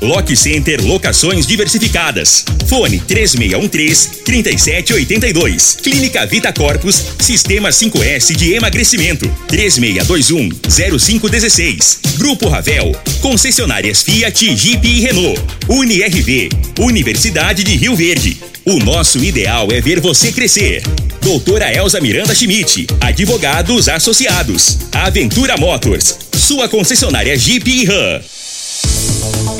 Lock Center Locações Diversificadas. Fone 3613 3782. Clínica Vita Corpus, Sistema 5S de emagrecimento. 3621 0516. Grupo Ravel, concessionárias Fiat, Jeep e Renault. UniRV, Universidade de Rio Verde. O nosso ideal é ver você crescer. Doutora Elza Miranda Schmidt, advogados associados. Aventura Motors, sua concessionária Jeep e Ram.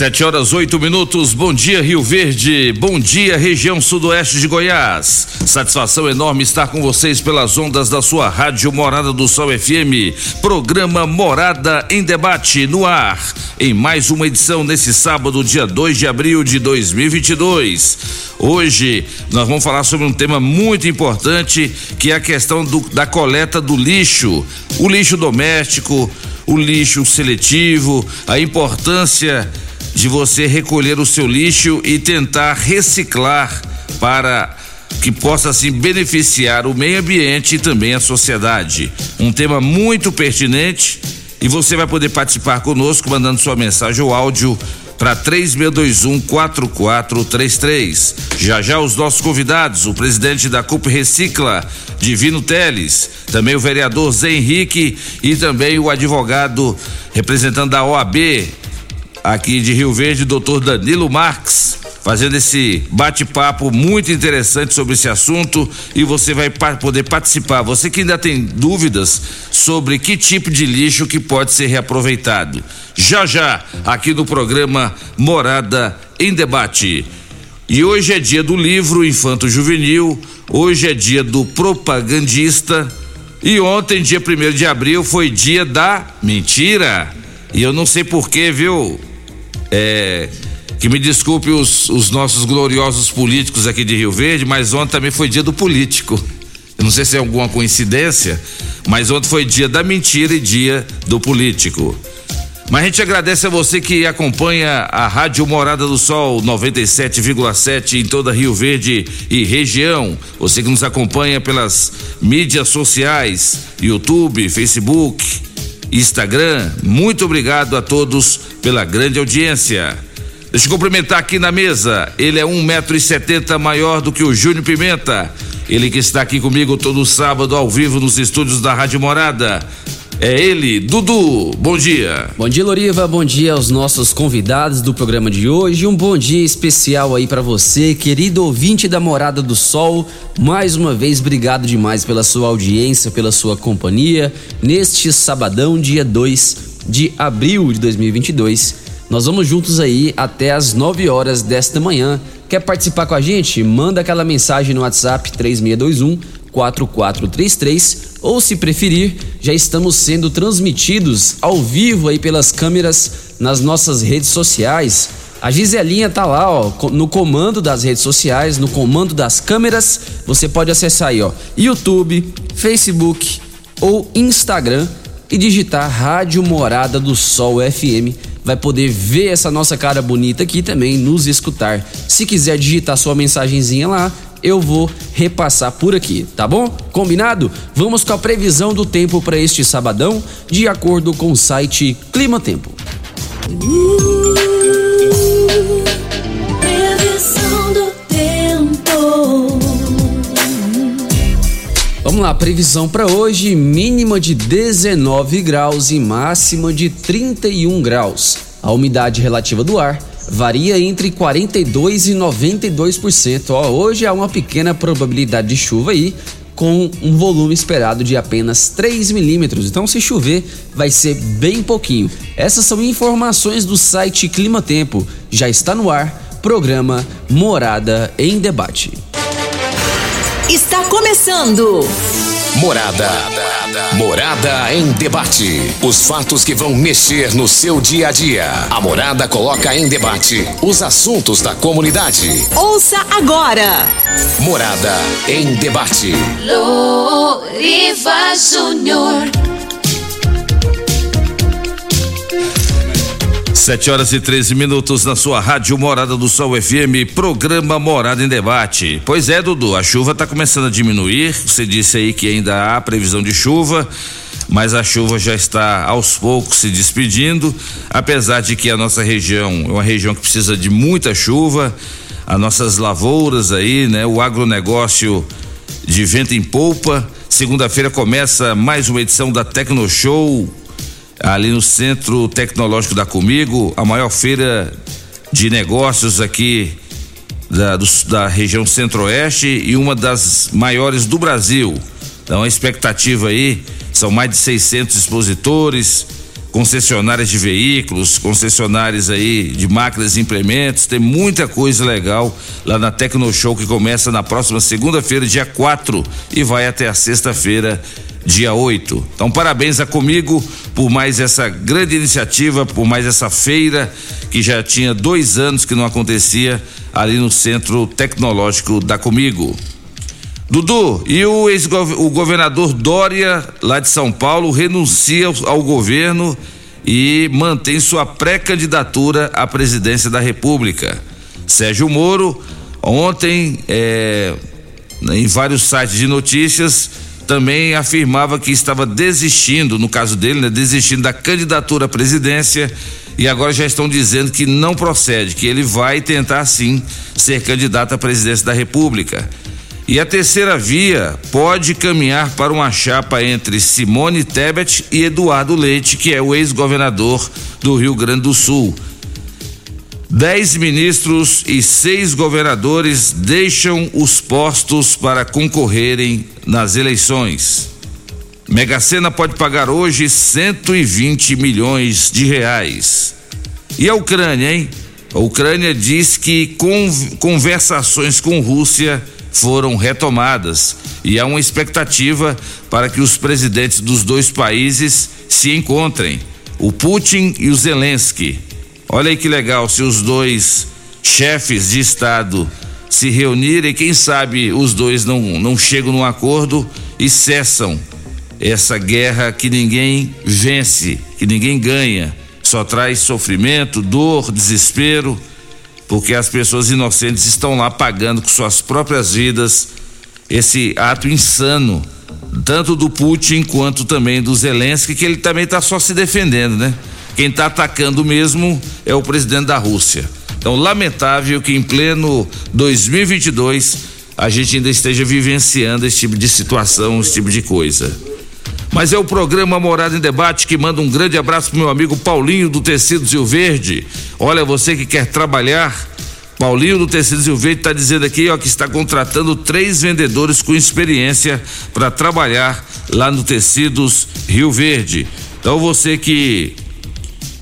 Sete horas oito minutos. Bom dia, Rio Verde. Bom dia, região sudoeste de Goiás. Satisfação enorme estar com vocês pelas ondas da sua rádio Morada do Sol FM. Programa Morada em Debate no ar. Em mais uma edição nesse sábado, dia 2 de abril de 2022. Hoje nós vamos falar sobre um tema muito importante que é a questão do, da coleta do lixo, o lixo doméstico, o lixo seletivo, a importância de você recolher o seu lixo e tentar reciclar para que possa assim beneficiar o meio ambiente e também a sociedade. Um tema muito pertinente e você vai poder participar conosco mandando sua mensagem ou áudio para 3621-4433. Já já os nossos convidados, o presidente da CUP Recicla, Divino Teles, também o vereador Zé Henrique e também o advogado representante da OAB aqui de Rio Verde, doutor Danilo Marques, fazendo esse bate-papo muito interessante sobre esse assunto e você vai poder participar. Você que ainda tem dúvidas sobre que tipo de lixo que pode ser reaproveitado. Já já, aqui no programa Morada em Debate. E hoje é dia do livro Infanto Juvenil, hoje é dia do propagandista e ontem, dia 1 de abril, foi dia da mentira. E eu não sei porquê, viu? É, que me desculpe os, os, nossos gloriosos políticos aqui de Rio Verde, mas ontem também foi dia do político. Eu não sei se é alguma coincidência, mas ontem foi dia da mentira e dia do político. Mas a gente agradece a você que acompanha a Rádio Morada do Sol 97,7 em toda Rio Verde e região. Você que nos acompanha pelas mídias sociais, YouTube, Facebook, Instagram. Muito obrigado a todos pela grande audiência. Deixa eu cumprimentar aqui na mesa. Ele é um metro e setenta maior do que o Júnior Pimenta. Ele que está aqui comigo todo sábado ao vivo nos estúdios da Rádio Morada. É ele, Dudu. Bom dia. Bom dia, Loriva. Bom dia aos nossos convidados do programa de hoje. Um bom dia especial aí para você, querido ouvinte da Morada do Sol. Mais uma vez, obrigado demais pela sua audiência, pela sua companhia. Neste sabadão, dia 2 de abril de 2022. Nós vamos juntos aí até as 9 horas desta manhã. Quer participar com a gente? Manda aquela mensagem no WhatsApp 3621 4433 ou se preferir, já estamos sendo transmitidos ao vivo aí pelas câmeras nas nossas redes sociais. A Giselinha tá lá, ó, no comando das redes sociais, no comando das câmeras. Você pode acessar aí, ó, YouTube, Facebook ou Instagram e digitar Rádio Morada do Sol FM. Vai poder ver essa nossa cara bonita aqui também, nos escutar. Se quiser digitar sua mensagenzinha lá, eu vou repassar por aqui, tá bom? Combinado? Vamos com a previsão do tempo para este sabadão, de acordo com o site Clima Tempo. Previsão Vamos lá, previsão para hoje: mínima de 19 graus e máxima de 31 graus. A umidade relativa do ar varia entre 42 e 92%. Ó, hoje há uma pequena probabilidade de chuva aí, com um volume esperado de apenas 3 milímetros. Então, se chover, vai ser bem pouquinho. Essas são informações do site Clima Tempo. Já está no ar, programa Morada em Debate. Está começando. Morada. Morada em debate. Os fatos que vão mexer no seu dia a dia. A Morada coloca em debate os assuntos da comunidade. Ouça agora. Morada em debate. Loriva Júnior. 7 horas e 13 minutos na sua rádio Morada do Sol FM, programa Morada em Debate. Pois é, Dudu, a chuva está começando a diminuir. Você disse aí que ainda há previsão de chuva, mas a chuva já está aos poucos se despedindo. Apesar de que a nossa região é uma região que precisa de muita chuva, as nossas lavouras aí, né? O agronegócio de vento em polpa. Segunda-feira começa mais uma edição da Tecno Show ali no Centro Tecnológico da Comigo, a maior feira de negócios aqui da, do, da região centro-oeste e uma das maiores do Brasil. Então a expectativa aí são mais de 600 expositores, concessionárias de veículos, concessionárias aí de máquinas e implementos, tem muita coisa legal lá na Tecno Show que começa na próxima segunda-feira, dia 4 e vai até a sexta-feira, dia 8. Então, parabéns a comigo por mais essa grande iniciativa, por mais essa feira que já tinha dois anos que não acontecia ali no Centro Tecnológico da Comigo. Dudu, e o ex-governador Dória, lá de São Paulo, renuncia ao governo e mantém sua pré-candidatura à presidência da República. Sérgio Moro, ontem, é, em vários sites de notícias, também afirmava que estava desistindo, no caso dele, né, desistindo da candidatura à presidência e agora já estão dizendo que não procede, que ele vai tentar sim ser candidato à presidência da República. E a terceira via pode caminhar para uma chapa entre Simone Tebet e Eduardo Leite, que é o ex-governador do Rio Grande do Sul. Dez ministros e seis governadores deixam os postos para concorrerem nas eleições. Mega Sena pode pagar hoje 120 milhões de reais. E a Ucrânia, hein? A Ucrânia diz que conversações com Rússia foram retomadas. E há uma expectativa para que os presidentes dos dois países se encontrem, o Putin e o Zelensky. Olha aí que legal se os dois chefes de Estado se reunirem, quem sabe os dois não, não chegam num acordo e cessam essa guerra que ninguém vence, que ninguém ganha, só traz sofrimento, dor, desespero, porque as pessoas inocentes estão lá pagando com suas próprias vidas esse ato insano, tanto do Putin quanto também do Zelensky, que ele também está só se defendendo, né? Quem está atacando mesmo é o presidente da Rússia. Então, lamentável que em pleno 2022 a gente ainda esteja vivenciando esse tipo de situação, esse tipo de coisa. Mas é o programa Morada em Debate que manda um grande abraço pro meu amigo Paulinho do Tecidos Rio Verde. Olha, você que quer trabalhar, Paulinho do Tecidos Rio Verde está dizendo aqui, ó, que está contratando três vendedores com experiência para trabalhar lá no Tecidos Rio Verde. Então você que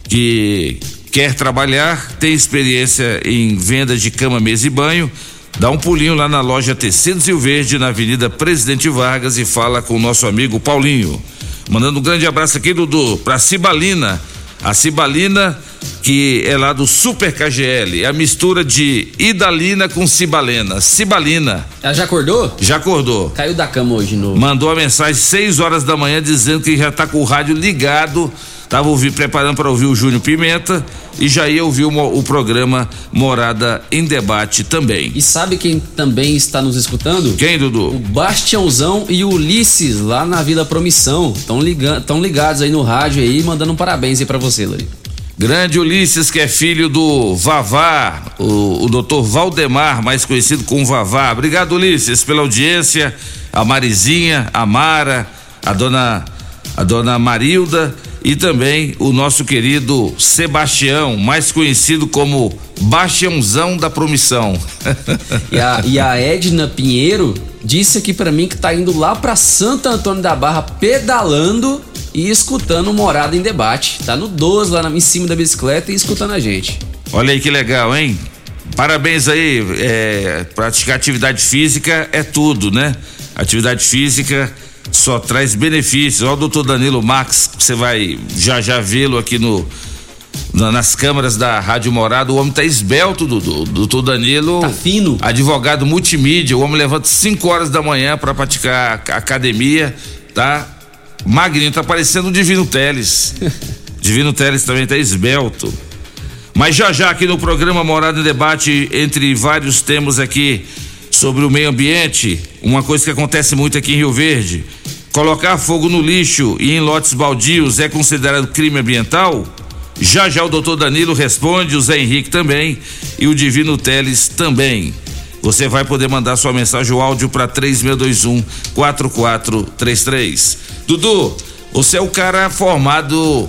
que quer trabalhar, tem experiência em venda de cama, mesa e banho, dá um pulinho lá na loja Tecidos Rio Verde, na Avenida Presidente Vargas e fala com o nosso amigo Paulinho. Mandando um grande abraço aqui, Dudu, pra Cibalina. A Cibalina, que é lá do Super KGL, é a mistura de Idalina com Cibalena. Cibalina. Ela já acordou? Já acordou. Caiu da cama hoje de novo. Mandou a mensagem 6 horas da manhã dizendo que já tá com o rádio ligado Tava ouvindo, preparando para ouvir o Júnior Pimenta e já ia ouvir o, o, programa Morada em Debate também. E sabe quem também está nos escutando? Quem, Dudu? O Bastiãozão e o Ulisses, lá na Vila Promissão. Estão ligando, tão ligados aí no rádio aí, mandando um parabéns aí para você, Lori. Grande Ulisses, que é filho do Vavá, o, o doutor Valdemar, mais conhecido como Vavá. Obrigado, Ulisses, pela audiência. A Marizinha, a Mara, a dona, a dona Marilda e também o nosso querido Sebastião, mais conhecido como Bastiãozão da Promissão. E a, e a Edna Pinheiro disse aqui para mim que tá indo lá para Santo Antônio da Barra pedalando e escutando Morada em Debate. Tá no 12 lá na, em cima da bicicleta e escutando a gente. Olha aí que legal, hein? Parabéns aí, é, praticar atividade física é tudo, né? Atividade física só traz benefícios. Olha o doutor Danilo Max, você vai já já vê-lo aqui no na- nas câmaras da Rádio Morada, o homem tá esbelto, Dudu. Doutor Danilo. Tá fino. Advogado multimídia, o homem levanta 5 horas da manhã para praticar ac- academia, tá? Magrinho, tá parecendo um Divino Teles. Divino Teles também tá esbelto. Mas já já aqui no programa Morada em Debate, entre vários temas aqui sobre o meio ambiente, uma coisa que acontece muito aqui em Rio Verde, colocar fogo no lixo e em lotes baldios é considerado crime ambiental? Já já o doutor Danilo responde, o Zé Henrique também e o Divino Teles também. Você vai poder mandar sua mensagem ou áudio para 3621 4433. Dudu, você é o cara formado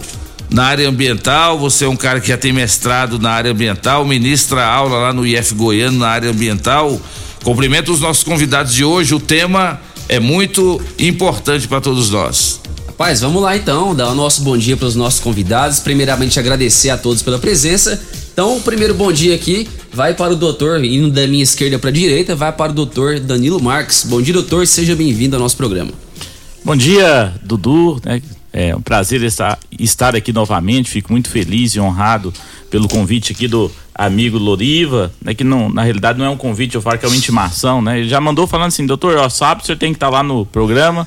na área ambiental, você é um cara que já tem mestrado na área ambiental, ministra aula lá no IF Goiano na área ambiental. Cumprimento os nossos convidados de hoje, o tema é muito importante para todos nós. Rapaz, vamos lá então, dar o nosso bom dia para os nossos convidados. Primeiramente, agradecer a todos pela presença. Então, o primeiro bom dia aqui vai para o doutor, indo da minha esquerda para a direita, vai para o doutor Danilo Marques. Bom dia, doutor, seja bem-vindo ao nosso programa. Bom dia, Dudu. né? É um prazer estar, estar aqui novamente. Fico muito feliz e honrado pelo convite aqui do amigo Loriva, né? Que não, na realidade não é um convite, eu falo que é uma intimação, né? Ele já mandou falando assim, doutor, ó, sábado o senhor tem que estar lá no programa,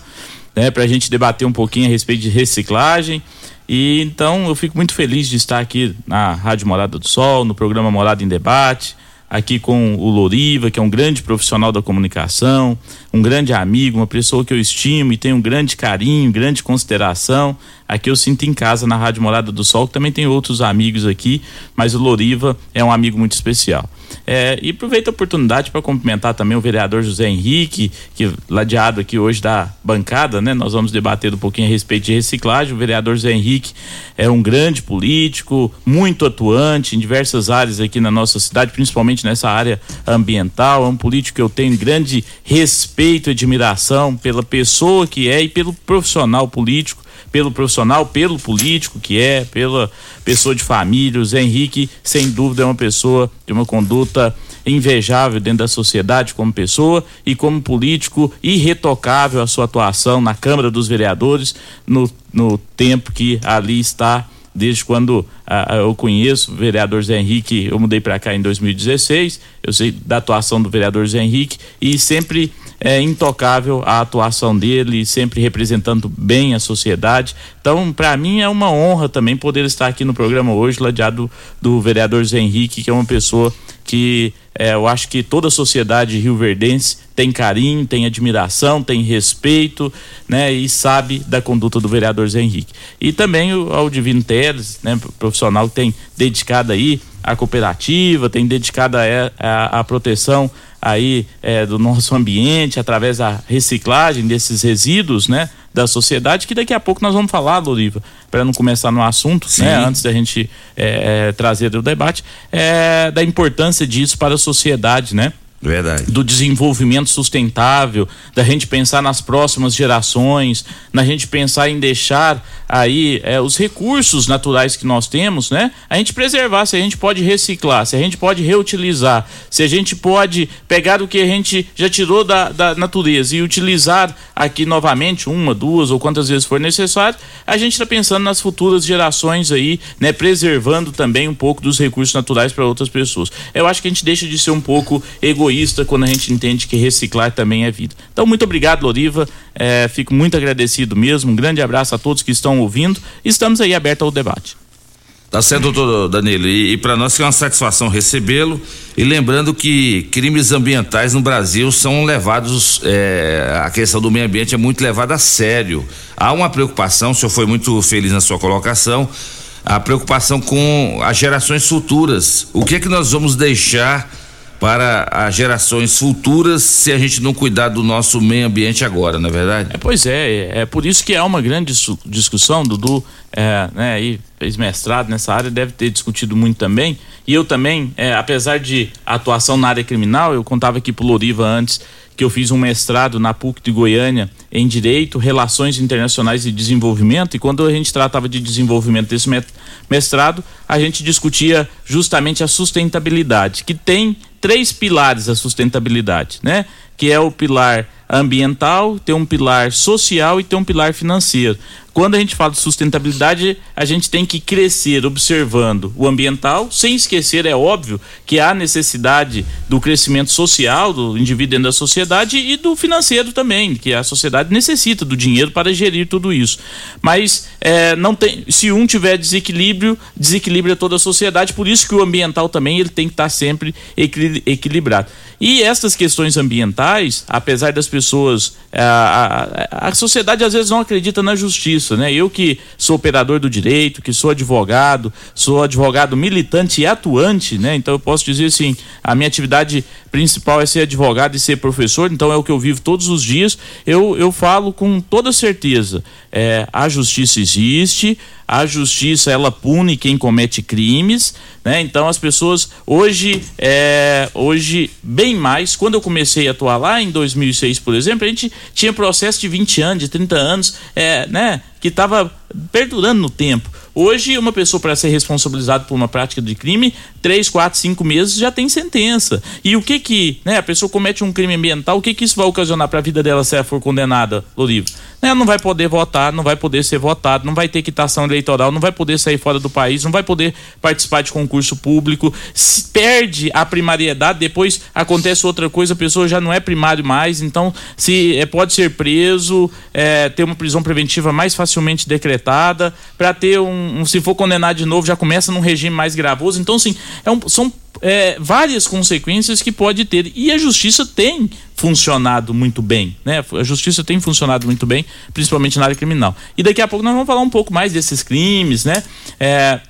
né? Pra gente debater um pouquinho a respeito de reciclagem. E então eu fico muito feliz de estar aqui na Rádio Morada do Sol, no programa Morada em Debate aqui com o Loriva, que é um grande profissional da comunicação, um grande amigo, uma pessoa que eu estimo e tenho um grande carinho, grande consideração. Aqui eu sinto em casa na Rádio Morada do Sol, que também tem outros amigos aqui, mas o Loriva é um amigo muito especial. É, e aproveito a oportunidade para cumprimentar também o vereador José Henrique, que ladeado aqui hoje da bancada, né? Nós vamos debater um pouquinho a respeito de reciclagem. O vereador José Henrique é um grande político, muito atuante em diversas áreas aqui na nossa cidade, principalmente nessa área ambiental. É um político que eu tenho grande respeito e admiração pela pessoa que é e pelo profissional político pelo profissional, pelo político que é, pela pessoa de família. O Zé Henrique, sem dúvida, é uma pessoa de uma conduta invejável dentro da sociedade como pessoa e como político irretocável a sua atuação na Câmara dos Vereadores no, no tempo que ali está desde quando ah, eu conheço o vereador Zé Henrique, eu mudei para cá em 2016, eu sei da atuação do vereador Zé Henrique e sempre é intocável a atuação dele, sempre representando bem a sociedade. Então, para mim é uma honra também poder estar aqui no programa hoje, ladeado do, do vereador Zé Henrique, que é uma pessoa que é, eu acho que toda a sociedade rioverdense tem carinho, tem admiração, tem respeito, né, e sabe da conduta do vereador Zé Henrique. E também o, ao Divino Teles, né, profissional que tem dedicado aí à cooperativa, tem dedicado a, a, a proteção aí é, do nosso ambiente através da reciclagem desses resíduos, né, da sociedade, que daqui a pouco nós vamos falar, Loriva, para não começar no assunto, Sim. né, antes da gente é, é, trazer o debate, é, da importância disso para a sociedade, né? Verdade. do desenvolvimento sustentável, da gente pensar nas próximas gerações, na gente pensar em deixar aí é, os recursos naturais que nós temos, né? A gente preservar, se a gente pode reciclar, se a gente pode reutilizar, se a gente pode pegar o que a gente já tirou da, da natureza e utilizar aqui novamente, uma, duas ou quantas vezes for necessário, a gente está pensando nas futuras gerações aí, né? Preservando também um pouco dos recursos naturais para outras pessoas. Eu acho que a gente deixa de ser um pouco egoísta quando a gente entende que reciclar também é vida. Então, muito obrigado, Loriva. É, fico muito agradecido mesmo. Um grande abraço a todos que estão ouvindo. Estamos aí abertos ao debate. Tá certo, doutor Danilo. E, e para nós é uma satisfação recebê-lo. E lembrando que crimes ambientais no Brasil são levados, é, a questão do meio ambiente é muito levada a sério. Há uma preocupação, o senhor foi muito feliz na sua colocação, a preocupação com as gerações futuras. O que é que nós vamos deixar para as gerações futuras se a gente não cuidar do nosso meio ambiente agora, não é verdade? É, pois é, é por isso que é uma grande discussão, Dudu, é, né, e fez mestrado nessa área, deve ter discutido muito também. E eu também, é, apesar de atuação na área criminal, eu contava aqui pro Loriva antes que eu fiz um mestrado na PUC de Goiânia em Direito, Relações Internacionais e Desenvolvimento, e quando a gente tratava de desenvolvimento desse mestrado, a gente discutia justamente a sustentabilidade, que tem três pilares a sustentabilidade, né? Que é o pilar ambiental, tem um pilar social e tem um pilar financeiro. Quando a gente fala de sustentabilidade, a gente tem que crescer observando o ambiental, sem esquecer, é óbvio, que há necessidade do crescimento social do indivíduo dentro da sociedade e do financeiro também, que a sociedade necessita do dinheiro para gerir tudo isso. Mas é, não tem, se um tiver desequilíbrio, desequilibra toda a sociedade, por isso que o ambiental também ele tem que estar sempre equilibrado. E essas questões ambientais, apesar das pessoas. A, a, a sociedade às vezes não acredita na justiça, né? Eu que sou operador do direito, que sou advogado, sou advogado militante e atuante, né? Então eu posso dizer assim: a minha atividade principal é ser advogado e ser professor, então é o que eu vivo todos os dias. Eu, eu falo com toda certeza: é, a justiça existe, a justiça ela pune quem comete crimes, né? Então as pessoas hoje, é, hoje bem mais. Quando eu comecei a atuar lá em 2006, por exemplo, a gente tinha processo de 20 anos, de 30 anos, é, né? Que estava perdurando no tempo. Hoje, uma pessoa para ser responsabilizada por uma prática de crime, três, quatro, cinco meses já tem sentença. E o que que, né, a pessoa comete um crime ambiental, o que que isso vai ocasionar para a vida dela se ela for condenada, Lorivo? Né, não vai poder votar, não vai poder ser votado, não vai ter quitação eleitoral, não vai poder sair fora do país, não vai poder participar de concurso público, se perde a primariedade, depois acontece outra coisa, a pessoa já não é primário mais, então se é, pode ser preso, é, ter uma prisão preventiva mais facilmente decretada, para ter um, um, se for condenado de novo, já começa num regime mais gravoso. Então, assim, é um, são é, várias consequências que pode ter. E a justiça tem funcionado muito bem, né? A justiça tem funcionado muito bem, principalmente na área criminal. E daqui a pouco nós vamos falar um pouco mais desses crimes, né? É,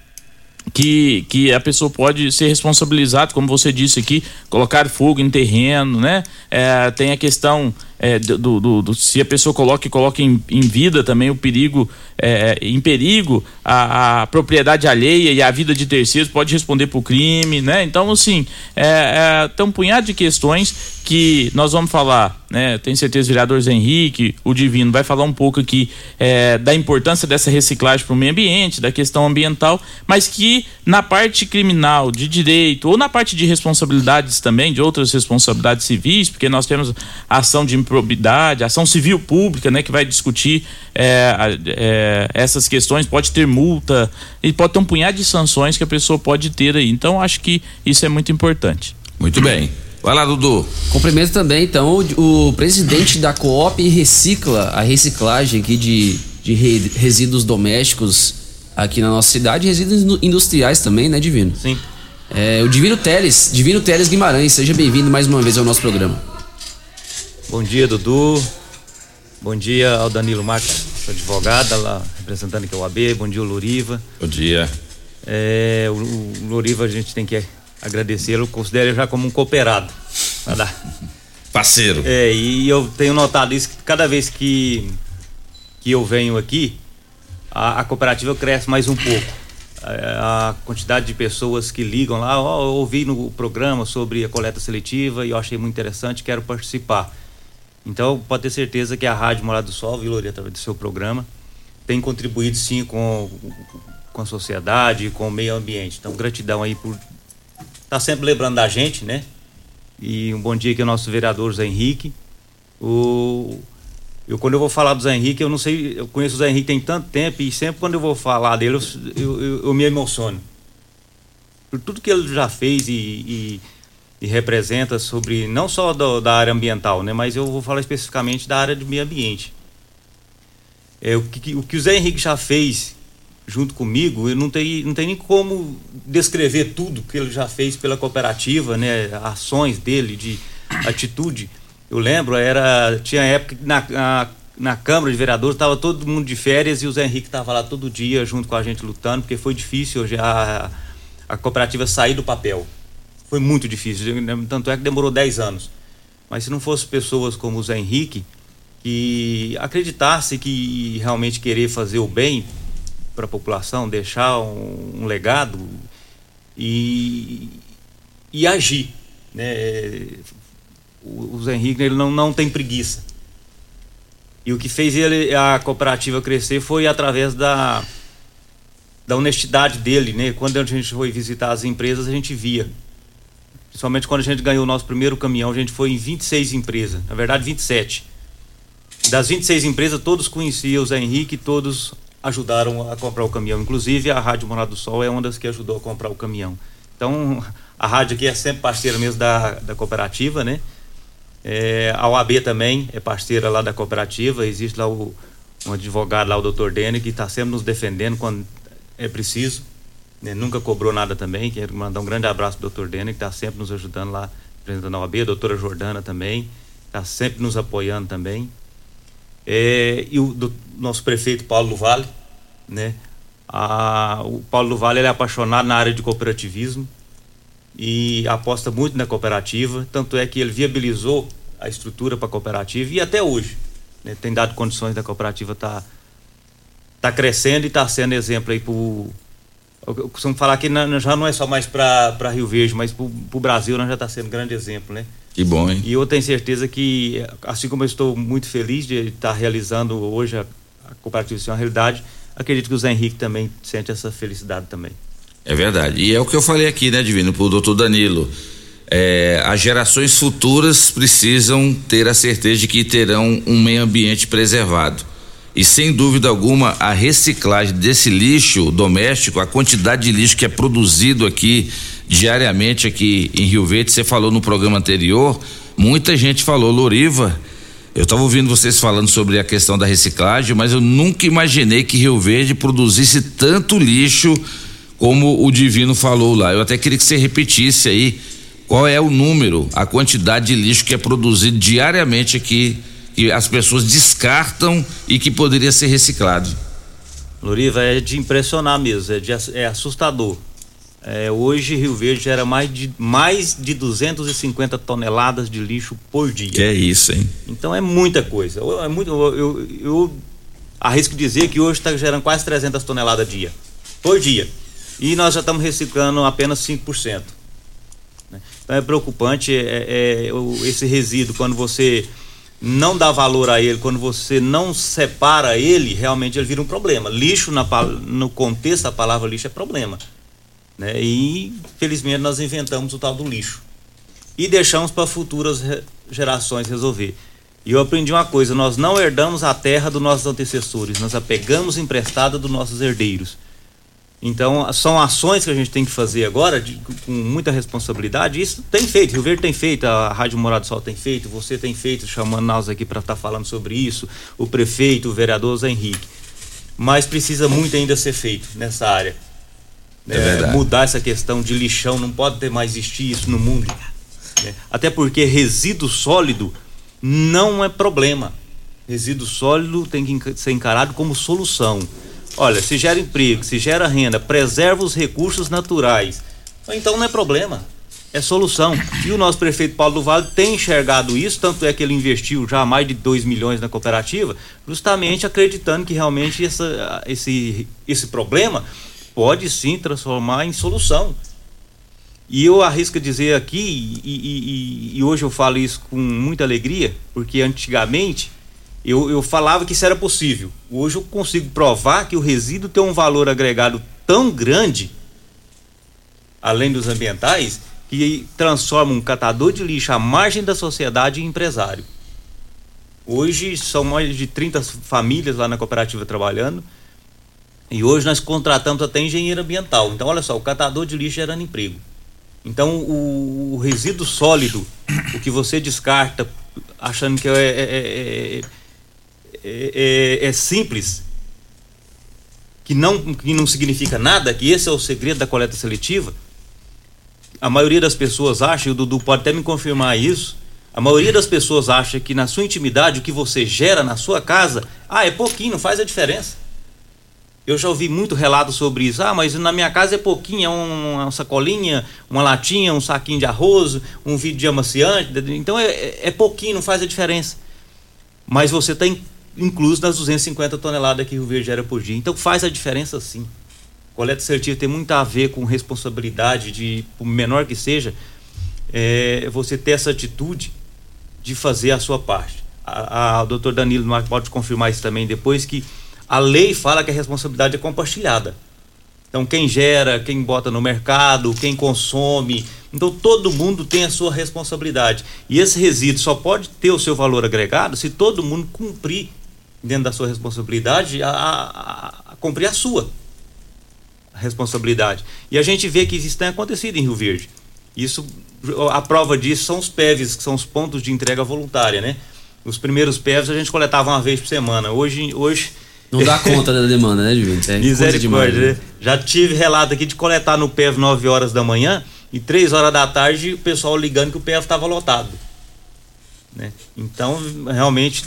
que, que a pessoa pode ser responsabilizada, como você disse aqui, colocar fogo em terreno, né? É, tem a questão é, do, do, do, se a pessoa coloca coloca em, em vida também o perigo, é, em perigo a, a, propriedade alheia e a vida de terceiros, pode responder por crime, né? Então, assim, é, é, tem um punhado de questões que nós vamos falar, né? Tenho certeza, o vereador Zé Henrique, o Divino, vai falar um pouco aqui é, da importância dessa reciclagem para o meio ambiente, da questão ambiental, mas que na parte criminal, de direito, ou na parte de responsabilidades também, de outras responsabilidades civis, porque nós temos ação de improbidade, ação civil pública, né, que vai discutir é, é, essas questões, pode ter multa, e pode ter um punhado de sanções que a pessoa pode ter aí. Então, acho que isso é muito importante. Muito bem. Vai lá, Dudu. Cumprimento também, então, o, o presidente da Coop Recicla, a reciclagem aqui de, de re, resíduos domésticos aqui na nossa cidade, resíduos industriais também, né, Divino? Sim. É, o Divino Teles, Divino Teles Guimarães, seja bem-vindo mais uma vez ao nosso programa. Bom dia, Dudu. Bom dia ao Danilo Marques, advogada lá representando aqui o AB. Bom dia, o Loriva. Bom dia. É, o, o Loriva a gente tem que agradecê-lo, considero ele já como um cooperado. Parceiro. É, e eu tenho notado isso que cada vez que, que eu venho aqui, a, a cooperativa cresce mais um pouco. A, a quantidade de pessoas que ligam lá, ó, eu ouvi no programa sobre a coleta seletiva e eu achei muito interessante, quero participar. Então, pode ter certeza que a Rádio Morada do Sol, Viloria, através do seu programa, tem contribuído sim com, com a sociedade, com o meio ambiente. Então, gratidão aí por tá sempre lembrando da gente, né? E um bom dia aqui ao nosso vereador Zé Henrique. O, eu, quando eu vou falar do Zé Henrique, eu não sei, eu conheço o Zé Henrique tem tanto tempo e sempre quando eu vou falar dele, eu, eu, eu me emociono. Por tudo que ele já fez e, e, e representa sobre, não só do, da área ambiental, né? Mas eu vou falar especificamente da área do meio ambiente. É, o, que, o que o Zé Henrique já fez junto comigo, eu não tem, não tem nem como descrever tudo que ele já fez pela cooperativa, né? Ações dele, de atitude. Eu lembro, era tinha época que na, na, na Câmara de Vereadores estava todo mundo de férias e o Zé Henrique estava lá todo dia junto com a gente lutando, porque foi difícil já a, a cooperativa sair do papel. foi muito difícil, tanto é que demorou 10 anos. Mas se não fosse pessoas como o Zé Henrique, que acreditasse que realmente querer fazer o bem para a população, deixar um, um legado e, e agir. Né? O, o Zé Henrique ele não, não tem preguiça. E o que fez ele, a cooperativa crescer foi através da, da honestidade dele. Né? Quando a gente foi visitar as empresas, a gente via. Principalmente quando a gente ganhou o nosso primeiro caminhão, a gente foi em 26 empresas, na verdade 27. Das 26 empresas, todos conheciam o Zé Henrique, todos ajudaram a comprar o caminhão. Inclusive, a Rádio Morado do Sol é uma das que ajudou a comprar o caminhão. Então, a rádio aqui é sempre parceira mesmo da, da cooperativa, né? É, a OAB também é parceira lá da cooperativa. Existe lá o, um advogado lá, o doutor Dene, que está sempre nos defendendo quando é preciso. Né? Nunca cobrou nada também. Quero mandar um grande abraço para o doutor Dene, que está sempre nos ajudando lá, apresentando a OAB. A doutora Jordana também, está sempre nos apoiando também. É, e o do, nosso prefeito Paulo Vale, né? A, o Paulo Vale é apaixonado na área de cooperativismo e aposta muito na cooperativa, tanto é que ele viabilizou a estrutura para a cooperativa e até hoje né, tem dado condições da cooperativa estar tá, tá crescendo e está sendo exemplo aí para eu costumo falar que já não é só mais para Rio Verde, mas para o Brasil nós já está sendo grande exemplo, né? Que bom, hein? E eu tenho certeza que, assim como eu estou muito feliz de estar realizando hoje a, a cooperativa ser uma realidade, acredito que o Zé Henrique também sente essa felicidade também. É verdade. E é o que eu falei aqui, né, Divino, para o doutor Danilo. É, as gerações futuras precisam ter a certeza de que terão um meio ambiente preservado. E sem dúvida alguma, a reciclagem desse lixo doméstico, a quantidade de lixo que é produzido aqui diariamente aqui em Rio Verde, você falou no programa anterior, muita gente falou, Loriva, eu estava ouvindo vocês falando sobre a questão da reciclagem, mas eu nunca imaginei que Rio Verde produzisse tanto lixo como o Divino falou lá. Eu até queria que você repetisse aí qual é o número, a quantidade de lixo que é produzido diariamente aqui, que as pessoas descartam e que poderia ser reciclado. Loriva, é de impressionar mesmo, é, de, é assustador. É, hoje Rio Verde gera mais de, mais de 250 toneladas de lixo por dia. Que é isso, hein? Então é muita coisa. É muito, eu, eu, eu arrisco dizer que hoje está gerando quase 300 toneladas dia. Por dia e nós já estamos reciclando apenas 5%. Né? Então é preocupante é, é, esse resíduo, quando você não dá valor a ele, quando você não separa ele, realmente ele vira um problema. Lixo, na, no contexto da palavra lixo, é problema. Né? E, felizmente, nós inventamos o tal do lixo. E deixamos para futuras gerações resolver. E eu aprendi uma coisa: nós não herdamos a terra dos nossos antecessores, nós a pegamos emprestada dos nossos herdeiros. Então, são ações que a gente tem que fazer agora de, com muita responsabilidade. Isso tem feito, Rio Verde tem feito, a Rádio Morado Sol tem feito, você tem feito, chamando nós aqui para estar tá falando sobre isso, o prefeito, o vereador Zé Henrique. Mas precisa muito ainda ser feito nessa área. É, é mudar essa questão de lixão, não pode ter mais existir isso no mundo. Né? Até porque resíduo sólido não é problema. Resíduo sólido tem que ser encarado como solução. Olha, se gera emprego, se gera renda, preserva os recursos naturais. Então não é problema, é solução. E o nosso prefeito Paulo do Vale tem enxergado isso, tanto é que ele investiu já mais de 2 milhões na cooperativa, justamente acreditando que realmente essa, esse, esse problema pode sim transformar em solução. E eu arrisco dizer aqui, e, e, e, hoje eu falo isso com muita alegria, porque antigamente eu, eu falava que isso era possível. Hoje eu consigo provar que o resíduo tem um valor agregado tão grande, além dos ambientais, que transforma um catador de lixo à margem da sociedade em empresário. Hoje são mais de 30 famílias lá na cooperativa trabalhando. E hoje nós contratamos até engenheiro ambiental. Então, olha só, o catador de lixo gerando emprego. Então, o, o resíduo sólido, o que você descarta achando que é, é, é, é é, é, é simples, que não, que não significa nada, que esse é o segredo da coleta seletiva, a maioria das pessoas acha, e o Dudu pode até me confirmar isso, a maioria das pessoas acha que na sua intimidade, o que você gera na sua casa, ah, é pouquinho, não faz a diferença. Eu já ouvi muito relato sobre isso. Ah, mas na minha casa é pouquinho, é um- uma sacolinha, uma latinha, um saquinho de arroz, um vidro de amaciante. Então é, é- é pouquinho, não faz a diferença. Mas você está incluso nas 250 toneladas que o Rio Verde gera por dia. Então faz a diferença sim. Coleta seletiva tem muito a ver com responsabilidade, de, por menor que seja, é, você ter essa atitude de fazer a sua parte. A, a, o doutor Danilo Marques pode confirmar isso também depois, que a lei fala que a responsabilidade é compartilhada. Então, quem gera, quem bota no mercado, quem consome. Então, todo mundo tem a sua responsabilidade. E esse resíduo só pode ter o seu valor agregado se todo mundo cumprir, dentro da sua responsabilidade, a, a- a cumprir a sua responsabilidade. E a gente vê que isso tem acontecido em Rio Verde. Isso, a prova disso são os PEVs, que são os pontos de entrega voluntária, né? Os primeiros PEVs a gente coletava uma vez por semana. Hoje, hoje Não dá conta da demanda, né, Divino? É coisa demais, Misericórdia, né? né? Já tive relato aqui de coletar no PEV 9 horas da manhã e 3 horas da tarde o pessoal ligando que o PEV estava lotado. Né? Então, realmente,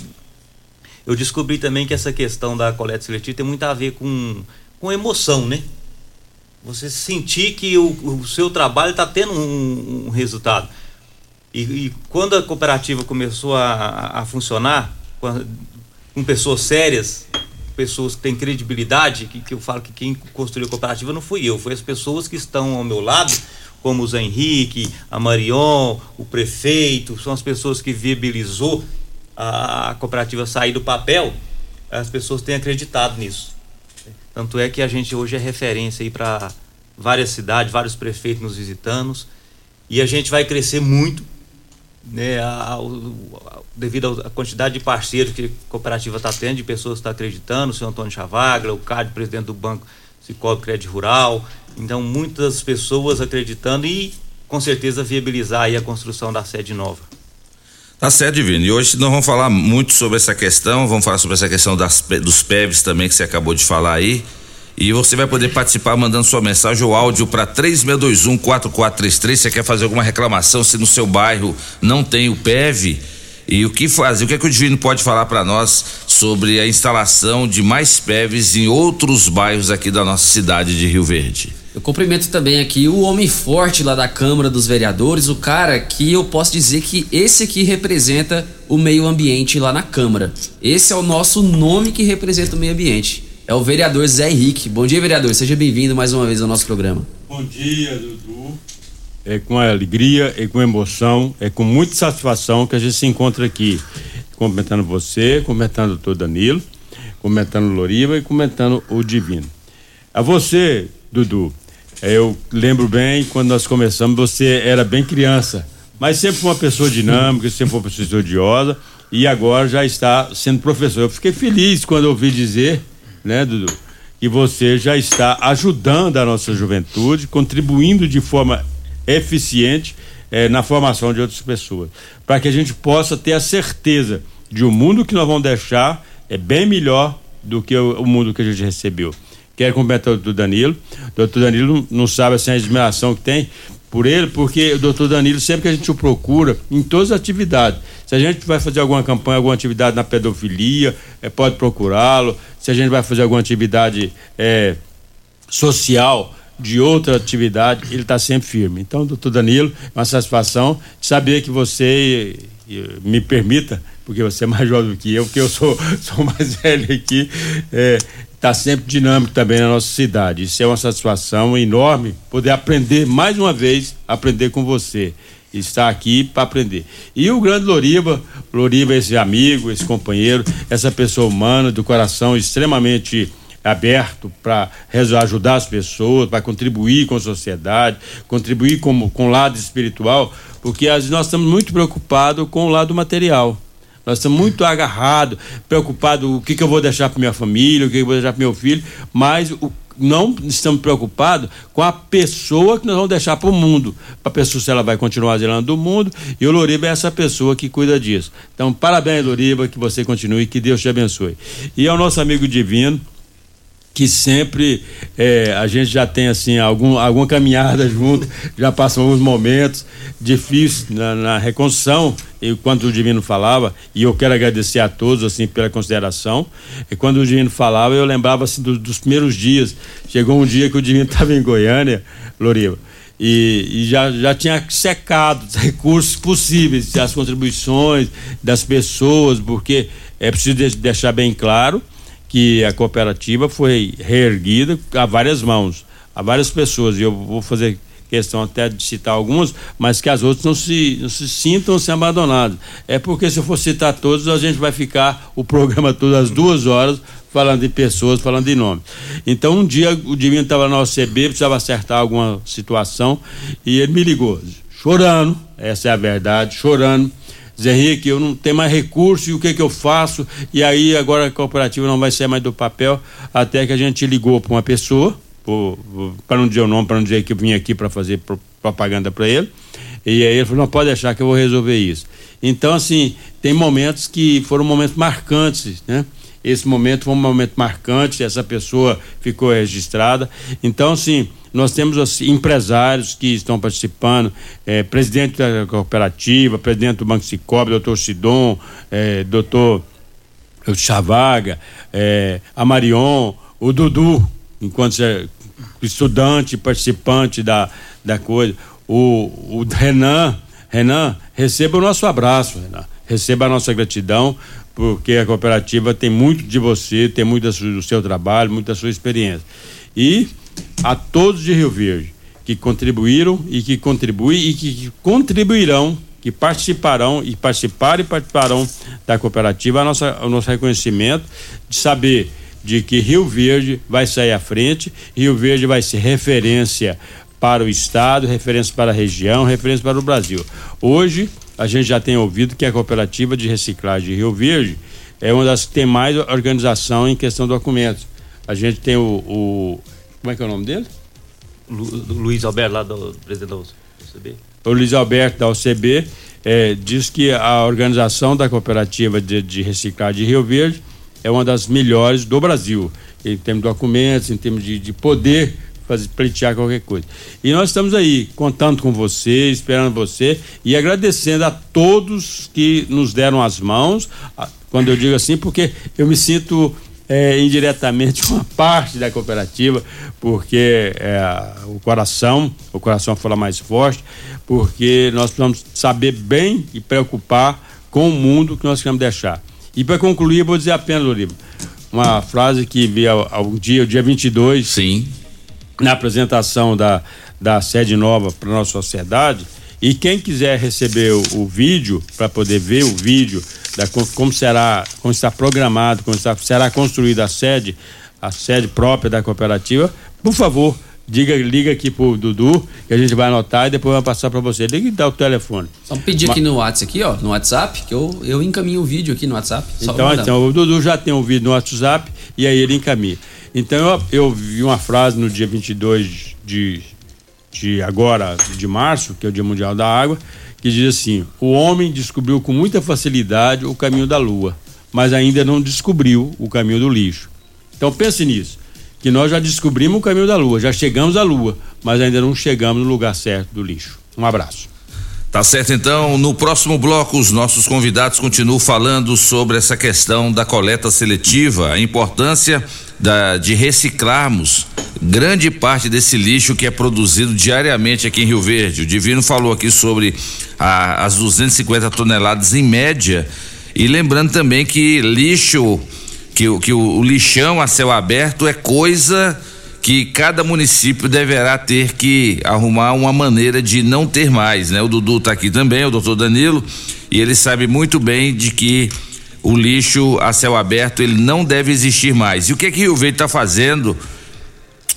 eu descobri também que essa questão da coleta seletiva tem muito a ver com, com emoção, né? Você sentir que o, o seu trabalho está tendo um, um resultado. E, e quando a cooperativa começou a, a funcionar, com, a- com pessoas sérias, pessoas que têm credibilidade, que, que eu falo que quem construiu a cooperativa não fui eu, foi as pessoas que estão ao meu lado, como o Zé Henrique, a Marion, o prefeito, são as pessoas que viabilizou a, cooperativa sair do papel, as pessoas têm acreditado nisso. Tanto é que a gente hoje é referência aí para várias cidades, vários prefeitos nos visitando. E a gente vai crescer muito, né, a- o- a- devido à quantidade de parceiros que a cooperativa está tendo, de pessoas que estão acreditando, o senhor Antônio Chavagla, o Cádio, presidente do Banco Cicobi Crédito Rural. Então, muitas pessoas acreditando e, com certeza, viabilizar a construção da sede nova. Tá certo, Divino. E hoje nós vamos falar muito sobre essa questão, vamos falar sobre essa questão das, dos PEVs também que você acabou de falar aí. E você vai poder participar mandando sua mensagem ou áudio para 3621-4433. Você quer fazer alguma reclamação se no seu bairro não tem o PEV? E o que fazer? O que, é que o Divino pode falar para nós sobre a instalação de mais PEVs em outros bairros aqui da nossa cidade de Rio Verde? Eu cumprimento também aqui o homem forte lá da Câmara dos Vereadores, o cara que eu posso dizer que esse aqui representa o meio ambiente lá na Câmara. Esse é o nosso nome que representa o meio ambiente. É o vereador Zé Henrique. Bom dia, vereador. Seja bem-vindo mais uma vez ao nosso programa. Bom dia, Dudu. É com alegria, é com emoção, é com muita satisfação que a gente se encontra aqui, cumprimentando você, cumprimentando o doutor Danilo, cumprimentando o Loriva e cumprimentando o Divino. A você, Dudu, eu lembro bem quando nós começamos, você era bem criança, mas sempre uma pessoa dinâmica, sempre uma pessoa estudiosa e agora já está sendo professor. Eu fiquei feliz quando ouvi dizer, né, Dudu, que você já está ajudando a nossa juventude, contribuindo de forma eficiente eh, na formação de outras pessoas, para que a gente possa ter a certeza de o mundo que nós vamos deixar é bem melhor do que o, o mundo que a gente recebeu. Quero cumprimentar o doutor Danilo. O doutor Danilo não sabe assim, a admiração que tem por ele, porque o doutor Danilo, sempre que a gente o procura, em todas as atividades, se a gente vai fazer alguma campanha, alguma atividade na pedofilia, eh, pode procurá-lo. Se a gente vai fazer alguma atividade eh, social de outra atividade, ele está sempre firme. Então, doutor Danilo, é uma satisfação saber que você me permita, porque você é mais jovem do que eu, porque eu sou, sou mais velho aqui, está sempre dinâmico também na nossa cidade. Isso é uma satisfação enorme poder aprender mais uma vez, aprender com você. Estar aqui para aprender. E o grande Loriba, Loriba, esse amigo, esse companheiro, essa pessoa humana, do coração extremamente aberto para ajudar as pessoas, para contribuir com a sociedade, contribuir com, com o lado espiritual, porque nós estamos muito preocupados com o lado material. Nós estamos muito agarrados, preocupados o que, que eu vou deixar para minha família, o que, que eu vou deixar para meu filho, mas o, não estamos preocupados com a pessoa que nós vamos deixar para o mundo. Para a pessoa se ela vai continuar zelando do mundo, e o Loriba é essa pessoa que cuida disso. Então, parabéns, Loriba, que você continue, que Deus te abençoe. E ao nosso amigo divino, que sempre é, a gente já tem assim algum, alguma caminhada junto, já passam alguns momentos difíceis na, na reconstrução quando o Divino falava, e eu quero agradecer a todos assim pela consideração, e quando o Divino falava, eu lembrava assim do, dos primeiros dias. Chegou um dia que o Divino estava em Goiânia, Loriva, e, e, já, já tinha secado os recursos possíveis, as contribuições das pessoas, porque é preciso deixar bem claro que a cooperativa foi reerguida a várias mãos, a várias pessoas, e eu vou fazer questão até de citar algumas, mas que as outras não se, não se sintam se abandonadas. É porque se eu for citar todos, a gente vai ficar o programa todo às duas horas falando de pessoas, falando de nomes. Então um dia o Divino estava na OCB, precisava acertar alguma situação, e ele me ligou, chorando, essa é a verdade, chorando. Zé Henrique, eu não tenho mais recurso e o que que eu faço? E aí agora a cooperativa não vai ser mais do papel, até que a gente ligou para uma pessoa, para não dizer o nome, para não dizer que eu vim aqui para fazer propaganda para ele. E aí ele falou: não pode deixar que eu vou resolver isso. Então, assim, tem momentos que foram momentos marcantes, né? Esse momento foi um momento marcante, essa pessoa ficou registrada. Então, assim, nós temos assim, empresários que estão participando, é, presidente da cooperativa, presidente do Banco Cicobi, doutor Sidon, é, doutor Chavaga, é, a Marion, o Dudu, enquanto estudante, participante da, da coisa. O, o Renan, Renan, receba o nosso abraço, Renan. Receba a nossa gratidão, porque a cooperativa tem muito de você, tem muito do seu trabalho, muito da sua experiência. E a todos de Rio Verde que contribuíram e que contribuem e que contribuirão, que participarão e participaram e participarão da cooperativa, a nossa, o nosso reconhecimento de saber de que Rio Verde vai sair à frente, Rio Verde vai ser referência para o estado, referência para a região, referência para o Brasil. Hoje a gente já tem ouvido que a cooperativa de reciclagem de Rio Verde é uma das que tem mais organização em questão de documentos. A gente tem o, o como é que é o nome dele? Lu, Luiz Alberto lá do presidente da UCB. O Luiz Alberto da UCB é, diz que a organização da cooperativa de, de reciclagem de Rio Verde é uma das melhores do Brasil, em termos de documentos, em termos de, de poder fazer pleitear qualquer coisa. E nós estamos aí contando com você, esperando você e agradecendo a todos que nos deram as mãos. Quando eu digo assim, porque eu me sinto é, indiretamente uma parte da cooperativa, porque é, o coração, o coração fala mais forte, porque nós precisamos saber bem e preocupar com o mundo que nós queremos deixar. E para concluir, vou dizer apenas, Loriba, uma frase que vi um dia, o dia 22. Sim. Na apresentação da, da sede nova para nossa sociedade. E quem quiser receber o, o vídeo, para poder ver o vídeo da como será, como está programado, como está, será construída a sede, a sede própria da cooperativa, por favor, Diga, liga aqui pro Dudu, que a gente vai anotar e depois vai passar para você. Liga e dá o telefone. Só pedir aqui no WhatsApp aqui, ó, no WhatsApp, que eu, eu encaminho o vídeo aqui no WhatsApp. Então, então, o Dudu já tem um vídeo no WhatsApp e aí ele encaminha. Então, eu, eu vi uma frase no dia 22 de, de agora, de março, que é o Dia Mundial da Água, que diz assim: O homem descobriu com muita facilidade o caminho da lua, mas ainda não descobriu o caminho do lixo. Então, pense nisso que nós já descobrimos o caminho da Lua, já chegamos à Lua, mas ainda não chegamos no lugar certo do lixo. Um abraço. Tá certo, então. No próximo bloco, os nossos convidados continuam falando sobre essa questão da coleta seletiva, a importância da, de reciclarmos grande parte desse lixo que é produzido diariamente aqui em Rio Verde. O Divino falou aqui sobre a, as 250 toneladas em média. E lembrando também que lixo que, que o, o lixão a céu aberto é coisa que cada município deverá ter que arrumar uma maneira de não ter mais, né? O Dudu está aqui também, o doutor Danilo, e ele sabe muito bem de que o lixo a céu aberto ele não deve existir mais. E o que é que Rio Verde está fazendo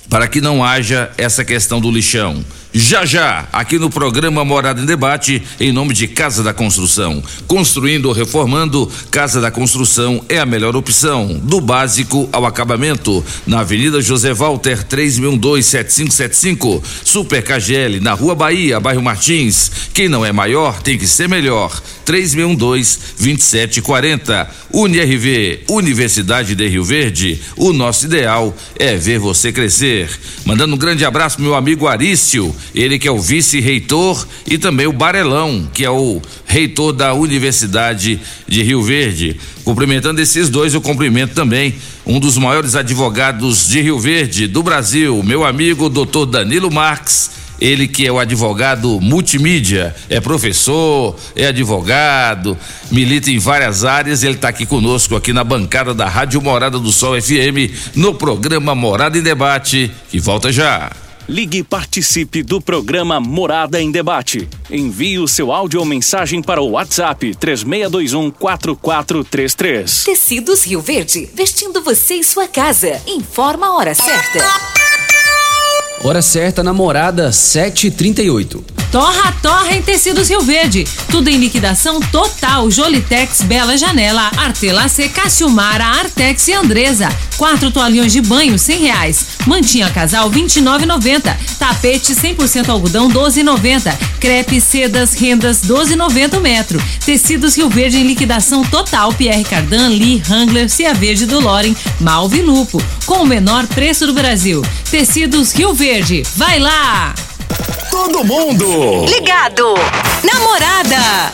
para que não haja essa questão do lixão? Já já, aqui no programa Morada em Debate, em nome de Casa da Construção. Construindo ou reformando, Casa da Construção é a melhor opção, do básico ao acabamento. Na Avenida José Walter, 3012-7575. Super KGL, na Rua Bahia, bairro Martins. Quem não é maior tem que ser melhor. 3612-2740. UniRV, Universidade de Rio Verde. O nosso ideal é ver você crescer. Mandando um grande abraço, meu amigo Arício ele que é o vice-reitor, e também o Barelão, que é o reitor da Universidade de Rio Verde. Cumprimentando esses dois, eu cumprimento também um dos maiores advogados de Rio Verde do Brasil, meu amigo doutor Danilo Marques ele que é o advogado multimídia, é professor, é advogado, milita em várias áreas, ele está aqui conosco aqui na bancada da Rádio Morada do Sol FM, no programa Morada em Debate, que volta já. Ligue e participe do programa Morada em Debate. Envie o seu áudio ou mensagem para o WhatsApp 3621 4433. Tecidos Rio Verde, vestindo você e sua casa. Informa a hora certa. Hora certa, namorada, 7h38. Torra, torra em tecidos Rio Verde. Tudo em liquidação total. Jolitex, Bela Janela, Artelacê, Cassiumara, Artex e Andresa. Quatro toalhões de banho, cem reais. Mantinha casal, vinte e Tapete 100% algodão, 12,90. Crepe, sedas, rendas, 12,90 metro. Tecidos Rio Verde em liquidação total. Pierre Cardan, Lee, Hangler, Cia Verde do Loren, Malve Lupo. Com o menor preço do Brasil. Tecidos Rio Verde. Vai lá! Todo mundo Ligado. Namorada.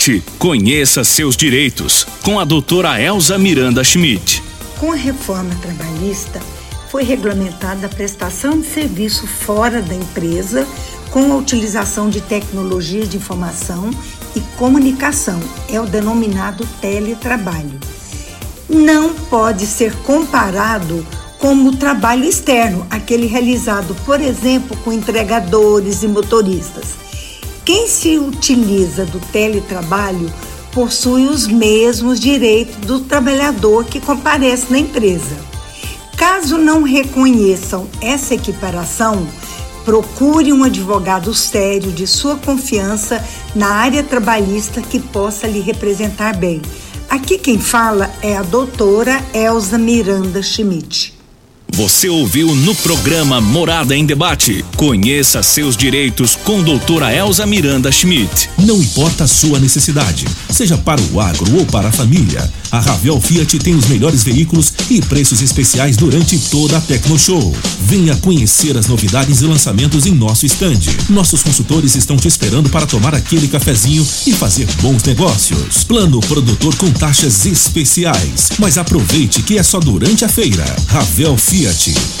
conheça seus direitos com a doutora Elza Miranda Schmidt. Com a reforma trabalhista, foi regulamentada a prestação de serviço fora da empresa com a utilização de tecnologia de informação e comunicação, é o denominado teletrabalho. Não pode ser comparado como o trabalho externo, aquele realizado, por exemplo, com entregadores e motoristas. Quem se utiliza do teletrabalho possui os mesmos direitos do trabalhador que comparece na empresa. Caso não reconheçam essa equiparação, procure um advogado sério de sua confiança na área trabalhista que possa lhe representar bem. Aqui quem fala é a doutora Elza Miranda Schmidt. Você ouviu no programa Morada em Debate. Conheça seus direitos com doutora Elza Miranda Schmidt. Não importa a sua necessidade, seja para o agro ou para a família, a Ravel Fiat tem os melhores veículos e preços especiais durante toda a Tecno Show. Venha conhecer as novidades e lançamentos em nosso estande. Nossos consultores estão te esperando para tomar aquele cafezinho e fazer bons negócios. Plano produtor com taxas especiais. Mas aproveite que é só durante a feira. Ravel Fiat. Fiat.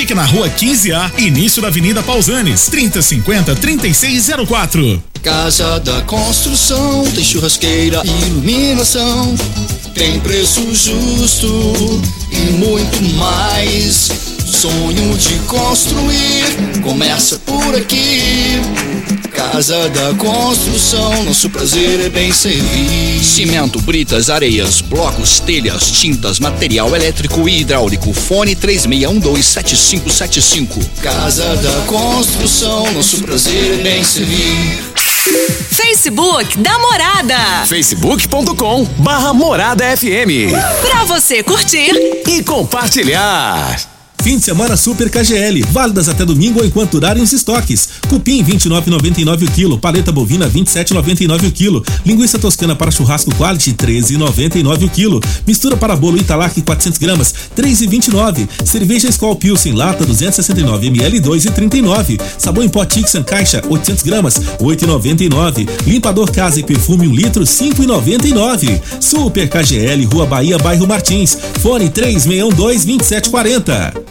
na rua 15A, início da Avenida Pausanes, 3050 3604. Casa da Construção tem churrasqueira iluminação, tem preço justo e muito mais. Sonho de construir começa por aqui. Casa da Construção, nosso prazer é bem servir. Cimento, britas, areias, blocos, telhas, tintas, material elétrico e hidráulico. Fone 36127575. Casa da Construção, nosso prazer é bem servir. Facebook da Morada. facebook.com barra Morada FM. Pra você curtir e compartilhar. Fim de semana Super KGL, válidas até domingo enquanto durarem os estoques. Cupim 29,99 o quilo, paleta bovina 27,99 o quilo, linguiça toscana para churrasco quality 13,99 o quilo, mistura para bolo Italac 400 gramas 3,29, cerveja Skol Pilsen lata 269 ml 2,39, sabão em pó Tixan caixa 800 gramas 8,99, limpador casa e perfume 1 litro 5,99. Super KGL, Rua Bahia, bairro Martins, fone 3612 2740.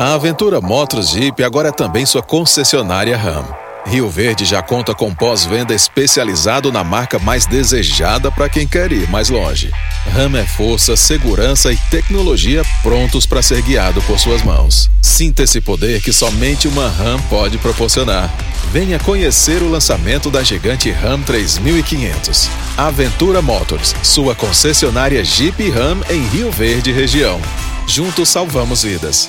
A Aventura Motos Jeep agora é também sua concessionária RAM. Rio Verde já conta com pós-venda especializado na marca mais desejada para quem quer ir mais longe. RAM é força, segurança e tecnologia prontos para ser guiado por suas mãos. Sinta esse poder que somente uma RAM pode proporcionar. Venha conhecer o lançamento da gigante RAM 3500. Aventura Motors, sua concessionária Jeep RAM em Rio Verde região. Juntos salvamos vidas.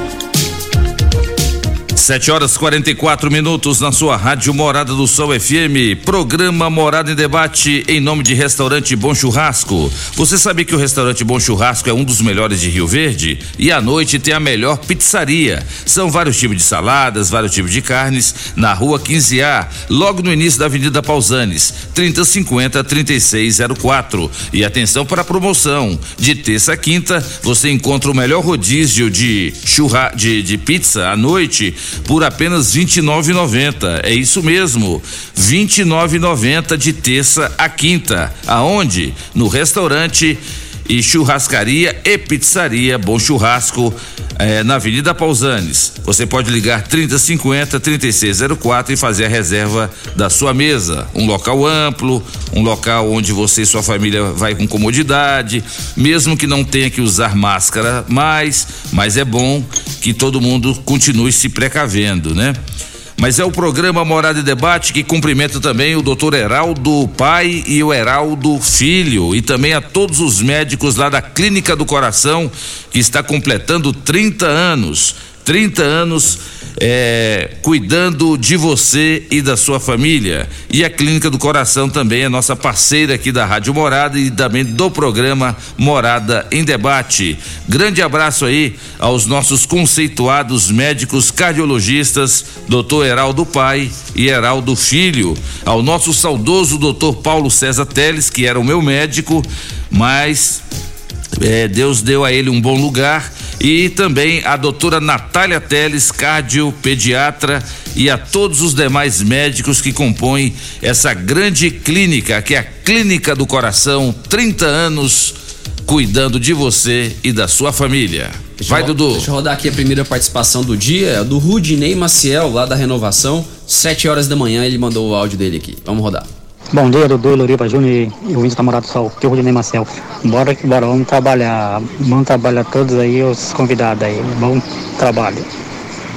7 horas 44 minutos na sua rádio Morada do Sol FM. Programa Morada em Debate em nome de Restaurante Bom Churrasco. Você sabe que o Restaurante Bom Churrasco é um dos melhores de Rio Verde? E à noite tem a melhor pizzaria. São vários tipos de saladas, vários tipos de carnes na rua 15A, logo no início da Avenida Pausanes, 3050 3604. E atenção para a promoção. De terça a quinta, você encontra o melhor rodízio de churra de, de pizza à noite por apenas R$ 29,90. É isso mesmo, R$ 29,90 de terça a quinta. Aonde? No restaurante e churrascaria e pizzaria Bom Churrasco eh, na Avenida Pausanes. Você pode ligar 3050 3604 e fazer a reserva da sua mesa. Um local amplo, um local onde você e sua família vai com comodidade, mesmo que não tenha que usar máscara mais, mas é bom que todo mundo continue se precavendo, né? Mas é o programa Morada e Debate que cumprimenta também o doutor Heraldo Pai e o Heraldo Filho e também a todos os médicos lá da Clínica do Coração que está completando 30 anos. 30 anos é, cuidando de você e da sua família. E a Clínica do Coração também é nossa parceira aqui da Rádio Morada e também do programa Morada em Debate. Grande abraço aí aos nossos conceituados médicos cardiologistas, doutor Heraldo Pai e Heraldo Filho, ao nosso saudoso doutor Paulo César Teles, que era o meu médico, mas é, Deus deu a ele um bom lugar e também a doutora Natália Teles, cardiopediatra e a todos os demais médicos que compõem essa grande clínica, que é a Clínica do Coração, 30 anos cuidando de você e da sua família. Deixa Vai, eu, Dudu. Deixa eu rodar aqui a primeira participação do dia, é do Rudinei Maciel, lá da Renovação. 7 horas da manhã ele mandou o áudio dele aqui. Vamos rodar. Bom dia, Dudu, Loriva Júnior e o Índio Namorado do Sol, que é o Marcel. Bora que bora, vamos trabalhar. Vamos trabalhar todos aí, os convidados aí. Bom trabalho.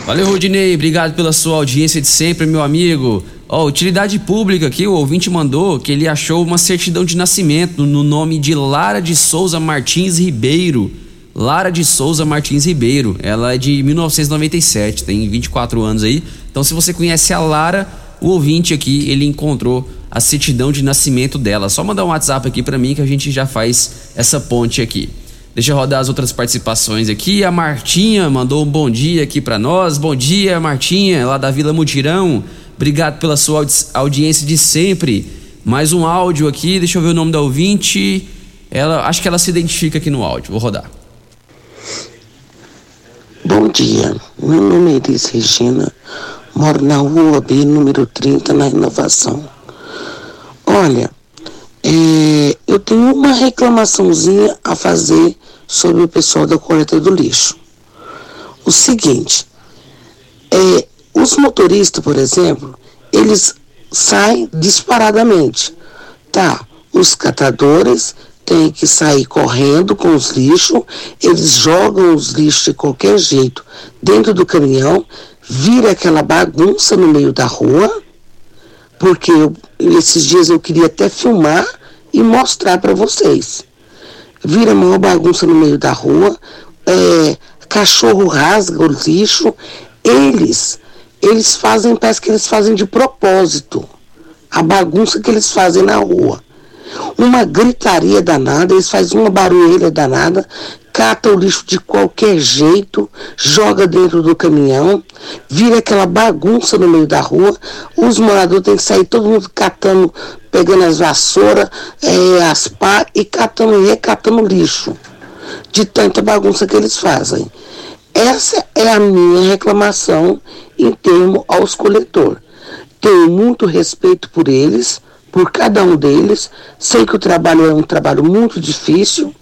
Valeu, Rodinei. Obrigado pela sua audiência de sempre, meu amigo. Ó, utilidade pública aqui, o ouvinte mandou que ele achou uma certidão de nascimento no nome de Lara de Souza Martins Ribeiro. Lara de Souza Martins Ribeiro. Ela é de 1997, tem 24 anos aí. Então, se você conhece a Lara, o ouvinte aqui, ele encontrou a certidão de nascimento dela. Só mandar um WhatsApp aqui para mim que a gente já faz essa ponte aqui. Deixa eu rodar as outras participações aqui. A Martinha mandou um bom dia aqui para nós. Bom dia, Martinha, lá da Vila Mutirão. Obrigado pela sua audi audiência de sempre. Mais um áudio aqui, deixa eu ver o nome da ouvinte. Ela, acho que ela se identifica aqui no áudio. Vou rodar. Bom dia, meu nome é Elis Regina, moro na rua B, número 30, na Inovação. Olha, é, eu tenho uma reclamaçãozinha a fazer sobre o pessoal da coleta do lixo. O seguinte, é, os motoristas, por exemplo, eles saem disparadamente. Tá, os catadores têm que sair correndo com os lixos, eles jogam os lixos de qualquer jeito dentro do caminhão, vira aquela bagunça no meio da rua, porque esses dias eu queria até filmar e mostrar para vocês. Vira uma bagunça no meio da rua, é, cachorro rasga o lixo, eles, eles fazem, parece que eles fazem de propósito a bagunça que eles fazem na rua. Uma gritaria danada, eles fazem uma barulheira danada, cata o lixo de qualquer jeito, joga dentro do caminhão, vira aquela bagunça no meio da rua, os moradores têm que sair todo mundo catando, pegando as vassouras, é, as pá e catando e recatando lixo. De tanta bagunça que eles fazem. Essa é a minha reclamação em termo aos coletores. Tenho muito respeito por eles, por cada um deles. Sei que o trabalho é um trabalho muito difícil.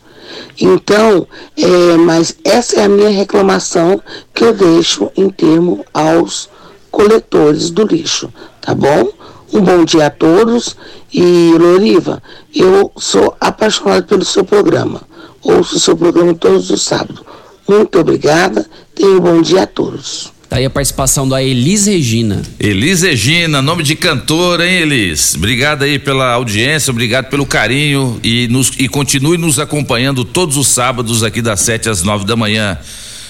Então, é, mas essa é a minha reclamação que eu deixo em termo aos coletores do lixo, tá bom? Um bom dia a todos e Loriva, eu sou apaixonado pelo seu programa. Ouço o seu programa todos os sábados. Muito obrigada. Tenha um bom dia a todos. Tá aí a participação da Elis Regina. Elis Regina, nome de cantora, hein, Elis? Obrigado aí pela audiência, obrigado pelo carinho e, nos, e continue nos acompanhando todos os sábados aqui das 7 às 9 da manhã.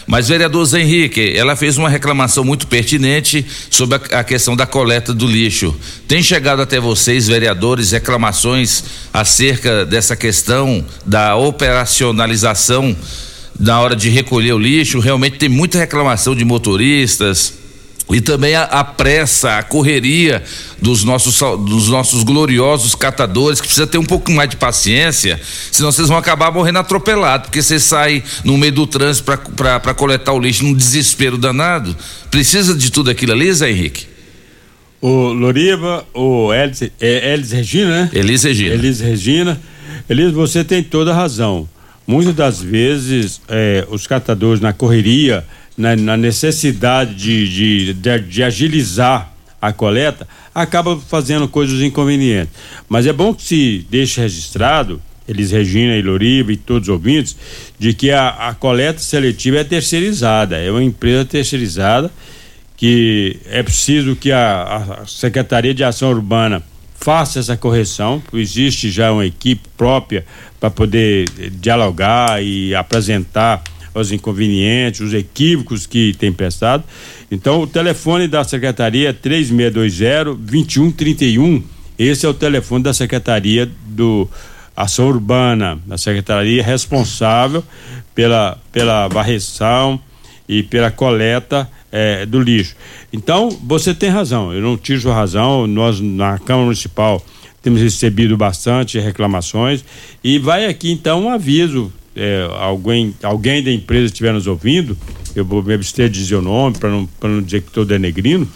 Mas, vereador Zé Henrique, ela fez uma reclamação muito pertinente sobre a, a, questão da coleta do lixo. Tem chegado até vocês, vereadores, reclamações acerca dessa questão da operacionalização na hora de recolher o lixo, realmente tem muita reclamação de motoristas e também a, a, pressa, a correria dos nossos, dos nossos gloriosos catadores, que precisa ter um pouco mais de paciência, senão vocês vão acabar morrendo atropelados, porque você sai no meio do trânsito para coletar o lixo num desespero danado. Precisa de tudo aquilo ali, Zé Henrique? O Loriva, o Elis, é, Elis Regina, né? Elis Regina. Elis Regina. Elis, você tem toda a razão. Muitas das vezes, é, os catadores na correria, na, na necessidade de, de, de, de, agilizar a coleta, acaba fazendo coisas inconvenientes. Mas é bom que se deixe registrado, eles Regina e Loriva e todos os ouvintes, de que a, a coleta seletiva é terceirizada, é uma empresa terceirizada que é preciso que a, a Secretaria de Ação Urbana faça essa correção, existe já uma equipe própria para poder eh, dialogar e apresentar os inconvenientes, os equívocos que tem prestado. Então, o telefone da secretaria é 3620 2131. Esse é o telefone da secretaria do Ação Urbana, da secretaria responsável pela pela varreção e pela coleta é, do lixo. Então, você tem razão, eu não tiro sua razão, nós na Câmara Municipal temos recebido bastante reclamações. E vai aqui então um aviso, é, alguém, alguém da empresa estiver nos ouvindo, eu vou me abster de dizer o nome para não, não dizer que estou denegrino,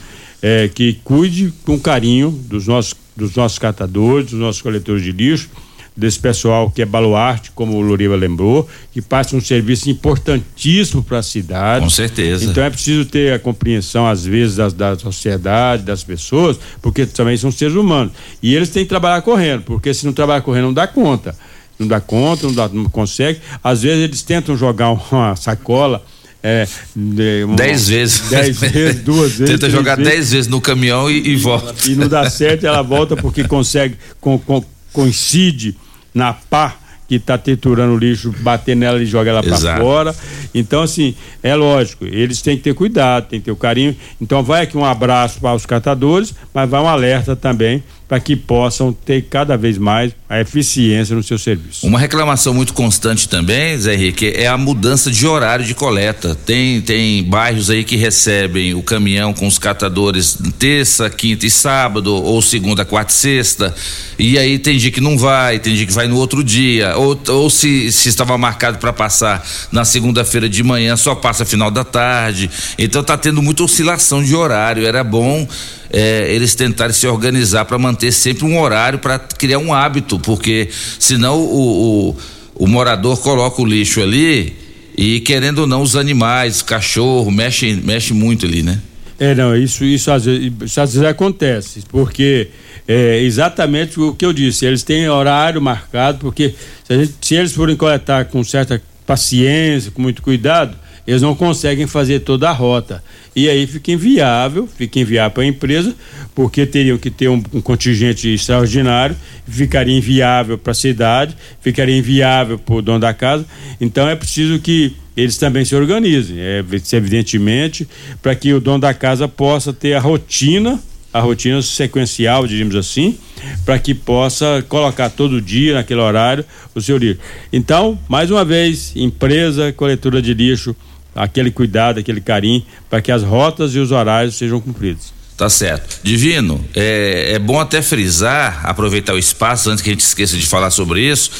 é, que cuide com carinho dos nossos, dos nossos catadores, dos nossos coletores de lixo, desse pessoal que é baluarte, como o Loriva lembrou, que passa um serviço importantíssimo para a cidade. Com certeza. Então é preciso ter a compreensão, às vezes, das, da sociedade, das pessoas, porque também são seres humanos. E eles têm que trabalhar correndo, porque se não trabalhar correndo, não dá conta. Não dá conta, não, dá, não consegue. Às vezes eles tentam jogar uma sacola. É, uma, dez vezes. Dez vezes, duas vezes. Tenta jogar vezes. dez vezes no caminhão e, e volta. E não dá certo, ela volta porque consegue, com, com, coincide na pá que está triturando o lixo, bater nela e joga ela para fora. Então, assim, é lógico, eles têm que ter cuidado, têm que ter o carinho. Então, vai aqui um abraço para os catadores, mas vai um alerta também para que possam ter cada vez mais a eficiência no seu serviço. Uma reclamação muito constante também, Zé Henrique, é a mudança de horário de coleta. Tem tem bairros aí que recebem o caminhão com os catadores terça, quinta e sábado, ou segunda, quarta e sexta. E aí tem dia que não vai, tem dia que vai no outro dia, ou, ou se, se estava marcado para passar na segunda-feira de manhã, só passa final da tarde. Então tá tendo muita oscilação de horário. Era bom é, eles tentarem se organizar para manter sempre um horário para criar um hábito, porque senão o, o o morador coloca o lixo ali e querendo ou não os animais, cachorro, mexe, mexe muito ali, né? É, não, isso, isso, às, vezes, isso às vezes acontece, porque é exatamente o que eu disse, eles têm horário marcado, porque se, gente, se eles forem coletar com certa paciência, com muito cuidado, eles não conseguem fazer toda a rota. E aí fica inviável, fica inviável para a empresa, porque teriam que ter um, um contingente extraordinário, ficaria inviável para a cidade, ficaria inviável para o dono da casa. Então é preciso que eles também se organizem, é, evidentemente, para que o dono da casa possa ter a rotina a rotina sequencial, diríamos assim, para que possa colocar todo dia, naquele horário, o seu lixo. Então, mais uma vez, empresa, coletora de lixo, aquele cuidado, aquele carinho, para que as rotas e os horários sejam cumpridos. Tá certo. Divino, é, é bom até frisar, aproveitar o espaço antes que a gente esqueça de falar sobre isso.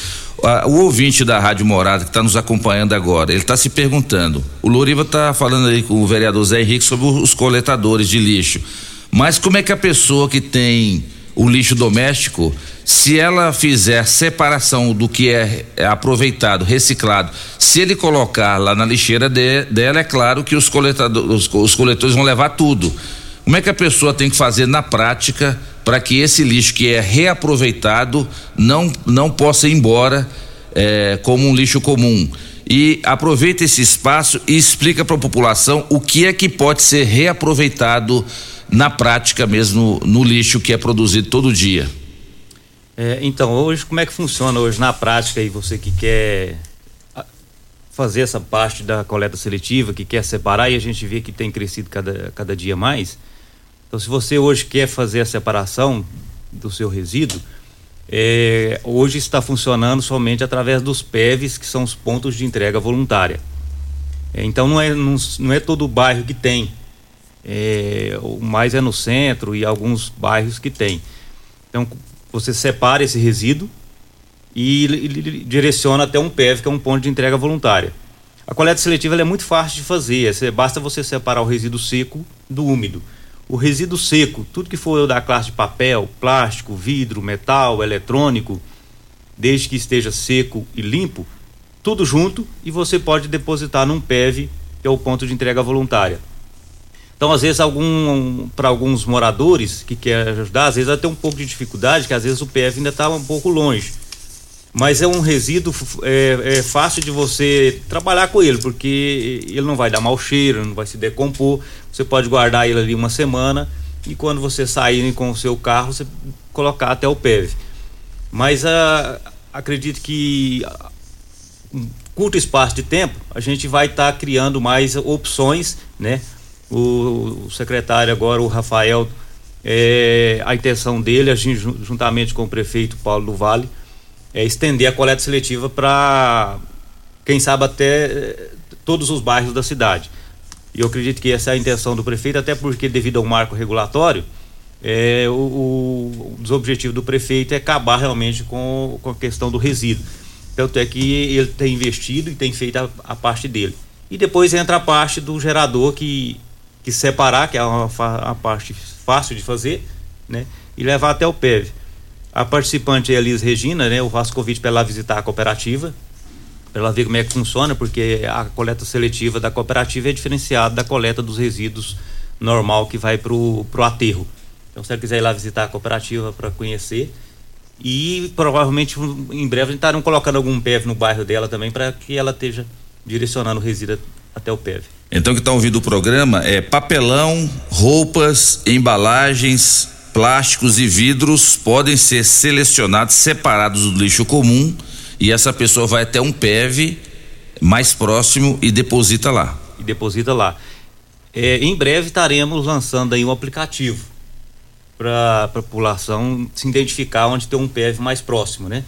O ouvinte da Rádio Morada que está nos acompanhando agora, ele está se perguntando. O Loriva está falando aí com o vereador Zé Henrique sobre os coletadores de lixo. Mas como é que a pessoa que tem o lixo doméstico, se ela fizer separação do que é, é aproveitado, reciclado, se ele colocar lá na lixeira de, dela, é claro que os, os, os coletores vão levar tudo. Como é que a pessoa tem que fazer na prática para que esse lixo que é reaproveitado não, não possa ir embora é, como um lixo comum? E aproveita esse espaço e explica para a população o que é que pode ser reaproveitado na prática mesmo no lixo que é produzido todo dia. É, então, hoje, como é que funciona hoje na prática aí, você que quer fazer essa parte da coleta seletiva, que quer separar, e a gente vê que tem crescido cada, cada dia mais. Então, se você hoje quer fazer a separação do seu resíduo, é, hoje está funcionando somente através dos PEVs, que são os pontos de entrega voluntária. É, então, não é, não, não é todo o bairro que tem é, mais é no centro e alguns bairros que tem. Então você separa esse resíduo e, e direciona até um PEV, que é um ponto de entrega voluntária. A coleta seletiva é muito fácil de fazer, é, basta você separar o resíduo seco do úmido. O resíduo seco, tudo que for da classe de papel, plástico, vidro, metal, eletrônico, desde que esteja seco e limpo, tudo junto e você pode depositar num PEV, que é o ponto de entrega voluntária. Então, às vezes, algum para alguns moradores que querem ajudar, às vezes ter um pouco de dificuldade, que às vezes o PF ainda está um pouco longe. Mas é um resíduo é, é, fácil de você trabalhar com ele, porque ele não vai dar mau cheiro, não vai se decompor. Você pode guardar ele ali uma semana e quando você sair com o seu carro, você colocar até o PEV. Mas a, ah, acredito que um curto espaço de tempo a gente vai estar tá criando mais opções, né? O, secretário agora, o Rafael, é, a intenção dele, juntamente com o prefeito Paulo do Vale, é estender a coleta seletiva para, quem sabe, até é, todos os bairros da cidade. E eu acredito que essa é a intenção do prefeito, até porque, devido ao marco regulatório, é, o, o, um dos objetivos do prefeito é acabar realmente com, com a questão do resíduo. Tanto é que ele tem investido e tem feito a, a parte dele. E depois entra a parte do gerador que que separar, que é uma, a parte fácil de fazer, né? E levar até o PEV. A participante é a Liz Regina, né? Eu faço convite para ela visitar a cooperativa, para ela ver como é que funciona, porque a coleta seletiva da cooperativa é diferenciada da coleta dos resíduos normal que vai para o aterro. Então, se ela quiser ir lá visitar a cooperativa para conhecer, e provavelmente em breve estarão colocando algum PEV no bairro dela também para que ela esteja direcionando o resíduo até o PEV. Então que está ouvindo o programa é papelão, roupas, embalagens, plásticos e vidros podem ser selecionados, separados do lixo comum e essa pessoa vai até um PEV mais próximo e deposita lá. E deposita lá. É, em breve estaremos lançando aí um aplicativo para a população se identificar onde tem um PEV mais próximo, né?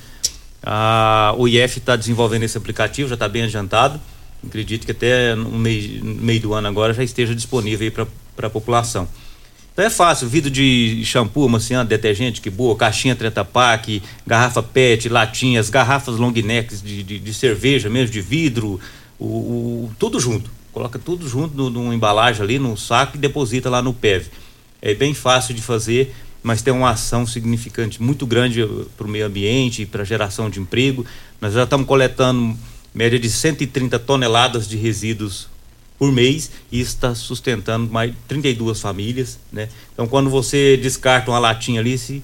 A, o IF está desenvolvendo esse aplicativo, já está bem adiantado acredito que até no meio, no meio do ano agora já esteja disponível para a população. Então é fácil, vidro de shampoo, amaciante, detergente, que boa, caixinha Treta Pak, garrafa PET, latinhas, garrafas long necks de, de, de cerveja mesmo, de vidro, o, o, tudo junto. Coloca tudo junto numa embalagem ali, num saco e deposita lá no PEV. É bem fácil de fazer mas tem uma ação significante muito grande para o meio ambiente e para geração de emprego. Nós já estamos coletando média de 130 toneladas de resíduos por mês e está sustentando mais de 32 famílias, né? Então quando você descarta uma latinha ali, se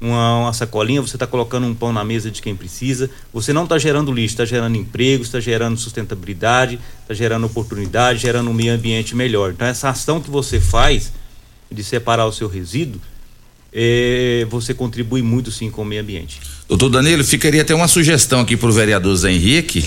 uma, uma sacolinha, você está colocando um pão na mesa de quem precisa. Você não está gerando lixo, está gerando emprego, está gerando sustentabilidade, está gerando oportunidade, gerando um meio ambiente melhor. Então essa ação que você faz de separar o seu resíduo, é, você contribui muito sim com o meio ambiente. Doutor Danilo, ficaria até uma sugestão aqui para o vereador Zé Henrique,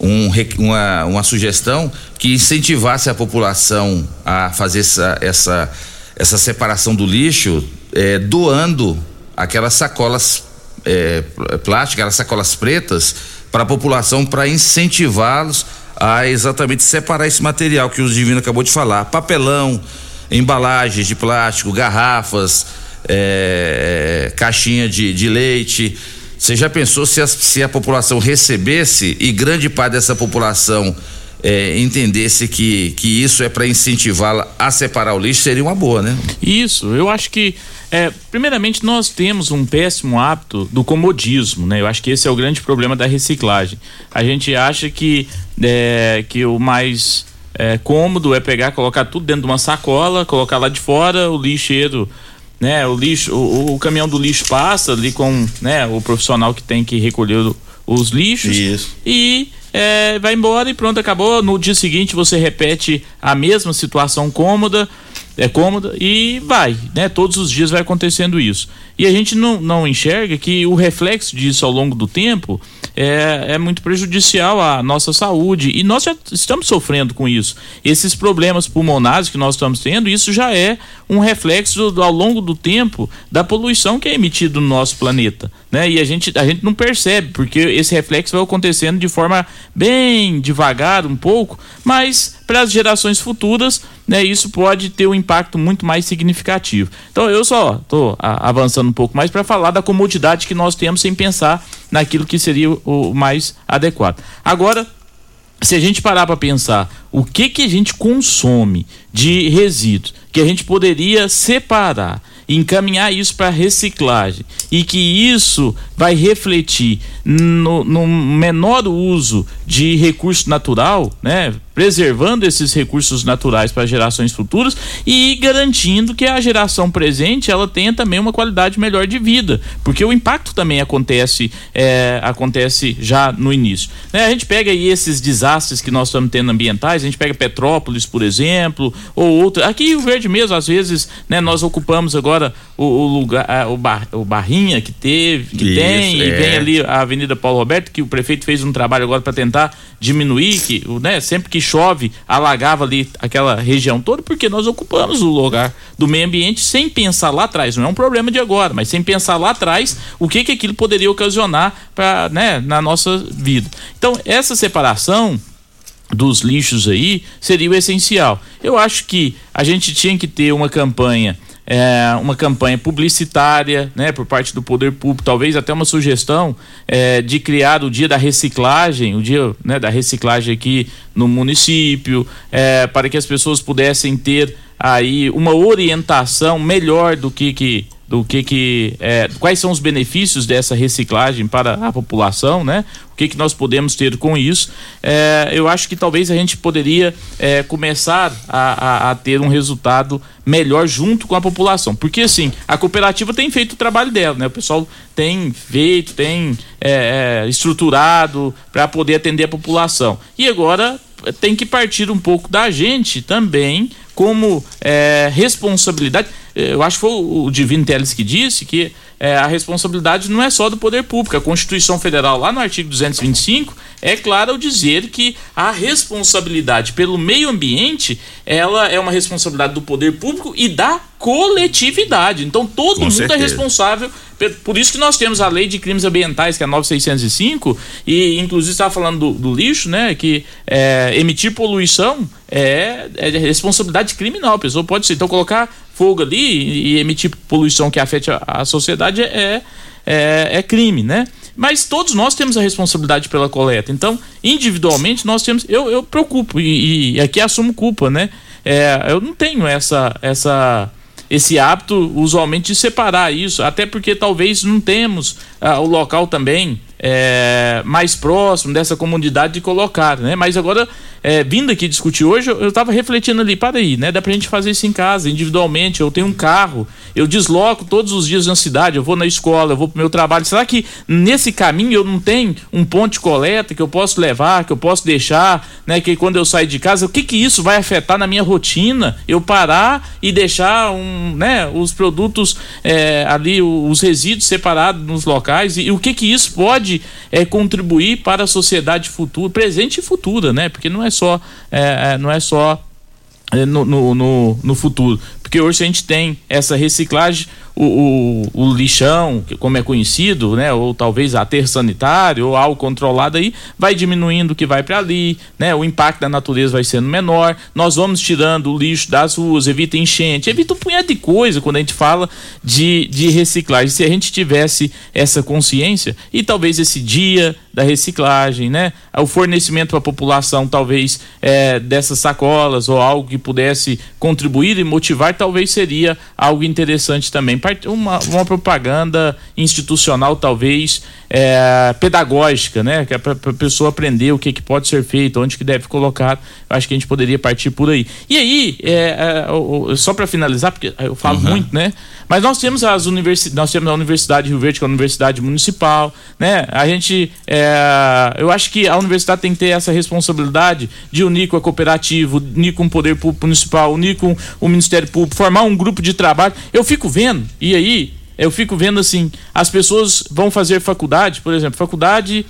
um, uma, uma sugestão que incentivasse a população a fazer essa, essa, essa separação do lixo, é, doando aquelas sacolas é, plásticas, aquelas sacolas pretas para a população para incentivá-los a exatamente separar esse material que o Divino acabou de falar, papelão, embalagens de plástico, garrafas, é, caixinha de, de leite. Você já pensou se a, se a população recebesse e grande parte dessa população é, entendesse que, que isso é para incentivá-la a separar o lixo, seria uma boa, né? Isso, eu acho que, é, primeiramente, nós temos um péssimo hábito do comodismo, né? Eu acho que esse é o grande problema da reciclagem. A gente acha que, é, que o mais é, cômodo é pegar, colocar tudo dentro de uma sacola, colocar lá de fora, o lixeiro né, o lixo, o, o, caminhão do lixo passa ali com, né, o profissional que tem que recolher o, os lixos Isso. e é, vai embora e pronto, acabou. No dia seguinte você repete a mesma situação cômoda, é cômoda e vai, né? Todos os dias vai acontecendo isso. E a gente não, não enxerga que o reflexo disso ao longo do tempo é, é muito prejudicial à nossa saúde e nós já estamos sofrendo com isso. Esses problemas pulmonares que nós estamos tendo, isso já é um reflexo do, ao longo do tempo da poluição que é emitida no nosso planeta, né? E a gente, a gente não percebe, porque esse reflexo vai acontecendo de forma bem devagar, um pouco, mas para as gerações futuras, né, isso pode ter um impacto muito mais significativo. Então eu só estou avançando um pouco mais para falar da comodidade que nós temos sem pensar naquilo que seria o, mais adequado. Agora, se a gente parar para pensar o que que a gente consome de resíduos que a gente poderia separar encaminhar isso para reciclagem e que isso vai refletir no, no, menor uso de recurso natural, né? Preservando esses recursos naturais para gerações futuras e garantindo que a geração presente ela tenha também uma qualidade melhor de vida, porque o impacto também acontece é, acontece já no início. Né? A gente pega aí esses desastres que nós estamos tendo ambientais, a gente pega Petrópolis, por exemplo, ou outra. Aqui o Verde mesmo, às vezes, né, nós ocupamos agora o, o lugar, o, bar, o Barrinha que teve, que Isso, tem, é. e vem ali a Avenida Paulo Roberto, que o prefeito fez um trabalho agora para tentar diminuir, que né, sempre que chove, alagava ali aquela região toda, porque nós ocupamos o lugar do meio ambiente sem pensar lá atrás. Não é um problema de agora, mas sem pensar lá atrás o que, que aquilo poderia ocasionar pra, né, na nossa vida. Então, essa separação dos lixos aí seria o essencial. Eu acho que a gente tinha que ter uma campanha é, uma campanha publicitária, né, por parte do poder público, talvez até uma sugestão é, de criar o dia da reciclagem, o dia né, da reciclagem aqui no município, é, para que as pessoas pudessem ter aí uma orientação melhor do que que do que que é, quais são os benefícios dessa reciclagem para a população, né? O que que nós podemos ter com isso? É, eu acho que talvez a gente poderia é, começar a, a, a, ter um resultado melhor junto com a população, porque assim a cooperativa tem feito o trabalho dela, né? O pessoal tem feito, tem é, é, estruturado para poder atender a população e agora tem que partir um pouco da gente também como é, responsabilidade. Eu acho que foi o Divino Teles que disse que é, a responsabilidade não é só do poder público. A Constituição Federal, lá no artigo 225, é claro ao dizer que a responsabilidade pelo meio ambiente ela é uma responsabilidade do poder público e da coletividade. Então todo Com mundo é certeza. é responsável. Por isso que nós temos a lei de crimes ambientais, que é a 9605, e inclusive estava falando do, do, lixo, né? Que é, emitir poluição é, é responsabilidade criminal. A pessoa pode ser. Então colocar fogo ali e, emitir poluição que afete a, a sociedade é, é, é crime, né? Mas todos nós temos a responsabilidade pela coleta. Então, individualmente, nós temos. Eu, eu preocupo e, e aqui assumo culpa, né? É, eu não tenho essa, essa esse hábito usualmente de separar isso, até porque talvez não temos ah, o local também é, mais próximo dessa comunidade de colocar, né? Mas agora, é, vindo aqui discutir hoje, eu estava refletindo ali, para aí, né? Dá pra gente fazer isso em casa, individualmente. Eu tenho um carro, eu desloco todos os dias na cidade, eu vou na escola, eu vou pro meu trabalho. Será que nesse caminho eu não tenho um ponto de coleta que eu posso levar, que eu posso deixar, né? Que quando eu sair de casa, o que que isso vai afetar na minha rotina? Eu parar e deixar um, né? Os produtos é, ali, os resíduos separados nos locais e, e o que que isso pode é, contribuir para a sociedade futura, presente e futura, né? Porque não é só, é, não é só é, no, no, no, no futuro. Porque hoje a gente tem essa reciclagem, o, o, o, lixão, como é conhecido, né, ou talvez aterro sanitário ou algo controlado aí, vai diminuindo o que vai para ali, né, o impacto da natureza vai sendo menor. Nós vamos tirando o lixo das ruas, evita enchente, evita um punhado de coisa quando a gente fala de, de reciclagem. Se a gente tivesse essa consciência e talvez esse dia da reciclagem, né, o fornecimento para a população, talvez é, dessas sacolas ou algo que pudesse contribuir e motivar, talvez seria algo interessante também uma, uma propaganda institucional, talvez, é, pedagógica, né? Que é para a pessoa aprender o que, que pode ser feito, onde que deve colocar. Eu acho que a gente poderia partir por aí. E aí, é, é, só para finalizar, porque eu falo uhum. muito, né? Mas nós temos as universidades, nós temos a Universidade de Rio Verde, que é a universidade municipal, né? A gente, é, eu acho que a universidade tem que ter essa responsabilidade de unir com a cooperativa, unir com o poder público municipal, unir com o Ministério Público, formar um grupo de trabalho. Eu fico vendo, e aí eu fico vendo assim, as pessoas vão fazer faculdade, por exemplo, faculdade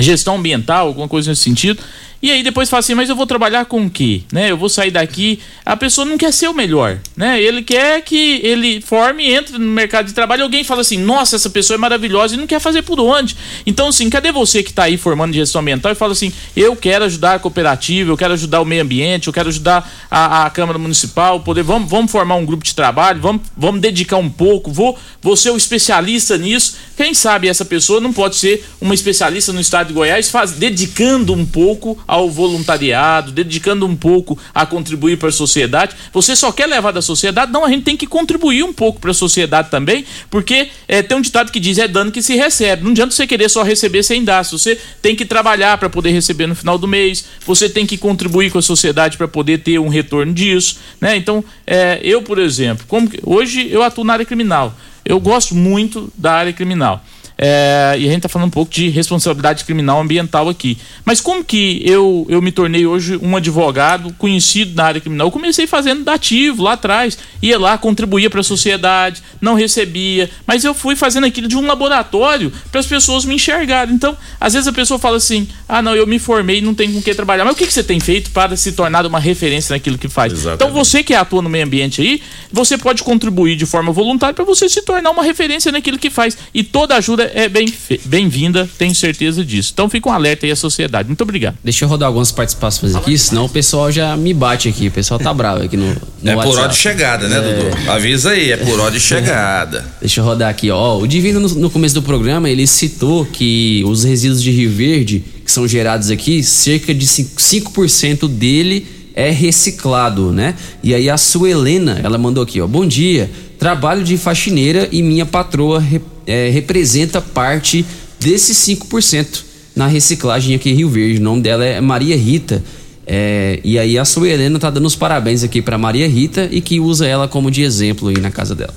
gestão ambiental, alguma coisa nesse sentido, e aí depois fala assim, mas eu vou trabalhar com o quê? Né? Eu vou sair daqui. A pessoa não quer ser o melhor, né? Ele quer que ele forme, entre no mercado de trabalho. Alguém fala assim, nossa, essa pessoa é maravilhosa e não quer fazer por onde. Então, assim, cadê você que está aí formando gestão ambiental e fala assim, eu quero ajudar a cooperativa, eu quero ajudar o meio ambiente, eu quero ajudar a, a Câmara Municipal, poder, vamos, vamos formar um grupo de trabalho, vamos, vamos dedicar um pouco, vou, vou ser o um especialista nisso. Quem sabe essa pessoa não pode ser uma especialista no estado de Goiás, faz, dedicando um pouco ao voluntariado, dedicando um pouco a contribuir para a sociedade. Você só quer levar da sociedade? Não, a gente tem que contribuir um pouco para a sociedade também, porque é, tem um ditado que diz: é dano que se recebe. Não adianta você querer só receber sem dar. Você tem que trabalhar para poder receber no final do mês, você tem que contribuir com a sociedade para poder ter um retorno disso. Né? Então, é, eu, por exemplo, como hoje eu atuo na área criminal. Eu gosto muito da área criminal. É, e a gente está falando um pouco de responsabilidade criminal ambiental aqui. Mas como que eu, eu me tornei hoje um advogado conhecido na área criminal? Eu comecei fazendo dativo lá atrás, ia lá, contribuía para a sociedade, não recebia, mas eu fui fazendo aquilo de um laboratório para as pessoas me enxergarem. Então, às vezes a pessoa fala assim: ah, não, eu me formei, não tenho com que trabalhar. Mas o que, que você tem feito para se tornar uma referência naquilo que faz? Exatamente. Então, você que atua no meio ambiente aí, você pode contribuir de forma voluntária para você se tornar uma referência naquilo que faz. E toda ajuda é bem-vinda, bem tenho certeza disso. Então fica um alerta aí à sociedade. Muito obrigado. Deixa eu rodar algumas participações aqui, senão o pessoal já me bate aqui. O pessoal tá bravo aqui no, no É WhatsApp. por hora de chegada, né, é... Dudu? Avisa aí, é por hora de chegada. Deixa eu rodar aqui, ó. O Divino, no, no começo do programa, ele citou que os resíduos de Rio Verde, que são gerados aqui, cerca de 5% dele é reciclado, né? E aí a sua Helena, ela mandou aqui, ó. Bom dia. Trabalho de faxineira e minha patroa é, representa parte desses 5% na reciclagem aqui em Rio Verde. O nome dela é Maria Rita. É, e aí a sua Helena tá dando os parabéns aqui para Maria Rita e que usa ela como de exemplo aí na casa dela.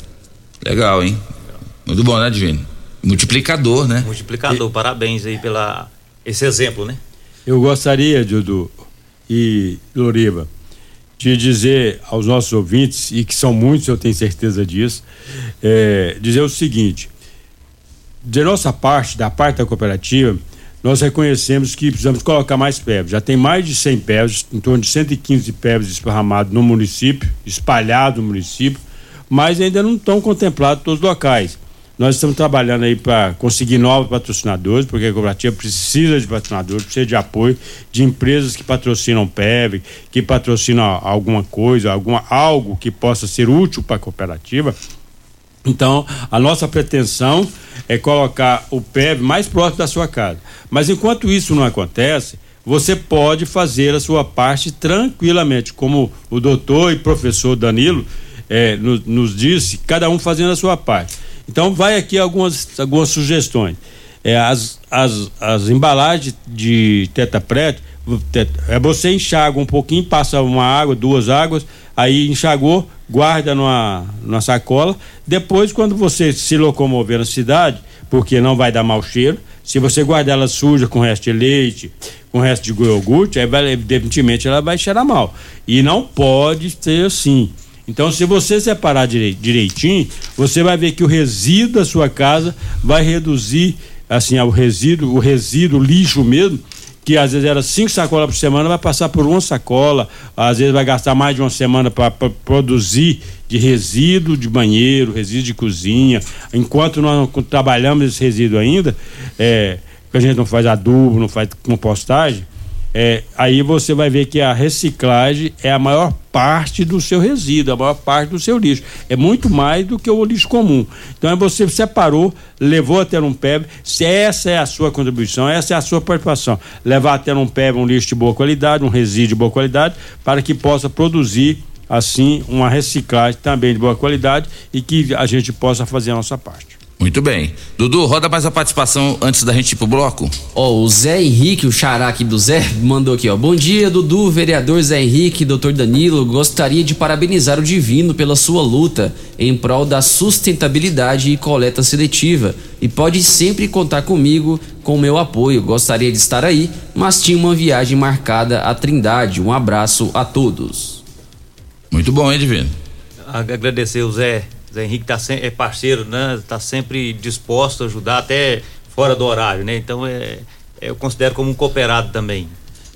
Legal, hein? Muito bom, né, Divino? Multiplicador, né? Multiplicador, e... parabéns aí pela esse exemplo, né? Eu gostaria, Dudu e Loriva, de dizer aos nossos ouvintes, e que são muitos, eu tenho certeza disso, é, dizer o seguinte: de nossa parte, da parte da cooperativa, nós reconhecemos que precisamos colocar mais PEVs. Já tem mais de 100 PEVs, em torno de 115 PEVs esparramados no município, espalhados no município, mas ainda não estão contemplados todos os locais. Nós estamos trabalhando aí para conseguir novos patrocinadores, porque a cooperativa precisa de patrocinadores, precisa de apoio de empresas que patrocinam PEV, que patrocinam alguma coisa, alguma, algo que possa ser útil para a cooperativa. Então, a nossa pretensão é colocar o PEV mais próximo da sua casa. Mas enquanto isso não acontece, você pode fazer a sua parte tranquilamente, como o doutor e professor Danilo é, nos, nos disse, cada um fazendo a sua parte. Então, vai aqui algumas, algumas sugestões. É, as, as, as embalagens de tetaprete, é você enxaga um pouquinho, passa uma água, duas águas, aí enxagou, guarda numa, numa sacola. Depois, quando você se locomover na cidade, porque não vai dar mau cheiro, se você guardar ela suja com resto de leite, com resto de iogurte, aí vai, definitivamente ela vai cheirar mal. E não pode ser assim. Então, se você separar direitinho, você vai ver que o resíduo da sua casa vai reduzir, assim, o resíduo, o resíduo, o lixo mesmo, que às vezes era cinco sacolas por semana, vai passar por uma sacola, às vezes vai gastar mais de uma semana para produzir de resíduo de banheiro, resíduo de cozinha. Enquanto nós não trabalhamos esse resíduo ainda, é, que a gente não faz adubo, não faz compostagem, é, aí você vai ver que a reciclagem é a maior parte do seu resíduo, a maior parte do seu lixo. É muito mais do que o lixo comum. Então você separou, levou até um PEB, se essa é a sua contribuição, essa é a sua participação. Levar até um PEB um lixo de boa qualidade, um resíduo de boa qualidade, para que possa produzir assim uma reciclagem também de boa qualidade e que a gente possa fazer a nossa parte. Muito bem. Dudu, roda mais a participação antes da gente ir pro bloco. Ó, oh, o Zé Henrique, o xará aqui do Zé, mandou aqui, ó. Bom dia, Dudu, vereador Zé Henrique, doutor Danilo. Gostaria de parabenizar o Divino pela sua luta em prol da sustentabilidade e coleta seletiva. E pode sempre contar comigo com o meu apoio. Gostaria de estar aí, mas tinha uma viagem marcada a Trindade. Um abraço a todos. Muito bom, hein, Divino? Agradecer o Zé Zé Henrique tá é parceiro, né? Tá sempre disposto a ajudar até fora do horário, né? Então é, é, eu considero como um cooperado também.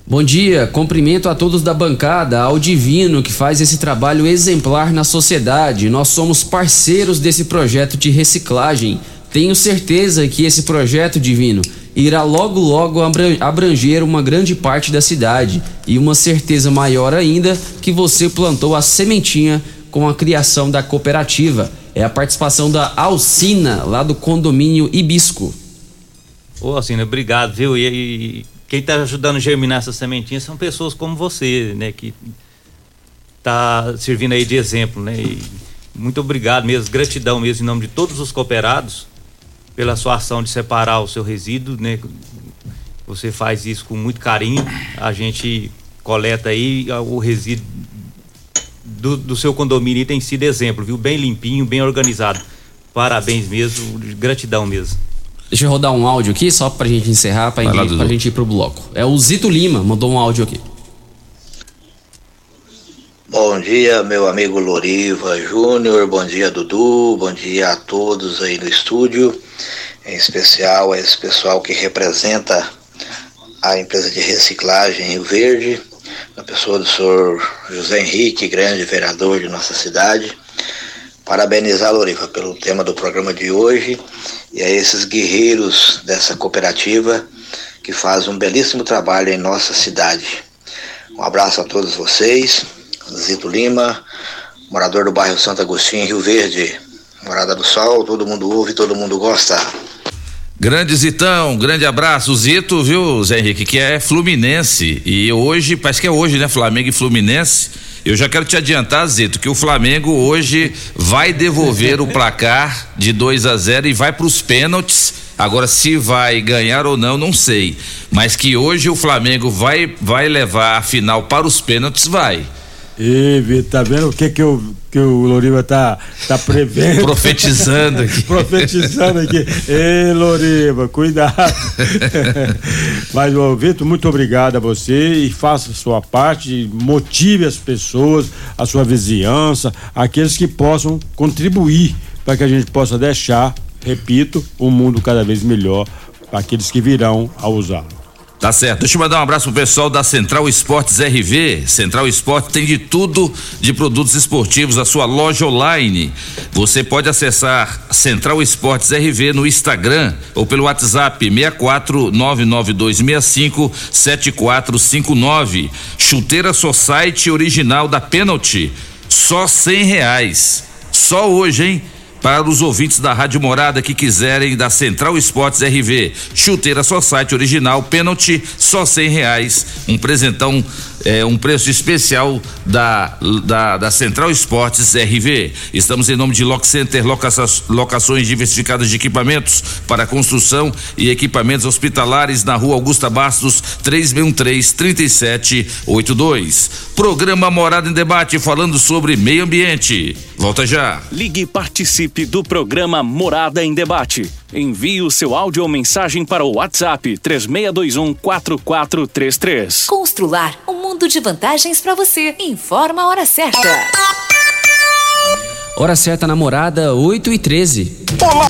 Bom dia, cumprimento a todos da bancada, ao Divino que faz esse trabalho exemplar na sociedade. Nós somos parceiros desse projeto de reciclagem. Tenho certeza que esse projeto divino irá logo logo abranger uma grande parte da cidade e uma certeza maior ainda que você plantou a sementinha com a criação da cooperativa. É a participação da Alcina, lá do condomínio Ibisco. Ô, Alcina, obrigado, viu? E, e quem está ajudando a germinar essas sementinhas são pessoas como você, né? Que tá servindo aí de exemplo, né? E muito obrigado mesmo, gratidão mesmo em nome de todos os cooperados pela sua ação de separar o seu resíduo, né? Você faz isso com muito carinho. A gente coleta aí o resíduo do, do seu condomínio tem sido exemplo, viu? Bem limpinho, bem organizado. Parabéns mesmo, gratidão mesmo. Deixa eu rodar um áudio aqui, só pra gente encerrar, pra, gente, lá, pra gente ir pro bloco. É o Zito Lima, mandou um áudio aqui. Bom dia, meu amigo Loriva Júnior, bom dia, Dudu, bom dia a todos aí no estúdio, em especial a esse pessoal que representa a empresa de reciclagem Rio Verde na pessoa do senhor José Henrique, grande vereador de nossa cidade. Parabenizar, Loriva, pelo tema do programa de hoje e a esses guerreiros dessa cooperativa que fazem um belíssimo trabalho em nossa cidade. Um abraço a todos vocês. Zito Lima, morador do bairro Santo Agostinho, Rio Verde. Morada do Sol, todo mundo ouve, todo mundo gosta. Grande Zitão, grande abraço. Zito, viu, Zé Henrique, que é Fluminense. E hoje, parece que é hoje, né? Flamengo e Fluminense. Eu já quero te adiantar, Zito, que o Flamengo hoje vai devolver o placar de 2 a 0 e vai para os pênaltis. Agora, se vai ganhar ou não, não sei. Mas que hoje o Flamengo vai, vai levar a final para os pênaltis, vai. E, tá vendo o que que, eu, que o Loriva tá, tá prevendo? Profetizando aqui. Profetizando aqui. Ei, Loriva, cuidado. Mas, Vitor, muito obrigado a você e faça a sua parte, motive as pessoas, a sua vizinhança, aqueles que possam contribuir para que a gente possa deixar, repito, o um mundo cada vez melhor para aqueles que virão a usá-lo. Tá certo. Deixa eu mandar um abraço pro pessoal da Central Esportes RV. Central Esportes tem de tudo de produtos esportivos, a sua loja online. Você pode acessar Central Esportes RV no Instagram ou pelo WhatsApp 64992657459. Chuteira Society original da Penalty, só cem reais. Só hoje, hein? Para os ouvintes da Rádio Morada que quiserem da Central Esportes RV, chuteira só site original, pênalti, só cem reais. Um presentão é, um preço especial da, da, da Central Esportes RV. Estamos em nome de Lock Center, locações, locações diversificadas de equipamentos para construção e equipamentos hospitalares na rua Augusta Bastos, 3613-3782. Programa Morada em Debate falando sobre meio ambiente. Volta já. Ligue e participe do programa Morada em Debate. Envie o seu áudio ou mensagem para o WhatsApp 3621 4433. Constrular um mundo de vantagens para você. Informa a hora certa. Hora certa namorada, 8 e 13. Olá!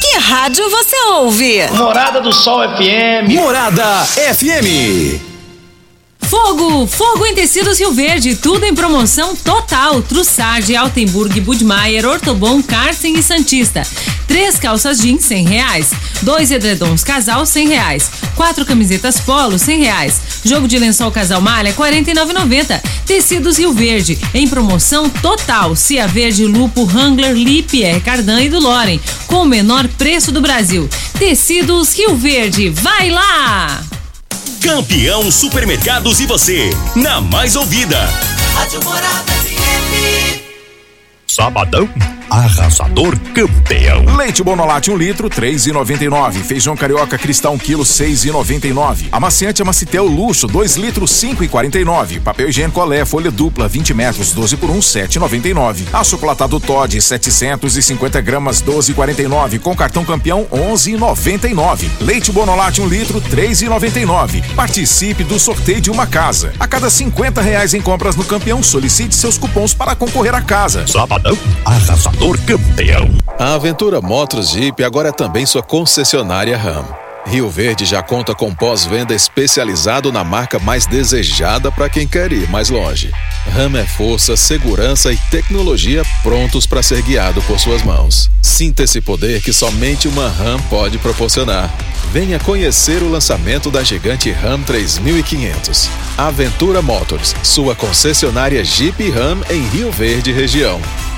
Que rádio você ouve? Morada do Sol FM. Morada FM. Fogo! Fogo em tecidos Rio Verde, tudo em promoção total. Trussardi, Altenburg, Budmeier, Ortobon, Carsten e Santista. Três calças jeans, cem reais. Dois edredons casal, cem reais. Quatro camisetas polo, cem reais. Jogo de lençol casal malha, quarenta e. Tecidos Rio Verde, em promoção total. Cia Verde, Lupo, Wrangler, Lipier, Cardan e do Loren, com o menor preço do Brasil. Tecidos Rio Verde, vai lá! Campeão Supermercados e você, na mais ouvida. Rádio Morada FM. Sabadão, arrasador campeão. Leite Bonolate 1 um litro, 3,99. Feijão carioca cristal 1 quilo, 6,99. Amaciante Amacitel Luxo, 2 litros, 5,49. Papel higiênico Olé, folha dupla, 20 metros, 12 por 1, 7,99. Achocolatado Todd, 750 gramas, 12,49. Com cartão campeão, 11,99. Leite Bonolate 1 um litro, 3,99. Participe do sorteio de uma casa. A cada 50 reais em compras no campeão, solicite seus cupons para concorrer à casa. Sabadão, arrasador campeão. A Aventura Motos Jeep agora é também sua concessionária RAM. Rio Verde já conta com pós-venda especializado na marca mais desejada para quem quer ir mais longe. RAM é força, segurança e tecnologia prontos para ser guiado por suas mãos. Sinta esse poder que somente uma RAM pode proporcionar. Venha conhecer o lançamento da gigante RAM 3500. Aventura Motors, sua concessionária Jeep RAM em Rio Verde região.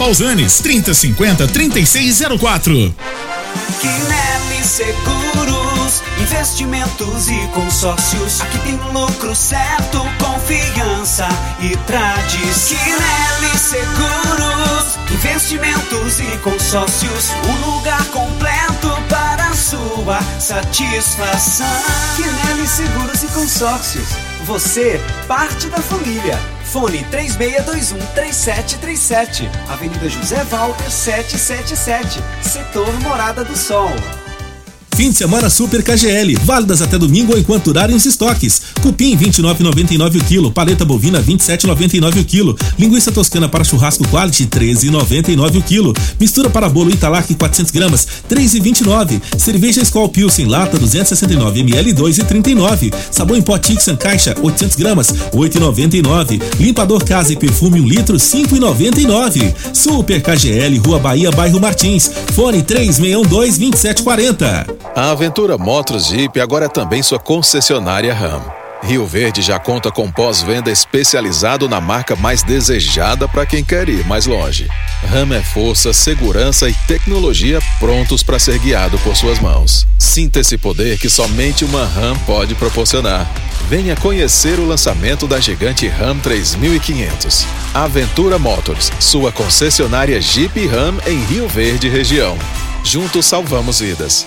Pausanes, 3050 3604. Quinelli Seguros, investimentos e consórcios. Aqui tem lucro certo, confiança e tradição. Quinelli Seguros, investimentos e consórcios. Um lugar completo para sua satisfação. Quinelli Seguros e Consórcios. Você, parte da família. Fone 3621-3737. Avenida José Walter 777. Setor Morada do Sol. Fim de semana Super KGL, válidas até domingo ou enquanto durarem os estoques. Cupim 29,99 o quilo, paleta bovina 27,99 o quilo, linguiça toscana para churrasco quality 13,99 o quilo, mistura para bolo Italac 400 gramas 3,29, cerveja Skol Pilsen lata 269 ml 2,39, sabão em pó Tixan caixa 800 gramas 8,99, limpador casa e perfume 1 litro 5,99. Super KGL, Rua Bahia, bairro Martins, fone 3612 2740. A Aventura Motos Jeep agora é também sua concessionária RAM. Rio Verde já conta com pós-venda especializado na marca mais desejada para quem quer ir mais longe. RAM é força, segurança e tecnologia prontos para ser guiado por suas mãos. Sinta esse poder que somente uma RAM pode proporcionar. Venha conhecer o lançamento da gigante RAM 3500. Aventura Motors, sua concessionária Jeep RAM em Rio Verde região. Juntos salvamos vidas.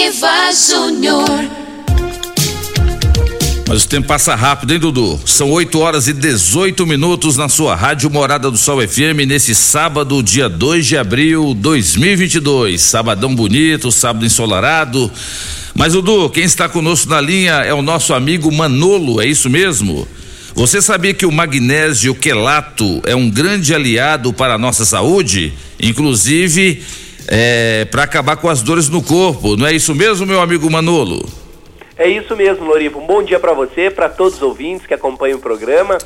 Loriva Júnior. Mas o tempo passa rápido, hein, Dudu? São 8 horas e 18 minutos na sua Rádio Morada do Sol FM nesse sábado, dia 2 de abril de 2022. Sabadão bonito, sábado ensolarado. Mas, Dudu, quem está conosco na linha é o nosso amigo Manolo, é isso mesmo? Você sabia que o magnésio quelato é um grande aliado para a nossa saúde? Inclusive, é, para acabar com as dores no corpo, não é isso mesmo, meu amigo Manolo? É isso mesmo, Lorivo. Um bom dia para você, para todos os ouvintes que acompanham o programa.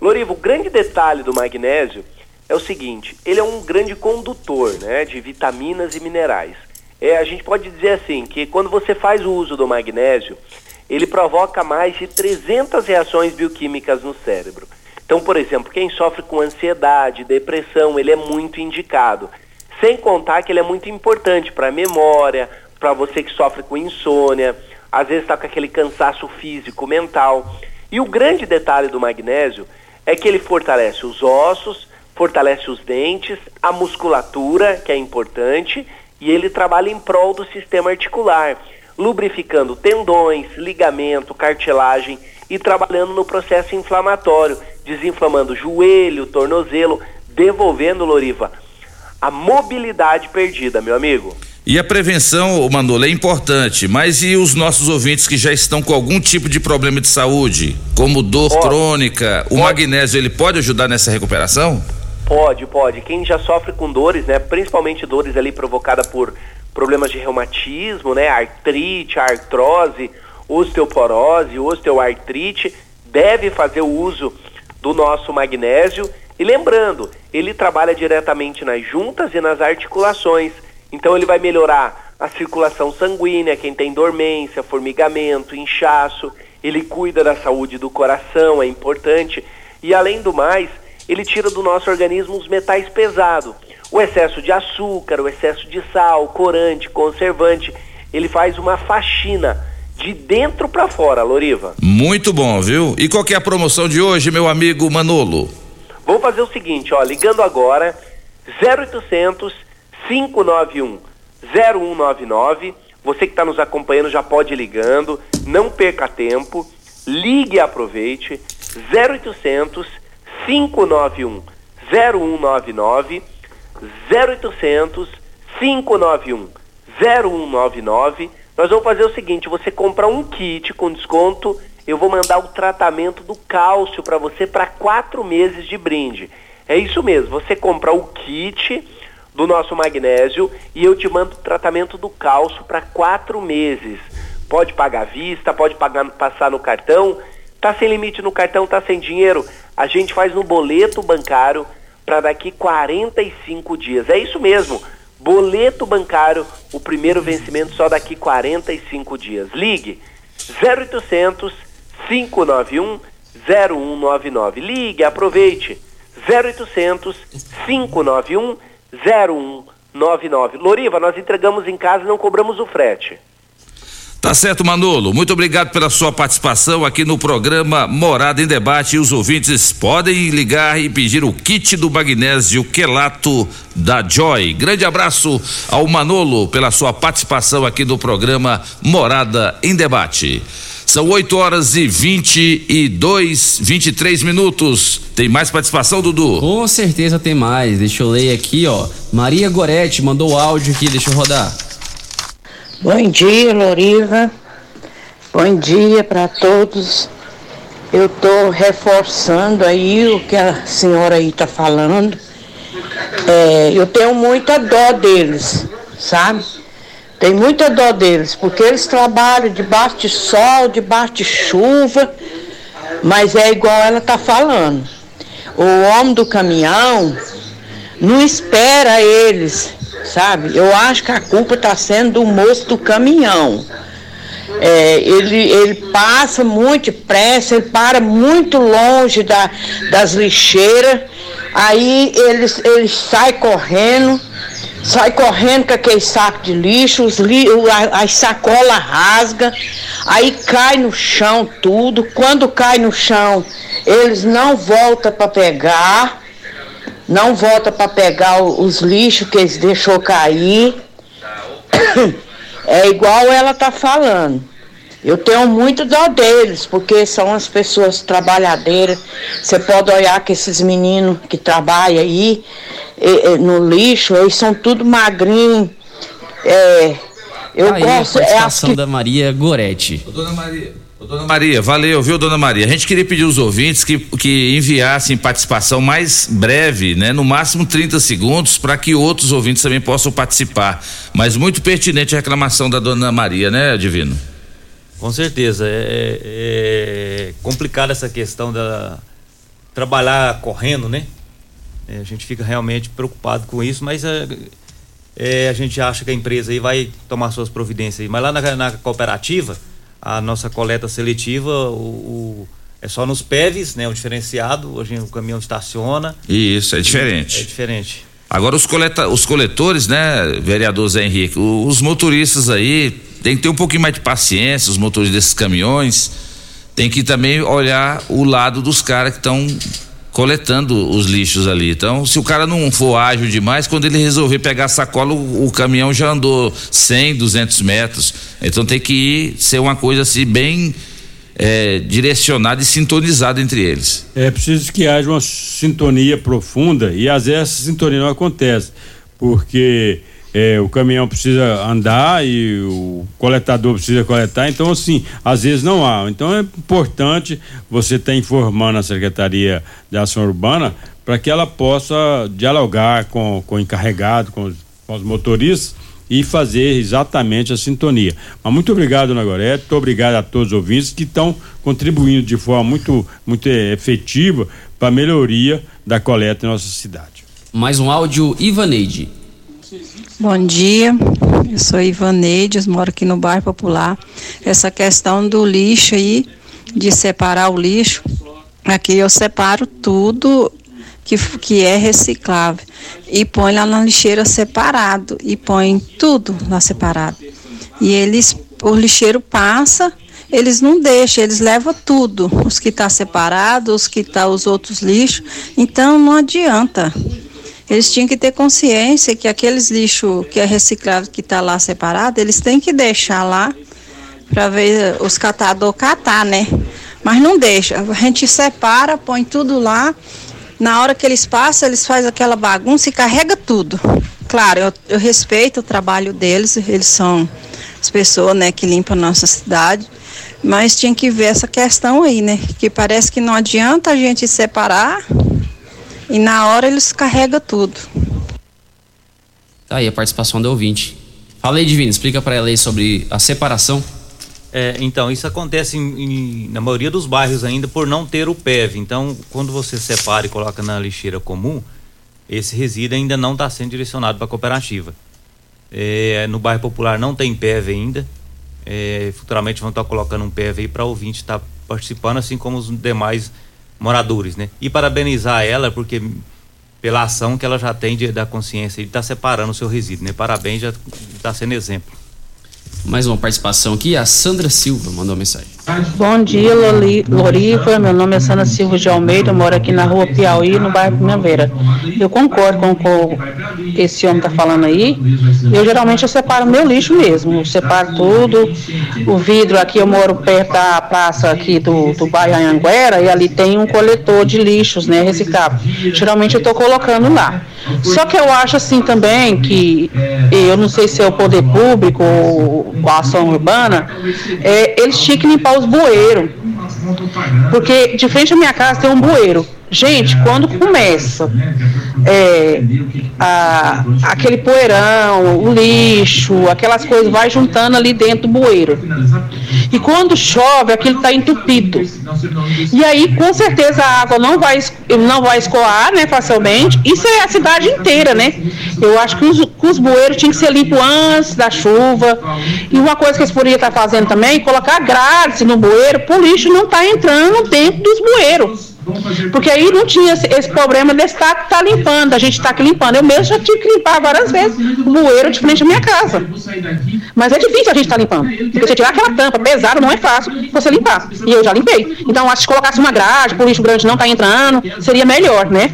Lorivo, o grande detalhe do magnésio é o seguinte: ele é um grande condutor, né, de vitaminas e minerais. É, a gente pode dizer assim que quando você faz o uso do magnésio, ele provoca mais de 300 reações bioquímicas no cérebro. Então, por exemplo, quem sofre com ansiedade, depressão, ele é muito indicado. Sem contar que ele é muito importante para a memória, para você que sofre com insônia, às vezes está com aquele cansaço físico, mental. E o grande detalhe do magnésio é que ele fortalece os ossos, fortalece os dentes, a musculatura, que é importante, e ele trabalha em prol do sistema articular, lubrificando tendões, ligamento, cartilagem e trabalhando no processo inflamatório, desinflamando joelho, tornozelo, devolvendo, Loriva, a mobilidade perdida, meu amigo. E a prevenção, Manolo, é importante, mas e os nossos ouvintes que já estão com algum tipo de problema de saúde, como dor crônica, o magnésio, ele pode ajudar nessa recuperação? Pode, pode. Quem já sofre com dores, né, principalmente dores ali provocadas por problemas de reumatismo, né, artrite, artrose, osteoporose, osteoartrite, deve fazer o uso do nosso magnésio. E lembrando, ele trabalha diretamente nas juntas e nas articulações. Então ele vai melhorar a circulação sanguínea, quem tem dormência, formigamento, inchaço. Ele cuida da saúde do coração, é importante. E além do mais, ele tira do nosso organismo os metais pesados. O excesso de açúcar, o excesso de sal, corante, conservante. Ele faz uma faxina de dentro para fora, Loriva. Muito bom, viu? E qual é a promoção de hoje, meu amigo Manolo? Vamos fazer o seguinte, ó, ligando agora 0800 591 0199. Você que está nos acompanhando já pode ir ligando, não perca tempo, ligue e aproveite 0800 591 0199 0800 591 0199. Nós vamos fazer o seguinte, você comprar um kit com desconto, eu vou mandar o tratamento do cálcio para você para quatro meses de brinde. É isso mesmo, você compra o kit do nosso magnésio e eu te mando o tratamento do cálcio para quatro meses. Pode pagar à vista, pode pagar, passar no cartão. Tá sem limite no cartão, tá sem dinheiro? A gente faz no boleto bancário para daqui 45 dias. É isso mesmo. Boleto bancário, o primeiro vencimento só daqui 45 dias. Ligue 0800 591 0199. Ligue, aproveite. 0800 591 0199. Loriva, nós entregamos em casa e não cobramos o frete. Tá certo, Manolo. Muito obrigado pela sua participação aqui no programa Morada em Debate. E os ouvintes podem ligar e pedir o kit do magnésio quelato da Joy. Grande abraço ao Manolo pela sua participação aqui no programa Morada em Debate. São 8 horas e 22, 23 minutos. Tem mais participação, Dudu? Com certeza tem mais. Deixa eu ler aqui, ó. Maria Goretti mandou áudio aqui, deixa eu rodar. Bom dia, Loriva. Bom dia para todos. Eu estou reforçando aí o que a senhora aí está falando. É, eu tenho muita dó deles, sabe? Tem muita dó deles, porque eles trabalham debaixo de sol, debaixo de chuva, mas é igual ela está falando. O homem do caminhão não espera eles sabe? Eu acho que a culpa está sendo do moço do caminhão. É, ele, ele passa muito depressa, ele para muito longe da, das lixeiras, aí ele, ele sai correndo, sai correndo com aquele saco de lixo, os li, as sacolas rasga, aí cai no chão tudo. Quando cai no chão, eles não voltam para pegar não volta para pegar os lixos que eles deixou cair. É igual ela tá falando. Eu tenho muito dó deles, porque são as pessoas trabalhadeiras. Você pode olhar que esses meninos que trabalham aí no lixo, eles são tudo magrinhos. É, eu Aí, gosto. a É participação que da Maria Goretti. Dona Maria. Dona Maria, valeu, viu, dona Maria? A gente queria pedir aos ouvintes que, que enviassem participação mais breve, né? No máximo 30 segundos, para que outros ouvintes também possam participar. Mas muito pertinente a reclamação da dona Maria, né, Divino? Com certeza. É, é complicada essa questão da trabalhar correndo, né? É, a gente fica realmente preocupado com isso, mas é, é, a gente acha que a empresa aí vai tomar suas providências aí. Mas lá na, na cooperativa, a nossa coleta seletiva, o, o- é só nos PEVs, né? O diferenciado, hoje o caminhão estaciona. Isso, é diferente. É diferente. Agora os, coleta, os coletores, né, vereador Zé Henrique, o- os motoristas aí tem que ter um pouquinho mais de paciência, os motores desses caminhões, tem que também olhar o lado dos caras que estão coletando os lixos ali. Então, se o cara não for ágil demais, quando ele resolver pegar a sacola, o, o caminhão já andou 100, 200 metros. Então tem que ir ser uma coisa assim bem eh, direcionada e sintonizada entre eles. É preciso que haja uma sintonia profunda e às vezes essa sintonia não acontece, porque é, o caminhão precisa andar e o coletador precisa coletar, então assim, às vezes não há. Então é importante você estar informando a Secretaria de Ação Urbana para que ela possa dialogar com, com o encarregado, com os, com os motoristas e fazer exatamente a sintonia. Mas muito obrigado, Dona Gorete, muito obrigado a todos os ouvintes que estão contribuindo de forma muito, muito efetiva para a melhoria da coleta em nossa cidade. Mais um áudio, Ivaneide. Bom dia, eu sou Ivaneides, moro aqui no bairro Popular. Essa questão do lixo aí, de separar o lixo, aqui eu separo tudo que, que é reciclável e põe lá na lixeira separado e põe tudo lá separado. E eles, o lixeiro passa, eles não deixam, eles levam tudo, os que tá separado, os que tá os outros lixos. Então não adianta. Eles tinham que ter consciência que aqueles lixos que é reciclável que está lá separado, eles têm que deixar lá para ver os catadores catar, né? Mas não deixa. A gente separa, põe tudo lá. Na hora que eles passam, eles fazem aquela bagunça e carrega tudo. Claro, eu, eu respeito o trabalho deles, eles são as pessoas né, que limpam a nossa cidade. Mas tinha que ver essa questão aí, né? Que parece que não adianta a gente separar e na hora eles carregam tudo. Tá aí a participação do ouvinte. Fala aí, Divino, explica pra ela aí sobre a separação. É, então, isso acontece em- em- na maioria dos bairros ainda por não ter o PEV. Então, quando você separa e coloca na lixeira comum, esse resíduo ainda não está sendo direcionado para a cooperativa. É, no bairro Popular não tem PEV ainda. É, futuramente vão estar colocando um PEV aí para o ouvinte estar participando, assim como os demais moradores, né? E parabenizar ela, porque pela ação que ela já tem de, da consciência de estar tá separando o seu resíduo, né? Parabéns, já está sendo exemplo. Mais uma participação aqui, a Sandra Silva mandou uma mensagem. Bom dia, Loli, Loriva. Meu nome é Sandra Silva de Almeida, eu moro aqui na rua Piauí, no bairro Primavera. Eu concordo com o que esse homem está falando aí. Eu geralmente eu separo meu lixo mesmo. Eu separo tudo. O vidro aqui, eu moro perto da praça aqui do, do bairro Anhanguera e ali tem um coletor de lixos, né, reciclável. Geralmente eu estou colocando lá. Só que eu acho assim também que, eu não sei se é o poder público ou a ação urbana, é, eles tinham que limpar os bueiros. Porque de frente à minha casa tem um bueiro. Gente, quando começa é, a, aquele poeirão, o lixo, aquelas coisas, vai juntando ali dentro do bueiro. E quando chove, aquilo está entupido. E aí, com certeza, a água não vai, não vai escoar né, facilmente. Isso é a cidade inteira, né? Eu acho que os, que os bueiros tinham que ser limpos antes da chuva. E uma coisa que eles poderiam estar fazendo também, colocar grades no bueiro, para o lixo não estar tá entrando dentro dos bueiros. Porque aí não tinha esse problema de estar tá limpando, a gente está aqui limpando. Eu mesmo já tive que limpar várias vezes o bueiro de frente à minha casa. Mas é difícil a gente estar tá limpando. Porque você tirar aquela tampa pesada não é fácil você limpar. E eu já limpei. Então, acho que se colocasse uma grade, por lixo grande não está entrando, seria melhor, né?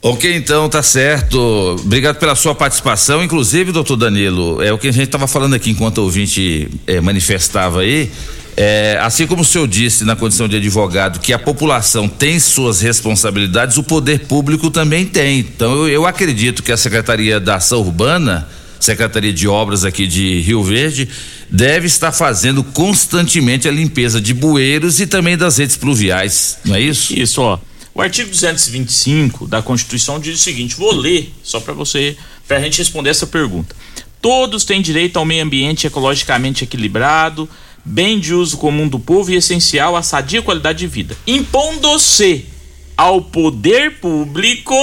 Ok, então tá certo. Obrigado pela sua participação. Inclusive, doutor Danilo, é o que a gente estava falando aqui enquanto o ouvinte é, manifestava aí. É, assim como o senhor disse na condição de advogado que a população tem suas responsabilidades, o poder público também tem. Então eu, eu acredito que a Secretaria da Ação Urbana, Secretaria de Obras aqui de Rio Verde, deve estar fazendo constantemente a limpeza de bueiros e também das redes pluviais, não é isso? Isso, ó. O artigo 225 da Constituição diz o seguinte: vou ler só para você, para a gente responder essa pergunta. Todos têm direito ao meio ambiente ecologicamente equilibrado, bem de uso comum do povo e essencial à sadia qualidade de vida, impondo-se ao poder público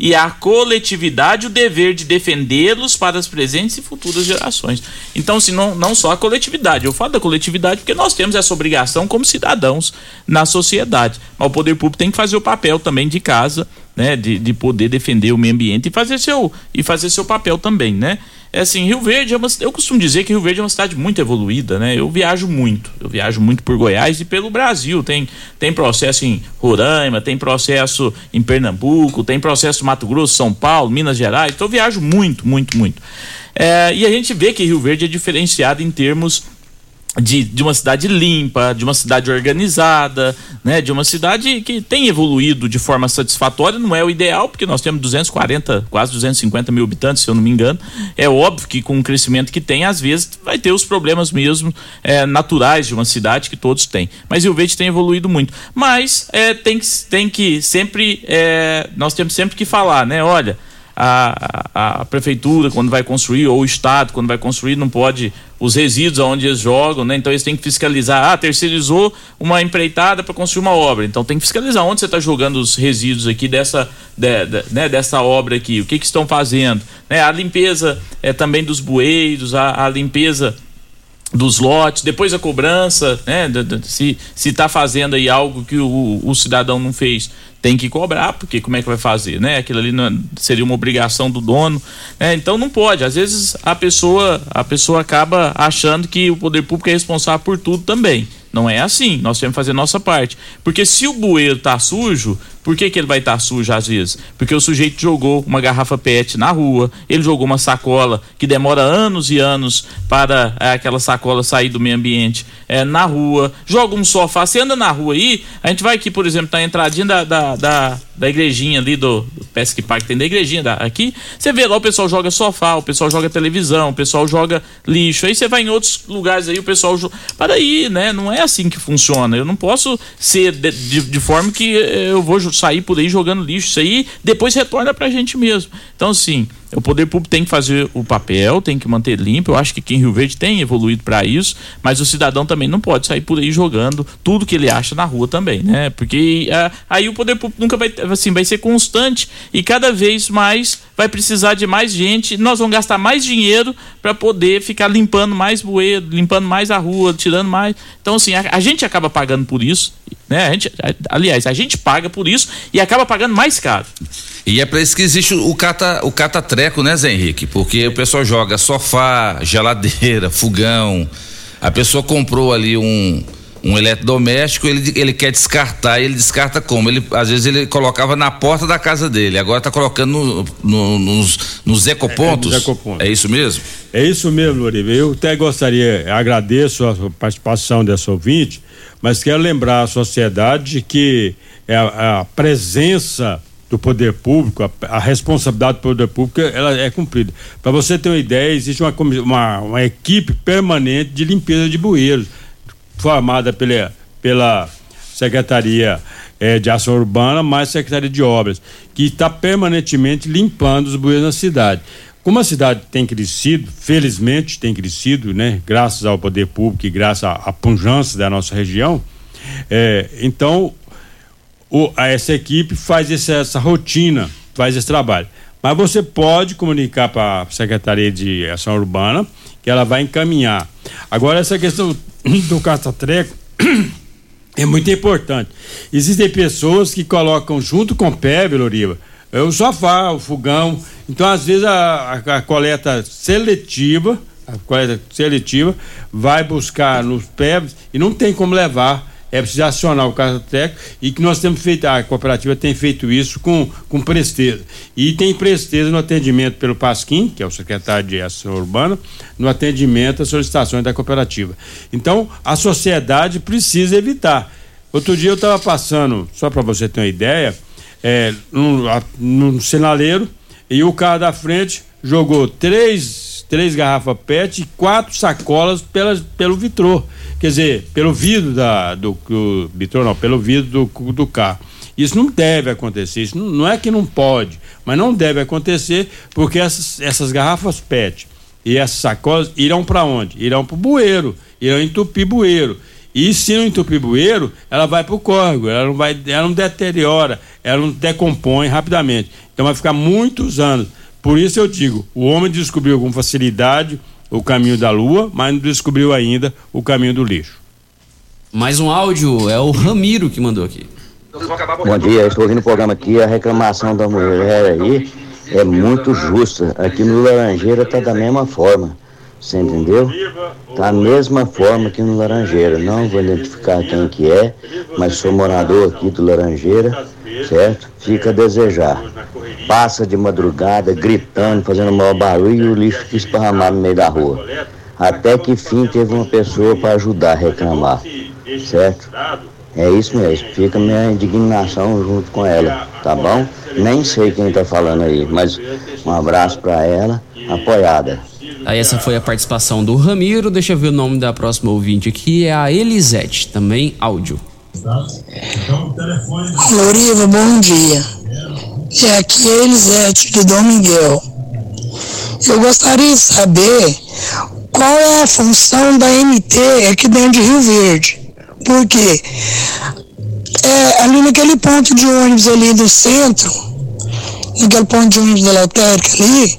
e à coletividade o dever de defendê-los para as presentes e futuras gerações. Então, se não, não só a coletividade, eu falo da coletividade porque nós temos essa obrigação como cidadãos na sociedade, mas o poder público tem que fazer o papel também de casa, né, de, de poder defender o meio ambiente e fazer seu e fazer seu papel também, né? É assim, Rio Verde é uma, eu costumo dizer que Rio Verde é uma cidade muito evoluída, né? Eu viajo muito, eu viajo muito por Goiás e pelo Brasil. Tem, tem processo em Roraima, tem processo em Pernambuco, tem processo Mato Grosso, São Paulo, Minas Gerais. Então eu viajo muito, muito, muito. É, e a gente vê que Rio Verde é diferenciado em termos de, de uma cidade limpa, de uma cidade organizada, né, de uma cidade que tem evoluído de forma satisfatória, não é o ideal, porque nós temos 240, quase 250 mil habitantes, se eu não me engano. É óbvio que com o crescimento que tem, às vezes vai ter os problemas mesmo é, naturais de uma cidade que todos têm. Mas o Verde tem evoluído muito. Mas é, tem, que, tem que sempre, é, nós temos sempre que falar, né? Olha, a, a, a, prefeitura, quando vai construir, ou o Estado, quando vai construir, não pode. Os resíduos onde eles jogam, né? Então eles têm que fiscalizar. Ah, terceirizou uma empreitada para construir uma obra. Então tem que fiscalizar onde você está jogando os resíduos aqui dessa, de, de, né, dessa obra aqui. O que, que estão fazendo? Né? A limpeza é, também dos bueiros, a, a limpeza dos lotes, depois a cobrança, né? Se está fazendo aí algo que o, o cidadão não fez, tem que cobrar, porque como é que vai fazer, né? Aquilo ali não, seria uma obrigação do dono, né? Então não pode. Às vezes a pessoa a pessoa acaba achando que o poder público é responsável por tudo também. Não é assim. Nós temos que fazer nossa parte. Porque se o bueiro tá sujo, por que, que ele vai estar tá sujo às vezes? Porque o sujeito jogou uma garrafa PET na rua, ele jogou uma sacola que demora anos e anos para é, aquela sacola sair do meio ambiente é, na rua, joga um sofá. Você anda na rua aí, a gente vai aqui, por exemplo, tá entradinha da, da, da, da igrejinha ali do, do Pesque Park, tem da igrejinha da, aqui. Você vê lá o pessoal joga sofá, o pessoal joga televisão, o pessoal joga lixo. Aí você vai em outros lugares aí, o pessoal. Para aí, né? Não é assim que funciona. Eu não posso ser de, de, de forma que eu vou sair por aí jogando lixo. Isso aí depois retorna pra gente mesmo. Então, assim, O poder público tem que fazer o papel, tem que manter limpo. Eu acho que aqui em Rio Verde tem evoluído para isso, mas o cidadão também não pode sair por aí jogando tudo que ele acha na rua também, né? Porque ah, aí o poder público nunca vai, assim, vai ser constante e cada vez mais vai precisar de mais gente. Nós vamos gastar mais dinheiro para poder ficar limpando mais bueiro, limpando mais a rua, tirando mais. Então, assim, a, a gente acaba pagando por isso, né? A gente, aliás, a gente paga por isso e acaba pagando mais caro. E é pra isso que existe o cata, o cata-treco, né, Zé Henrique? Porque o pessoal joga sofá, geladeira, fogão. A pessoa comprou ali um, um eletrodoméstico, ele, ele quer descartar, e ele descarta como? Ele, às vezes ele colocava na porta da casa dele, agora tá colocando no- no- nos, nos ecopontos. É, nos ecopontos. É isso mesmo? É isso mesmo, Loriva. Eu até gostaria, agradeço a participação dessa ouvinte, mas quero lembrar à sociedade que é a, a presença do poder público, a, a responsabilidade do poder público, ela é cumprida. Para você ter uma ideia, existe uma, uma, uma equipe permanente de limpeza de bueiros, formada pela, pela Secretaria eh, de Ação Urbana, mais Secretaria de Obras, que está permanentemente limpando os bueiros na cidade. Como a cidade tem crescido, felizmente tem crescido, né? Graças ao poder público e graças à, à pujança da nossa região, eh, então o- a- essa equipe faz esse- essa rotina, faz esse trabalho. Mas você pode comunicar para a Secretaria de Ação Urbana que ela vai encaminhar. Agora, essa questão do caça-treco é muito importante. Existem pessoas que colocam junto com o pé, Loriva, é o sofá, o fogão. Então, às vezes, a, a- a coleta seletiva, a coleta seletiva, vai buscar nos pés e não tem como levar. É preciso acionar o caça-treco e que nós temos feito, a cooperativa tem feito isso com, com presteza. E tem presteza no atendimento pelo Pasquim, que é o secretário de Ação Urbana, no atendimento às solicitações da cooperativa. Então, a sociedade precisa evitar. Outro dia eu estava passando, só para você ter uma ideia, é, a- num sinaleiro e o carro da frente jogou três, três garrafas PET e quatro sacolas pelas, pelo vitrô. Quer dizer, pelo vidro da, do, do vitrô, não, pelo vidro do, do carro. Isso não deve acontecer. Isso não, não é que não pode, mas não deve acontecer porque essas, essas garrafas PET e essas sacolas irão para onde? Irão para o bueiro, irão entupir bueiro. E se não entupir bueiro, ela vai para o córrego, ela não, vai, ela não deteriora, ela não decompõe rapidamente. Então vai ficar muitos anos. Por isso eu digo, o homem descobriu com facilidade o caminho da lua, mas não descobriu ainda o caminho do lixo. Mais um áudio, é o Ramiro que mandou aqui. Bom dia, estou ouvindo o programa aqui. A reclamação da mulher aí é muito justa. Aqui no Laranjeira tá da mesma forma. Você entendeu? Tá a mesma forma que no Laranjeira. Não vou identificar quem que é, mas sou morador aqui do Laranjeira, certo? Fica a desejar. Passa de madrugada gritando, fazendo maior barulho e o lixo fica esparramado no meio da rua. Até que fim teve uma pessoa para ajudar a reclamar, certo? É isso mesmo, fica minha indignação junto com ela, tá bom? Nem sei quem tá falando aí, mas um abraço para ela, apoiada. Aí essa foi a participação do Ramiro. Deixa eu ver o nome da próxima ouvinte aqui, é a Elisete, também áudio. Loriva, bom dia. É aqui a Elisete de Dom Miguel. Eu gostaria de saber qual é a função da MT aqui dentro de Rio Verde. Porque é, ali naquele ponto de ônibus ali do centro, naquele ponto de ônibus da lotérica ali,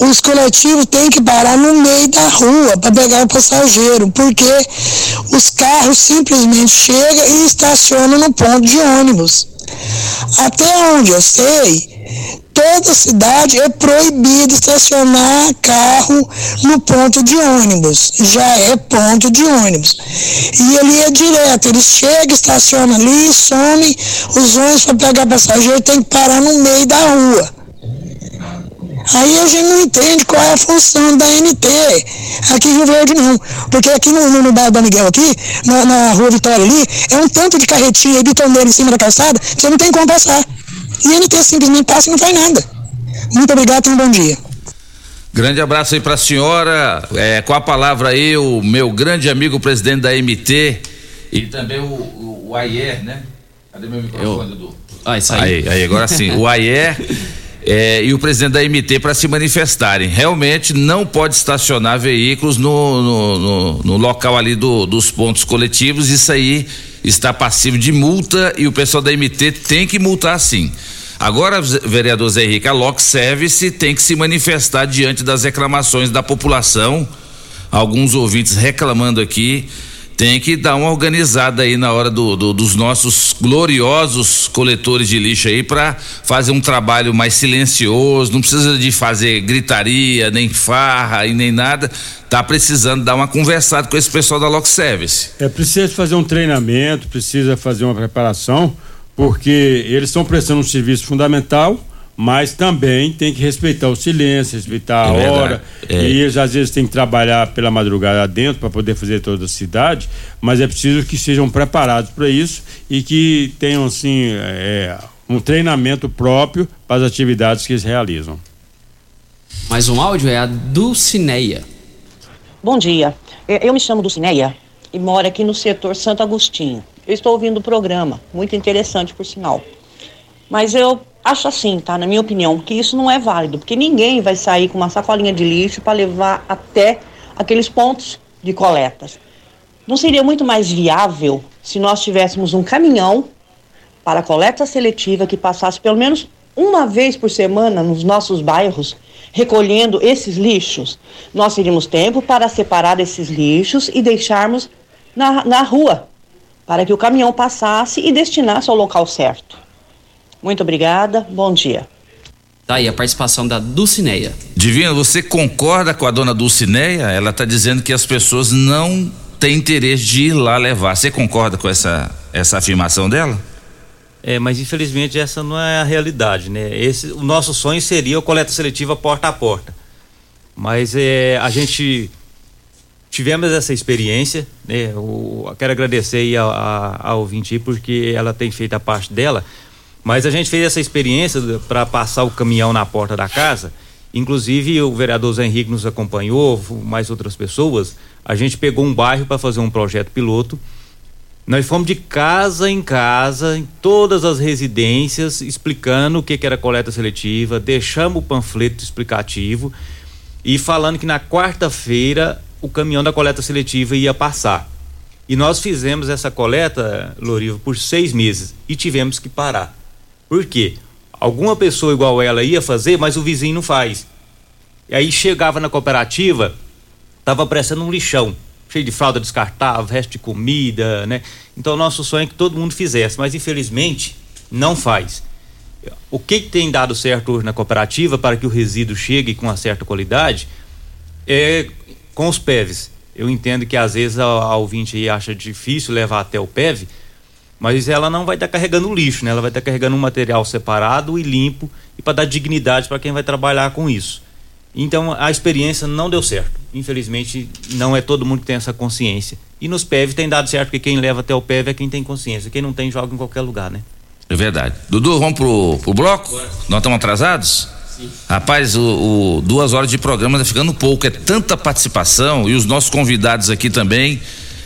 os coletivos têm que parar no meio da rua para pegar o passageiro, porque os carros simplesmente chegam e estacionam no ponto de ônibus. Até onde eu sei, toda cidade é proibido estacionar carro no ponto de ônibus. Já é ponto de ônibus. E ali é direto, eles chegam, estacionam ali, somem, os ônibus para pegar passageiro tem que parar no meio da rua. Aí a gente não entende qual é a função da NT aqui em Rio Verde não. Porque aqui no, no, no bairro da Miguel aqui, na, na rua Vitória ali, é um tanto de carretinha e bitoneira em cima da calçada que você não tem como passar. E a NT simplesmente passa e não faz nada. Muito obrigado, tenha um bom dia. Grande abraço aí pra senhora. É, com a palavra aí, o meu grande amigo, presidente da MT e também o, o, o Ayer, né? Cadê meu microfone, Edu? Ah, isso aí. Aí, aí, agora sim. O Ayer é, e o presidente da MT para se manifestarem. Realmente não pode estacionar veículos no, no, no, no local ali do, dos pontos coletivos. Isso aí está passivo de multa e o pessoal da MT tem que multar sim. Agora, vereador Zé Henrique, a Lock Service tem que se manifestar diante das reclamações da população. Alguns ouvintes reclamando aqui tem que dar uma organizada aí na hora do, do, dos nossos gloriosos coletores de lixo aí para fazer um trabalho mais silencioso, não precisa de fazer gritaria, nem farra e nem nada. Tá precisando dar uma conversada com esse pessoal da Lock Service. É preciso fazer um treinamento, precisa fazer uma preparação, porque eles estão prestando um serviço fundamental mas também tem que respeitar o silêncio, respeitar a é hora. É. E eles às vezes têm que trabalhar pela madrugada dentro para poder fazer toda a cidade, mas é preciso que sejam preparados para isso e que tenham assim é, um treinamento próprio para as atividades que eles realizam. Mais um áudio é a Dulcineia. Bom dia, eu me chamo Dulcineia e moro aqui no setor Santo Agostinho. Eu estou ouvindo o programa, muito interessante por sinal. Mas eu acho assim, tá? Na minha opinião, que isso não é válido, porque ninguém vai sair com uma sacolinha de lixo para levar até aqueles pontos de coletas. Não seria muito mais viável se nós tivéssemos um caminhão para coleta seletiva que passasse pelo menos uma vez por semana nos nossos bairros, recolhendo esses lixos? Nós teríamos tempo para separar esses lixos e deixarmos na, na rua, para que o caminhão passasse e destinasse ao local certo. Muito obrigada, bom dia. Tá aí a participação da Dulcineia. Divina, você concorda com a dona Dulcineia? Ela está dizendo que as pessoas não têm interesse de ir lá levar. Você concorda com essa, essa afirmação dela? É, mas infelizmente essa não é a realidade, né? Esse, o nosso sonho seria a coleta seletiva porta a porta. Mas é, a gente tivemos essa experiência, né? Eu quero agradecer aí a, a, a ouvinte aí, porque ela tem feito a parte dela, mas a gente fez essa experiência para passar o caminhão na porta da casa. Inclusive o vereador Zé Henrique nos acompanhou, mais outras pessoas. A gente pegou um bairro para fazer um projeto piloto. Nós fomos de casa em casa, em todas as residências, explicando o que, que era coleta seletiva, deixamos o panfleto explicativo e falando que na quarta-feira o caminhão da coleta seletiva ia passar. E nós fizemos essa coleta, Lorivo, por seis meses e tivemos que parar. Por quê? Alguma pessoa igual ela ia fazer, mas o vizinho não faz. E aí chegava na cooperativa, tava parecendo um lixão, cheio de fralda descartável, resto de comida, né? Então nosso sonho é que todo mundo fizesse, mas infelizmente não faz. O que, que tem dado certo hoje na cooperativa para que o resíduo chegue com uma certa qualidade é com os PEVs. Eu entendo que às vezes a, a ouvinte acha difícil levar até o PEV, mas ela não vai estar tá carregando lixo, né? Ela vai estar tá carregando um material separado e limpo e para dar dignidade para quem vai trabalhar com isso. Então a experiência não deu certo. Infelizmente, não é todo mundo que tem essa consciência. E nos PEV tem dado certo, porque quem leva até o PEV é quem tem consciência. Quem não tem, joga em qualquer lugar, né? É verdade. Dudu, vamos pro, pro bloco? Bora. Nós estamos atrasados? Sim. Rapaz, o, o, duas horas de programa tá ficando pouco. É tanta participação e os nossos convidados aqui também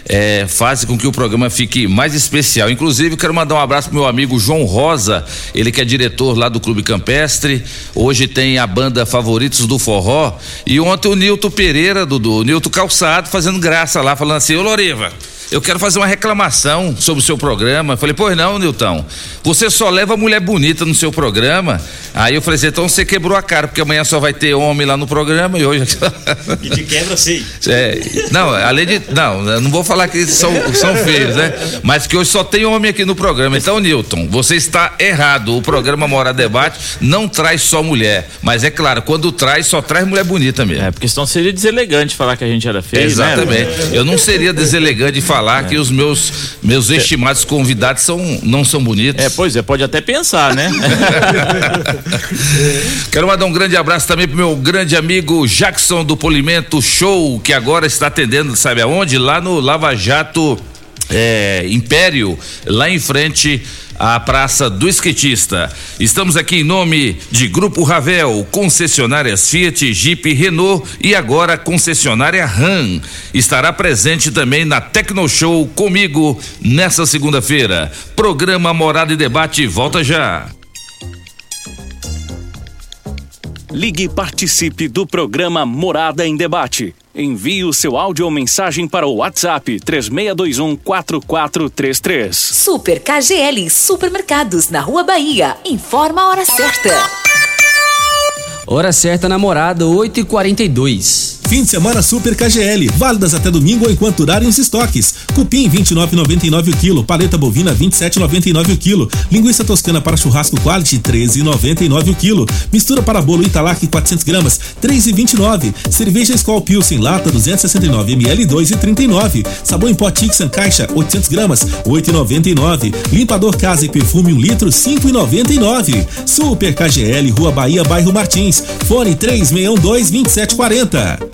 é, fazem com que o programa fique mais especial. Inclusive, quero mandar um abraço pro meu amigo João Rosa, ele que é diretor lá do Clube Campestre. Hoje tem a banda Favoritos do Forró. E ontem o Nilton Pereira, do, Nilton Calçado, fazendo graça lá, falando assim: Ô Loriva eu quero fazer uma reclamação sobre o seu programa. Eu falei, pois não, Nilton, você só leva mulher bonita no seu programa. Aí eu falei assim, então você quebrou a cara, porque amanhã só vai ter homem lá no programa e hoje. E de quebra, sim. É, não, além de. Não, não vou falar que são, são feios, né? Mas que hoje só tem homem aqui no programa. Então, Nilton, você está errado. O programa Mora Debate não traz só mulher. Mas é claro, quando traz, só traz mulher bonita mesmo. É, porque senão seria deselegante falar que a gente era feio. Né, Exatamente. Né? Eu não seria deselegante falar falar é. que os meus meus é. estimados convidados são não são bonitos. É, pois é, pode até pensar, né? Quero mandar um grande abraço também pro meu grande amigo Jackson do Polimento Show, que agora está atendendo, sabe aonde? Lá no Lava Jato é, Império, lá em frente à Praça do Esquetista. Estamos aqui em nome de Grupo Ravel, concessionárias Fiat, Jeep, Renault e agora concessionária RAM. Estará presente também na Tecno Show comigo nessa segunda-feira. Programa Morada e Debate volta já. Ligue e participe do programa Morada em Debate. Envie o seu áudio ou mensagem para o WhatsApp 3621 4433. Super KGL Supermercados na Rua Bahia. Informa a hora certa. Hora certa, namorada, 8h42. Fim de semana Super KGL, válidas até domingo enquanto durarem os estoques. Cupim 29,99 o quilo, paleta bovina 27,99 o quilo, linguiça toscana para churrasco quality 13,99 o quilo, mistura para bolo Italac 400 gramas 3,29, cerveja Skol Pilsen lata 269 ml 2,39, sabão em pó Tixan caixa 800 gramas 8,99, limpador casa e perfume 1 litro 5,99. Super KGL, Rua Bahia, bairro Martins, fone 3612 2740.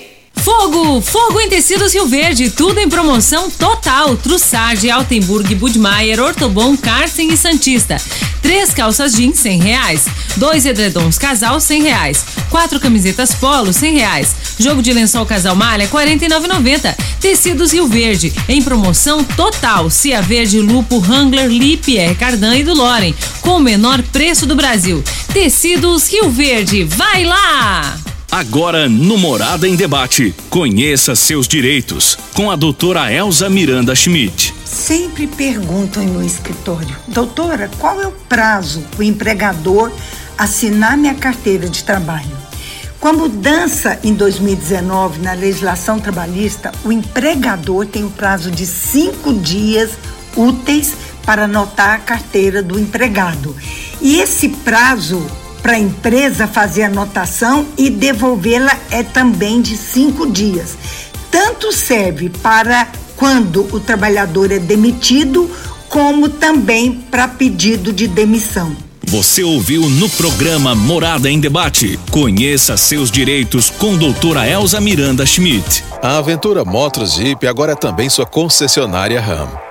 Fogo, fogo em tecidos Rio Verde, tudo em promoção total. Trussardi, Altenburg, Budmeier, Ortobon, Carsten e Santista. Três calças jeans, cem reais. Dois edredons casal, cem reais. Quatro camisetas polo, cem reais. Jogo de lençol casal malha, quarenta e. Tecidos Rio Verde, em promoção total. Cia Verde, Lupo, Wrangler, Lipier, Cardan e do Loren, com o menor preço do Brasil. Tecidos Rio Verde, vai lá! Agora no Morada em Debate. Conheça seus direitos com a doutora Elza Miranda Schmidt. Sempre perguntam meu escritório, doutora, qual é o prazo o empregador assinar minha carteira de trabalho? Com a mudança em 2019 na legislação trabalhista, o empregador tem o prazo de cinco dias úteis para anotar a carteira do empregado. E esse prazo para a empresa fazer a anotação e devolvê-la é também de cinco dias. Tanto serve para quando o trabalhador é demitido, como também para pedido de demissão. Você ouviu no programa Morada em Debate. Conheça seus direitos com doutora Elza Miranda Schmidt. A Aventura Motos Jeep agora é também sua concessionária RAM.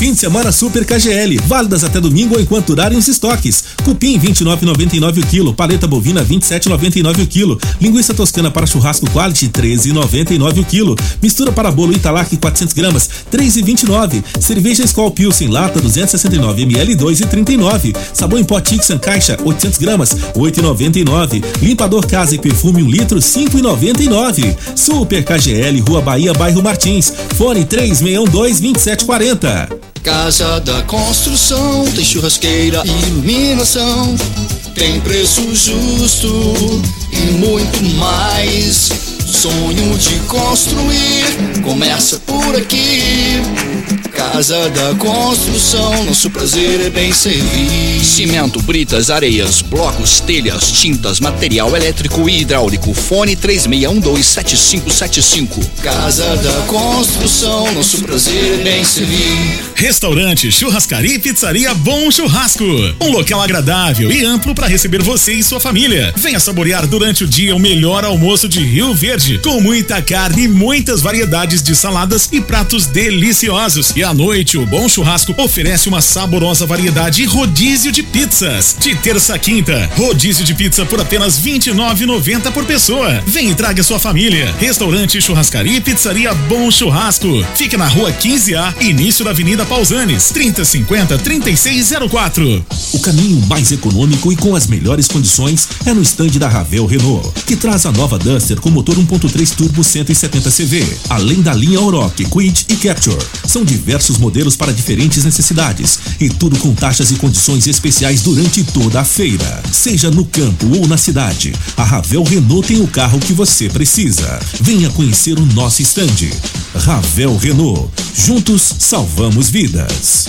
Fim de semana Super KGL, válidas até domingo ou enquanto durarem os estoques. Cupim 29,99 o quilo, paleta bovina 27,99 o quilo, linguiça toscana para churrasco quality 13,99 o quilo, mistura para bolo Italac 400 gramas 3,29, cerveja Skol Pilsen lata 269 ml 2,39, sabão em pó Tixan caixa 800 gramas 8,99, limpador casa e perfume 1 litro 5,99. Super KGL, Rua Bahia, bairro Martins, fone 3612 2740. Casa da Construção tem churrasqueira e iluminação. Tem preço justo e muito mais. Sonho de construir começa por aqui. Casa da Construção, nosso prazer é bem servir. Cimento, britas, areias, blocos, telhas, tintas, material elétrico e hidráulico. Fone 36127575. Casa da Construção, nosso prazer é bem servir. Restaurante, churrascaria e pizzaria Bom Churrasco. Um local agradável e amplo para receber você e sua família. Venha saborear durante o dia o melhor almoço de Rio Verde. Com muita carne e muitas variedades de saladas e pratos deliciosos. E à noite, o Bom Churrasco oferece uma saborosa variedade e rodízio de pizzas. De terça a quinta, rodízio de pizza por apenas R$ 29,90 por pessoa. Vem e traga sua família. Restaurante Churrascaria e Pizzaria Bom Churrasco. Fica na rua 15A, início da Avenida Pausanes, 3050 3604. O caminho mais econômico e com as melhores condições é no estande da Ravel Renault, que traz a nova Duster com motor 1.3 turbo 170 CV, além da linha Oroch, Quid e Capture. São diversos modelos para diferentes necessidades e tudo com taxas e condições especiais durante toda a feira. Seja no campo ou na cidade, a Ravel Renault tem o carro que você precisa. Venha conhecer o nosso estande. Ravel Renault. Juntos salvamos vidas.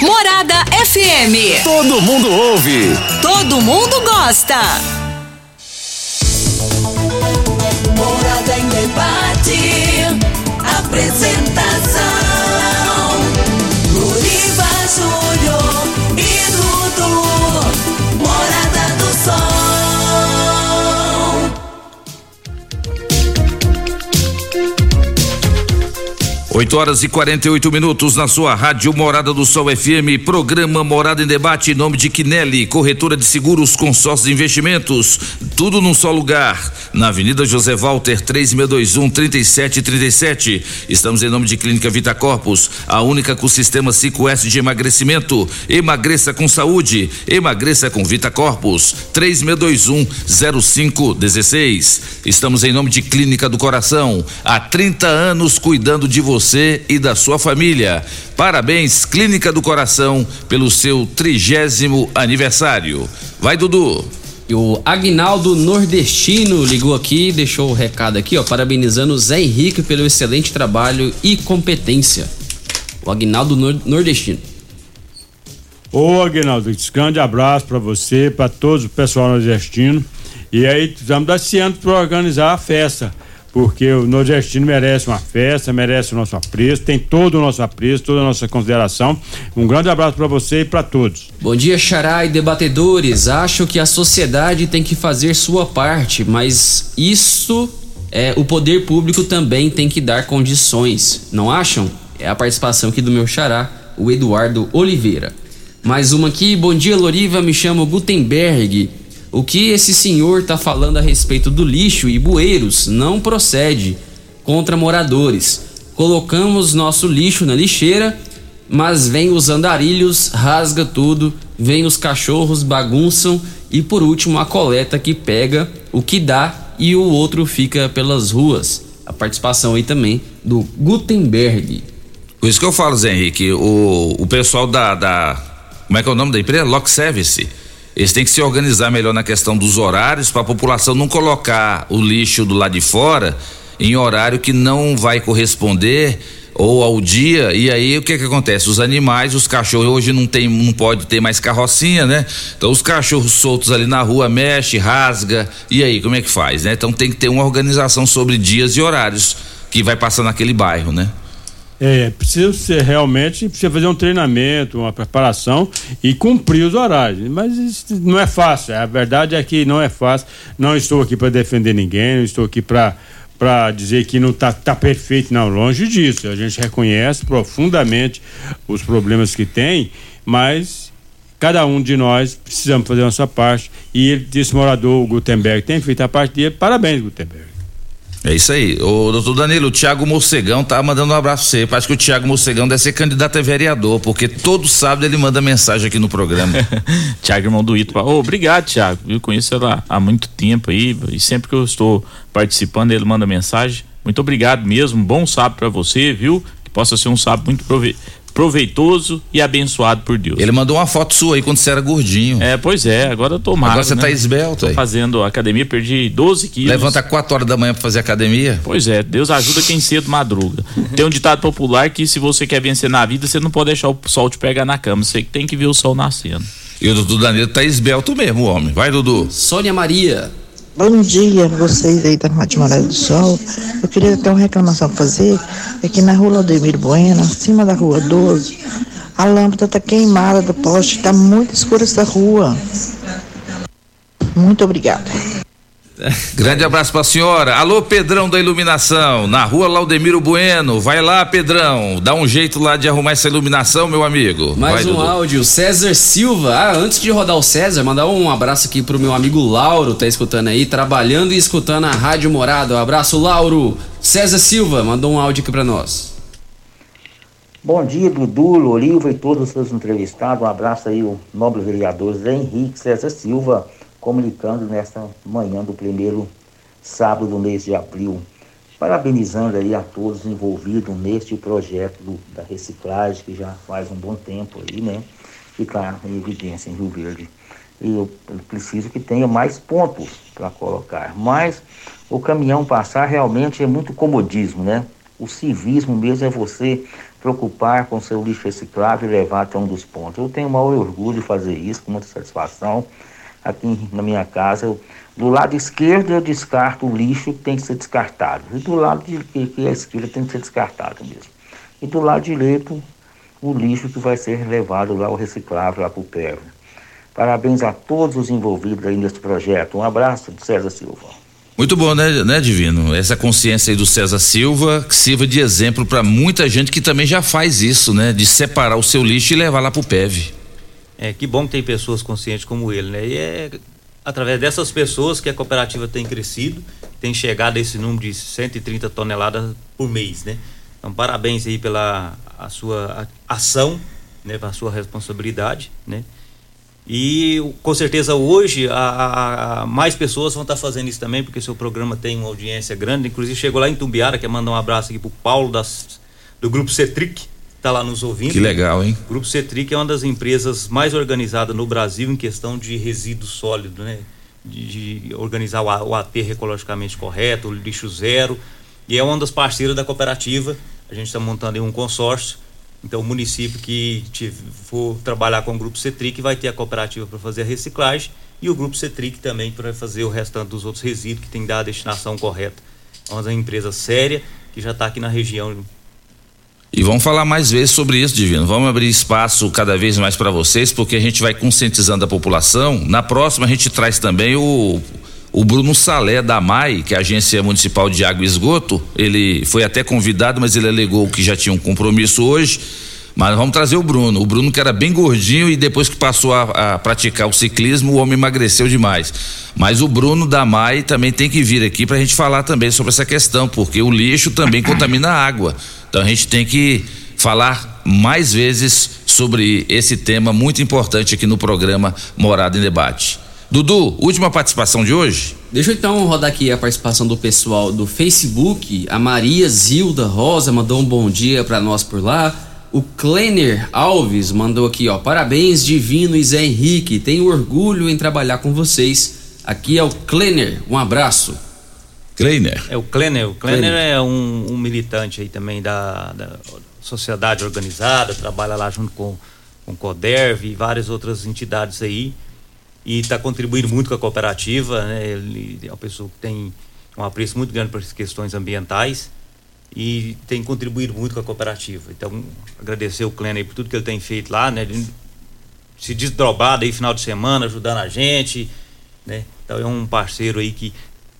Morada FM. Todo mundo ouve. Todo mundo gosta. Morada em debate. Apresentação. Luriva Júnior e Dudu. Morada do Sol. 8 horas e 48 minutos na sua rádio Morada do Sol FM, programa Morada em Debate em nome de Quinelli, corretora de seguros, consórcios de investimentos, tudo num só lugar, na Avenida José Walter 3621 3737. Estamos em nome de Clínica Vita Corpus, a única com sistema 5S de emagrecimento. Emagreça com saúde, emagreça com Vita Corpus 3621 0516. Estamos em nome de Clínica do Coração, há 30 anos cuidando de você você e da sua família. Parabéns, Clínica do Coração, pelo seu trigésimo aniversário. Vai, Dudu. E o Agnaldo Nordestino ligou aqui e deixou o recado aqui, ó, parabenizando o Zé Henrique pelo excelente trabalho e competência. O Agnaldo Nor Nordestino. Ô, Aguinaldo, grande abraço para você, para todo o pessoal nordestino. E aí, vamos dar esse ano para organizar a festa porque o nordestino merece uma festa, merece o nosso apreço, tem todo o nosso apreço, toda a nossa consideração. Um grande abraço para você e para todos. Bom dia, Xará e debatedores. Acho que a sociedade tem que fazer sua parte, mas isso é o poder público também tem que dar condições, não acham? É a participação aqui do meu xará, o Eduardo Oliveira. Mais uma aqui, bom dia Loriva, me chamo Gutenberg o que esse senhor está falando a respeito do lixo e bueiros não procede contra moradores. Colocamos nosso lixo na lixeira, mas vem os andarilhos, rasga tudo, vem os cachorros, bagunçam e por último a coleta que pega o que dá e o outro fica pelas ruas. A participação aí também do Gutenberg. Por isso que eu falo, Zé Henrique, o, o pessoal da, da. Como é que é o nome da empresa? Lock Service eles têm que se organizar melhor na questão dos horários para a população não colocar o lixo do lado de fora em horário que não vai corresponder ou ao dia. E aí o que que acontece? Os animais os cachorros hoje não tem não pode ter mais carrocinha né? Então os cachorros soltos ali na rua mexe rasga. E aí como é que faz né? Então tem que ter uma organização sobre dias e horários que vai passar naquele bairro né é, precisa ser realmente, precisa fazer um treinamento, uma preparação e cumprir os horários. Mas isso não é fácil. A verdade é que não é fácil. Não estou aqui para defender ninguém, não estou aqui para para dizer que não está tá perfeito, não, longe disso. A gente reconhece profundamente os problemas que tem, mas cada um de nós precisamos fazer a nossa parte. E ele, esse morador, o Gutenberg, tem feito a parte dele. Parabéns, Gutenberg. É isso aí. O doutor Danilo, o Tiago Morcegão tá mandando um abraço pra você. Parece que o Tiago Morcegão deve ser candidato a vereador, porque todo sábado ele manda mensagem aqui no programa. Tiago, irmão do Ito. Oh, obrigado, Tiago. Eu conheço ela há muito tempo aí e sempre que eu estou participando ele manda mensagem. Muito obrigado mesmo. Bom sábado para você, viu? Que possa ser um sábado muito proveitoso e abençoado por Deus. Ele mandou uma foto sua aí quando você era gordinho. É, pois é, agora eu tô magro, Agora você né? tá esbelto Tô aí. fazendo academia, perdi 12 quilos. Levanta 4 horas da manhã pra fazer academia. Pois é, Deus ajuda quem cedo madruga. Tem um ditado popular que se você quer vencer na vida, você não pode deixar o sol te pegar na cama, você que tem que ver o sol nascendo. E o Dudu Danilo tá esbelto mesmo, o homem. Vai, Dudu. Sônia Maria. Bom dia, vocês aí da Rádio Morada do Sol. Eu queria ter uma reclamação pra fazer. Aqui na rua Laudemiro Bueno, acima da rua 12, a lâmpada tá queimada do poste, tá muito escura essa rua. Muito obrigada. Grande abraço pra senhora. Alô, Pedrão da Iluminação, na rua Laudemiro Bueno. Vai lá, Pedrão. Dá um jeito lá de arrumar essa iluminação, meu amigo. Mais Vai, um Dudu. áudio, César Silva. Ah, antes de rodar o César, mandar um abraço aqui pro meu amigo Lauro, tá escutando aí, trabalhando e escutando a Rádio Morada. Um abraço, Lauro. César Silva mandou um áudio aqui pra nós. Bom dia, Dudu, Loriva e todos os seus entrevistados. Um abraço aí, o nobre vereador Zé Henrique César Silva, comunicando nesta manhã do primeiro sábado do mês de abril. Parabenizando aí a todos envolvidos neste projeto do- da reciclagem, que já faz um bom tempo aí, né? Que está em evidência em Rio Verde. E eu preciso que tenha mais pontos para colocar. Mas o caminhão passar realmente é muito comodismo, né? O civismo mesmo é você preocupar com seu lixo reciclável e levar até um dos pontos. Eu tenho o maior orgulho de fazer isso, com muita satisfação. Aqui na minha casa, eu- do lado esquerdo eu descarto o lixo que tem que ser descartado. E do lado de, que, que é a esquerda tem que ser descartado mesmo. E do lado direito, o lixo que vai ser levado lá, o reciclável, lá para o PEV. Parabéns a todos os envolvidos aí nesse projeto. Um abraço de César Silva. Muito bom, né, né, Divino? Essa consciência aí do César Silva que sirva de exemplo pra muita gente que também já faz isso, né? De separar o seu lixo e levar lá pro PEV. É, que bom que tem pessoas conscientes como ele, né? E é através dessas pessoas que a cooperativa tem crescido, tem chegado a esse número de 130 toneladas por mês, né? Então, parabéns aí pela a sua ação, né? Pela sua responsabilidade, né? E com certeza hoje a, a- a- mais pessoas vão estar fazendo isso também, porque seu programa tem uma audiência grande. Inclusive chegou lá em Tumbiara, quer mandar um abraço aqui pro Paulo das, do Grupo Cetric, tá lá nos ouvindo. Que legal, hein? O Grupo Cetric é uma das empresas mais organizadas no Brasil em questão de resíduo sólido, né? De, de organizar o, o aterro ecologicamente correto, o lixo zero. E é uma das parceiras da cooperativa. A gente está montando um consórcio. Então, o município que for trabalhar com o Grupo Cetric vai ter a cooperativa para fazer a reciclagem e o Grupo Cetric também para fazer o restante dos outros resíduos que tem que dar a destinação correta. É uma empresa séria que já está aqui na região E vamos falar mais vezes sobre isso, Divino. Vamos abrir espaço cada vez mais para vocês, porque a gente vai conscientizando a população. Na próxima, a gente traz também o, o Bruno Salé da MAI, que é a Agência Municipal de Água e Esgoto. Ele foi até convidado, mas ele alegou que já tinha um compromisso hoje. Mas vamos trazer o Bruno. O Bruno que era bem gordinho e depois que passou a, a praticar o ciclismo, o homem emagreceu demais. Mas o Bruno da MAI também tem que vir aqui para a gente falar também sobre essa questão, porque o lixo também contamina a água. Então a gente tem que falar mais vezes sobre esse tema muito importante aqui no programa Morada em Debate. Dudu, última participação de hoje? Deixa eu então rodar aqui a participação do pessoal do Facebook. A Maria Zilda Rosa mandou um bom dia pra nós por lá. O Kleiner Alves mandou aqui, ó. Parabéns, Divino e Zé Henrique. Tenho orgulho em trabalhar com vocês. Aqui é o Kleiner. Um abraço. Kleiner. É o Kleiner. O Kleiner Kleiner. é um, um militante aí também da, da sociedade organizada, trabalha lá junto com, com o CODERV e várias outras entidades aí. E está contribuindo muito com a cooperativa, né? Ele é uma pessoa que tem um apreço muito grande para as questões ambientais e tem contribuído muito com a cooperativa. Então, agradecer o Kleiner por tudo que ele tem feito lá, né? Ele se desdobrado aí final de semana, ajudando a gente, né? Então é um parceiro aí que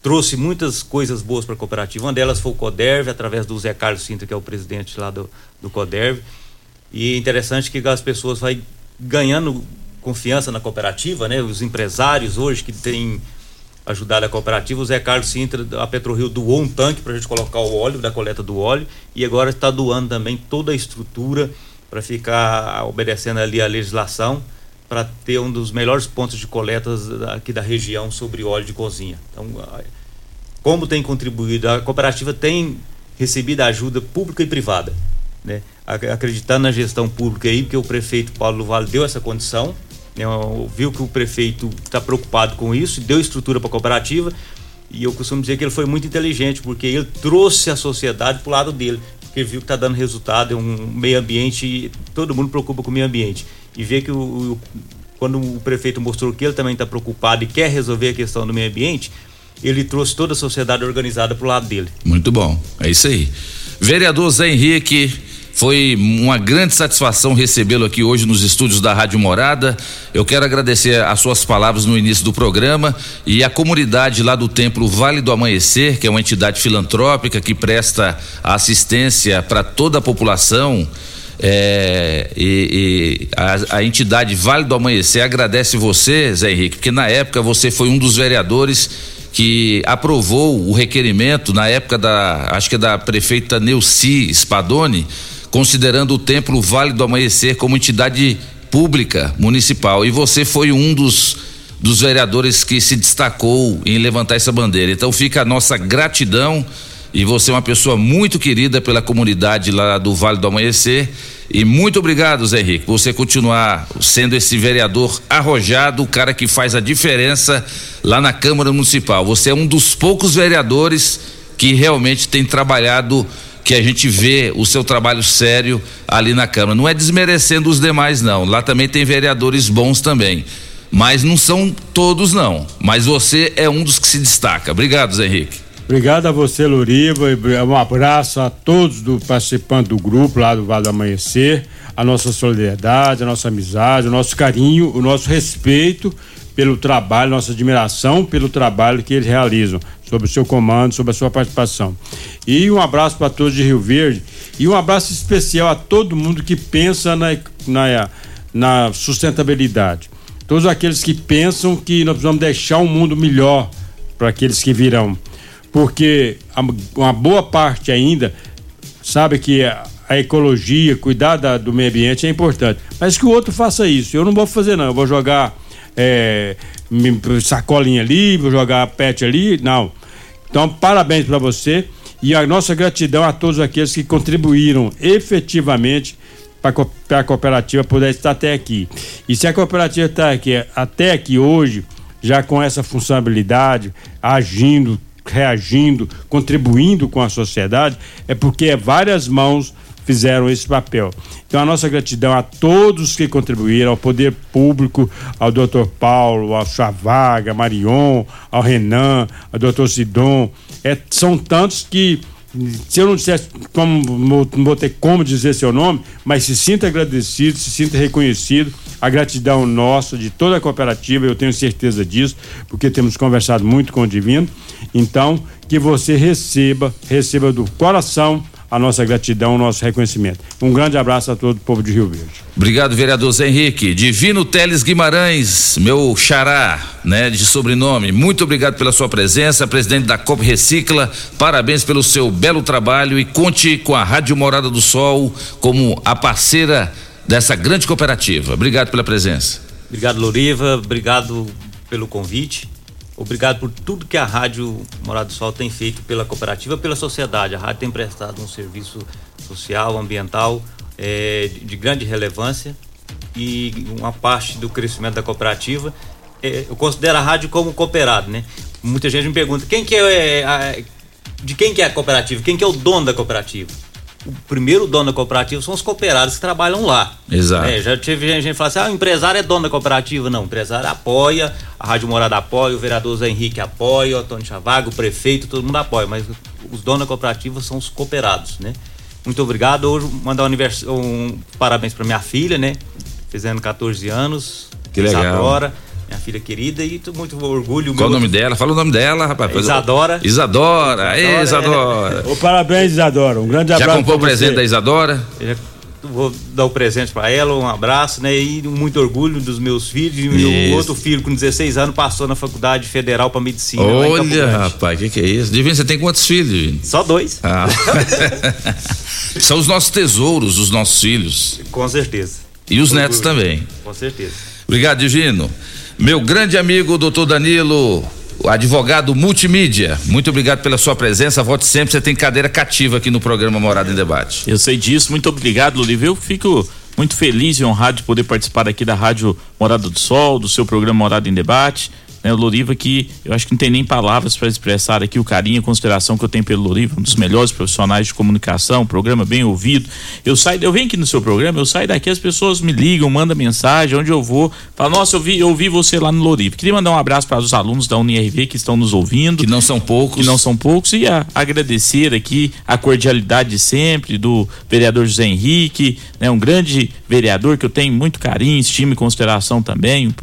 trouxe muitas coisas boas para a cooperativa. Uma delas foi o Coderv, através do Zé Carlos Sintra, que é o presidente lá do, do Coderv. E é interessante que as pessoas vai ganhando confiança na cooperativa, né? Os empresários hoje que têm ajudado a cooperativa, o Zé Carlos Sintra, a PetroRio doou um tanque para a gente colocar o óleo, da coleta do óleo, e agora está doando também toda a estrutura para ficar obedecendo ali a legislação, para ter um dos melhores pontos de coletas aqui da região sobre óleo de cozinha. Então, como tem contribuído, a cooperativa tem recebido ajuda pública e privada. né? Ac- Acreditando na gestão pública aí, porque o prefeito Paulo Vale deu essa condição, né? viu que o prefeito está preocupado com isso, deu estrutura para a cooperativa, e eu costumo dizer que ele foi muito inteligente, porque ele trouxe a sociedade para o lado dele, porque viu que está dando resultado, é um meio ambiente, todo mundo preocupa com o meio ambiente. E vê que o, o- quando o prefeito mostrou que ele também está preocupado e quer resolver a questão do meio ambiente, ele trouxe toda a sociedade organizada para o lado dele. Muito bom, é isso aí. Vereador Zé Henrique, foi uma grande satisfação recebê-lo aqui hoje nos estúdios da Rádio Morada. Eu quero agradecer as suas palavras no início do programa e a comunidade lá do Templo Vale do Amanhecer, que é uma entidade filantrópica que presta assistência para toda a população. É, e, e a, a entidade Vale do Amanhecer agradece você, Zé Henrique, porque na época você foi um dos vereadores que aprovou o requerimento na época da, acho que é da prefeita Neuci Spadoni, considerando o Templo Vale do Amanhecer como entidade pública municipal. E você foi um dos dos vereadores que se destacou em levantar essa bandeira. Então fica a nossa gratidão e você é uma pessoa muito querida pela comunidade lá do Vale do Amanhecer. E muito obrigado, Zé Henrique, por você continuar sendo esse vereador arrojado, o cara que faz a diferença lá na Câmara Municipal. Você é um dos poucos vereadores que realmente tem trabalhado, que a gente vê o seu trabalho sério ali na Câmara. Não é desmerecendo os demais, não. Lá também tem vereadores bons também. Mas não são todos, não. Mas você é um dos que se destaca. Obrigado, Zé Henrique. Obrigado a você, Loriva. e Um abraço a todos do participantes do grupo lá do Vale do Amanhecer. A nossa solidariedade, a nossa amizade, o nosso carinho, o nosso respeito pelo trabalho, nossa admiração pelo trabalho que eles realizam, sob o seu comando, sob a sua participação. E um abraço para todos de Rio Verde e um abraço especial a todo mundo que pensa na, na, na sustentabilidade. Todos aqueles que pensam que nós precisamos deixar um mundo melhor para aqueles que virão porque uma boa parte ainda sabe que a, a ecologia, cuidar da- do meio ambiente é importante, mas que o outro faça isso. Eu não vou fazer não, eu vou jogar é, sacolinha ali, vou jogar pet ali, não. Então parabéns para você e a nossa gratidão a todos aqueles que contribuíram efetivamente para a cooperativa poder estar até aqui. E se a cooperativa está aqui até aqui hoje, já com essa funcionalidade, agindo, reagindo, contribuindo com a sociedade, é porque várias mãos fizeram esse papel. Então a nossa gratidão a todos que contribuíram, ao poder público, ao doutor Paulo, ao Chavaga, Marion, ao Renan, ao doutor Sidon, é, são tantos que se eu não dissesse como, vou ter como dizer seu nome, mas se sinta agradecido, se sinta reconhecido, a gratidão nossa, de toda a cooperativa, eu tenho certeza disso, porque temos conversado muito com o Divino. Então, que você receba, receba do coração a nossa gratidão, o nosso reconhecimento. Um grande abraço a todo o povo de Rio Verde. Obrigado, vereador Zé Henrique. Divino Teles Guimarães, meu xará, né, de sobrenome. Muito obrigado pela sua presença, presidente da COP Recicla. Parabéns pelo seu belo trabalho e conte com a Rádio Morada do Sol como a parceira dessa grande cooperativa. Obrigado pela presença. Obrigado, Loriva. Obrigado pelo convite. Obrigado por tudo que a Rádio Morado do Sol tem feito pela cooperativa, pela sociedade. A rádio tem prestado um serviço social, ambiental eh, de, de grande relevância e uma parte do crescimento da cooperativa. eh, eu considero a rádio como cooperado, né? Muita gente me pergunta quem que é a- de quem que é a cooperativa, quem que é o dono da cooperativa. O primeiro dono da cooperativa são os cooperados que trabalham lá. Exato. É, já tive gente que fala assim: ah, o empresário é dono da cooperativa. Não, o empresário apoia, a Rádio Morada apoia, o vereador Zé Henrique apoia, o Antônio Chavago, o prefeito, todo mundo apoia, mas os donos da cooperativa são os cooperados, né? Muito obrigado. Hoje mandar um, um parabéns para minha filha, né? Fazendo 14 anos. Que legal. Isadora, minha filha querida, e tô muito orgulho. Qual o nome dela? Fala o nome dela, rapaz. Isadora. Isadora. Isadora. Ô, parabéns, Isadora. Um grande Já abraço. comprou o presente da Isadora? Já vou dar o presente para ela, um abraço, né? E muito orgulho dos meus filhos. E o meu Isso. outro filho, com 16 anos, passou na faculdade federal para medicina. lá em Campo Olha, rapaz, o que, que é isso? Divino, você tem quantos filhos, Divino? Só dois. Ah. São os nossos tesouros, os nossos filhos. Com certeza. E os netos Orgulho. também. Com certeza. Obrigado, Divino. Meu grande amigo, doutor Danilo, advogado multimídia. Muito obrigado pela sua presença. Volte sempre. Você tem cadeira cativa aqui no programa Morada em Debate. Eu sei disso. Muito obrigado, Loliva. Eu fico muito feliz e honrado de poder participar aqui da Rádio Morada do Sol, do seu programa Morada em Debate. Né, o Loriva que eu acho que não tem nem palavras para expressar aqui o carinho e consideração que eu tenho pelo Loriva, um dos melhores profissionais de comunicação, programa bem ouvido. Eu saio, eu venho aqui no seu programa, eu saio daqui, as pessoas me ligam, mandam mensagem, onde eu vou, falam, nossa, eu vi, eu vi você lá no Loriva. Queria mandar um abraço para os alunos da UNIRV que estão nos ouvindo. Que não são poucos. Que não são poucos, e a, agradecer aqui a cordialidade de sempre do vereador José Henrique, né, um grande vereador que eu tenho muito carinho, estima e consideração também,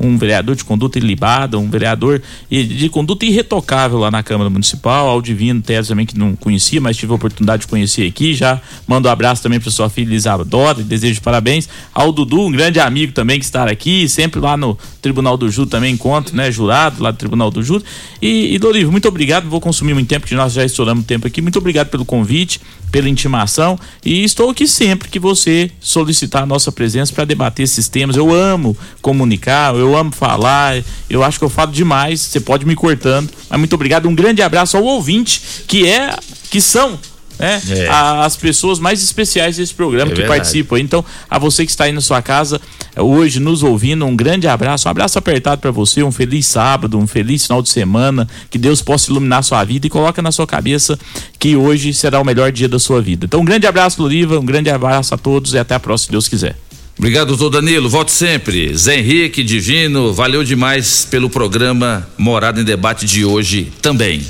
um, vereador de conduta ilibada, um vereador de conduta irretocável lá na Câmara Municipal, ao Divino Teres também que não conhecia, mas tive a oportunidade de conhecer aqui, já mando um abraço também para sua filha Isadora e desejo parabéns. Ao Dudu, um grande amigo também que está aqui, sempre lá no Tribunal do Júri também encontro, né, jurado lá do Tribunal do Júri e, e Dorivo, muito obrigado, não vou consumir muito tempo, que nós já estouramos tempo aqui, muito obrigado pelo convite, pela intimação. E estou aqui sempre que você solicitar a nossa presença para debater esses temas, eu amo comunicar, eu amo falar, eu acho que eu falo demais, você pode me cortando, mas muito obrigado, um grande abraço ao ouvinte, que é, que são né? É. as pessoas mais especiais desse programa É que verdade. participam. Então, a você que está aí na sua casa eh, hoje nos ouvindo, um grande abraço, um abraço apertado para você, um feliz sábado, um feliz final de semana, que Deus possa iluminar sua vida e coloca na sua cabeça que hoje será o melhor dia da sua vida. Então, um grande abraço, Loriva, um grande abraço a todos e até a próxima, se Deus quiser. Obrigado, doutor Danilo. Volte sempre. Zé Henrique, Divino, valeu demais pelo programa Morada em Debate de hoje também.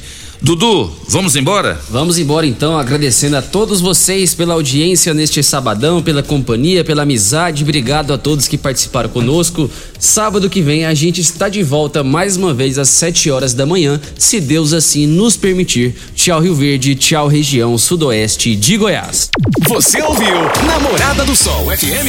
Dudu, vamos embora? Vamos embora então, agradecendo a todos vocês pela audiência neste sabadão, pela companhia, pela amizade. Obrigado a todos que participaram conosco. Sábado que vem a gente está de volta mais uma vez às 7 horas da manhã, se Deus assim nos permitir. Tchau Rio Verde, tchau região sudoeste de Goiás. Você ouviu Namorada do Sol FM.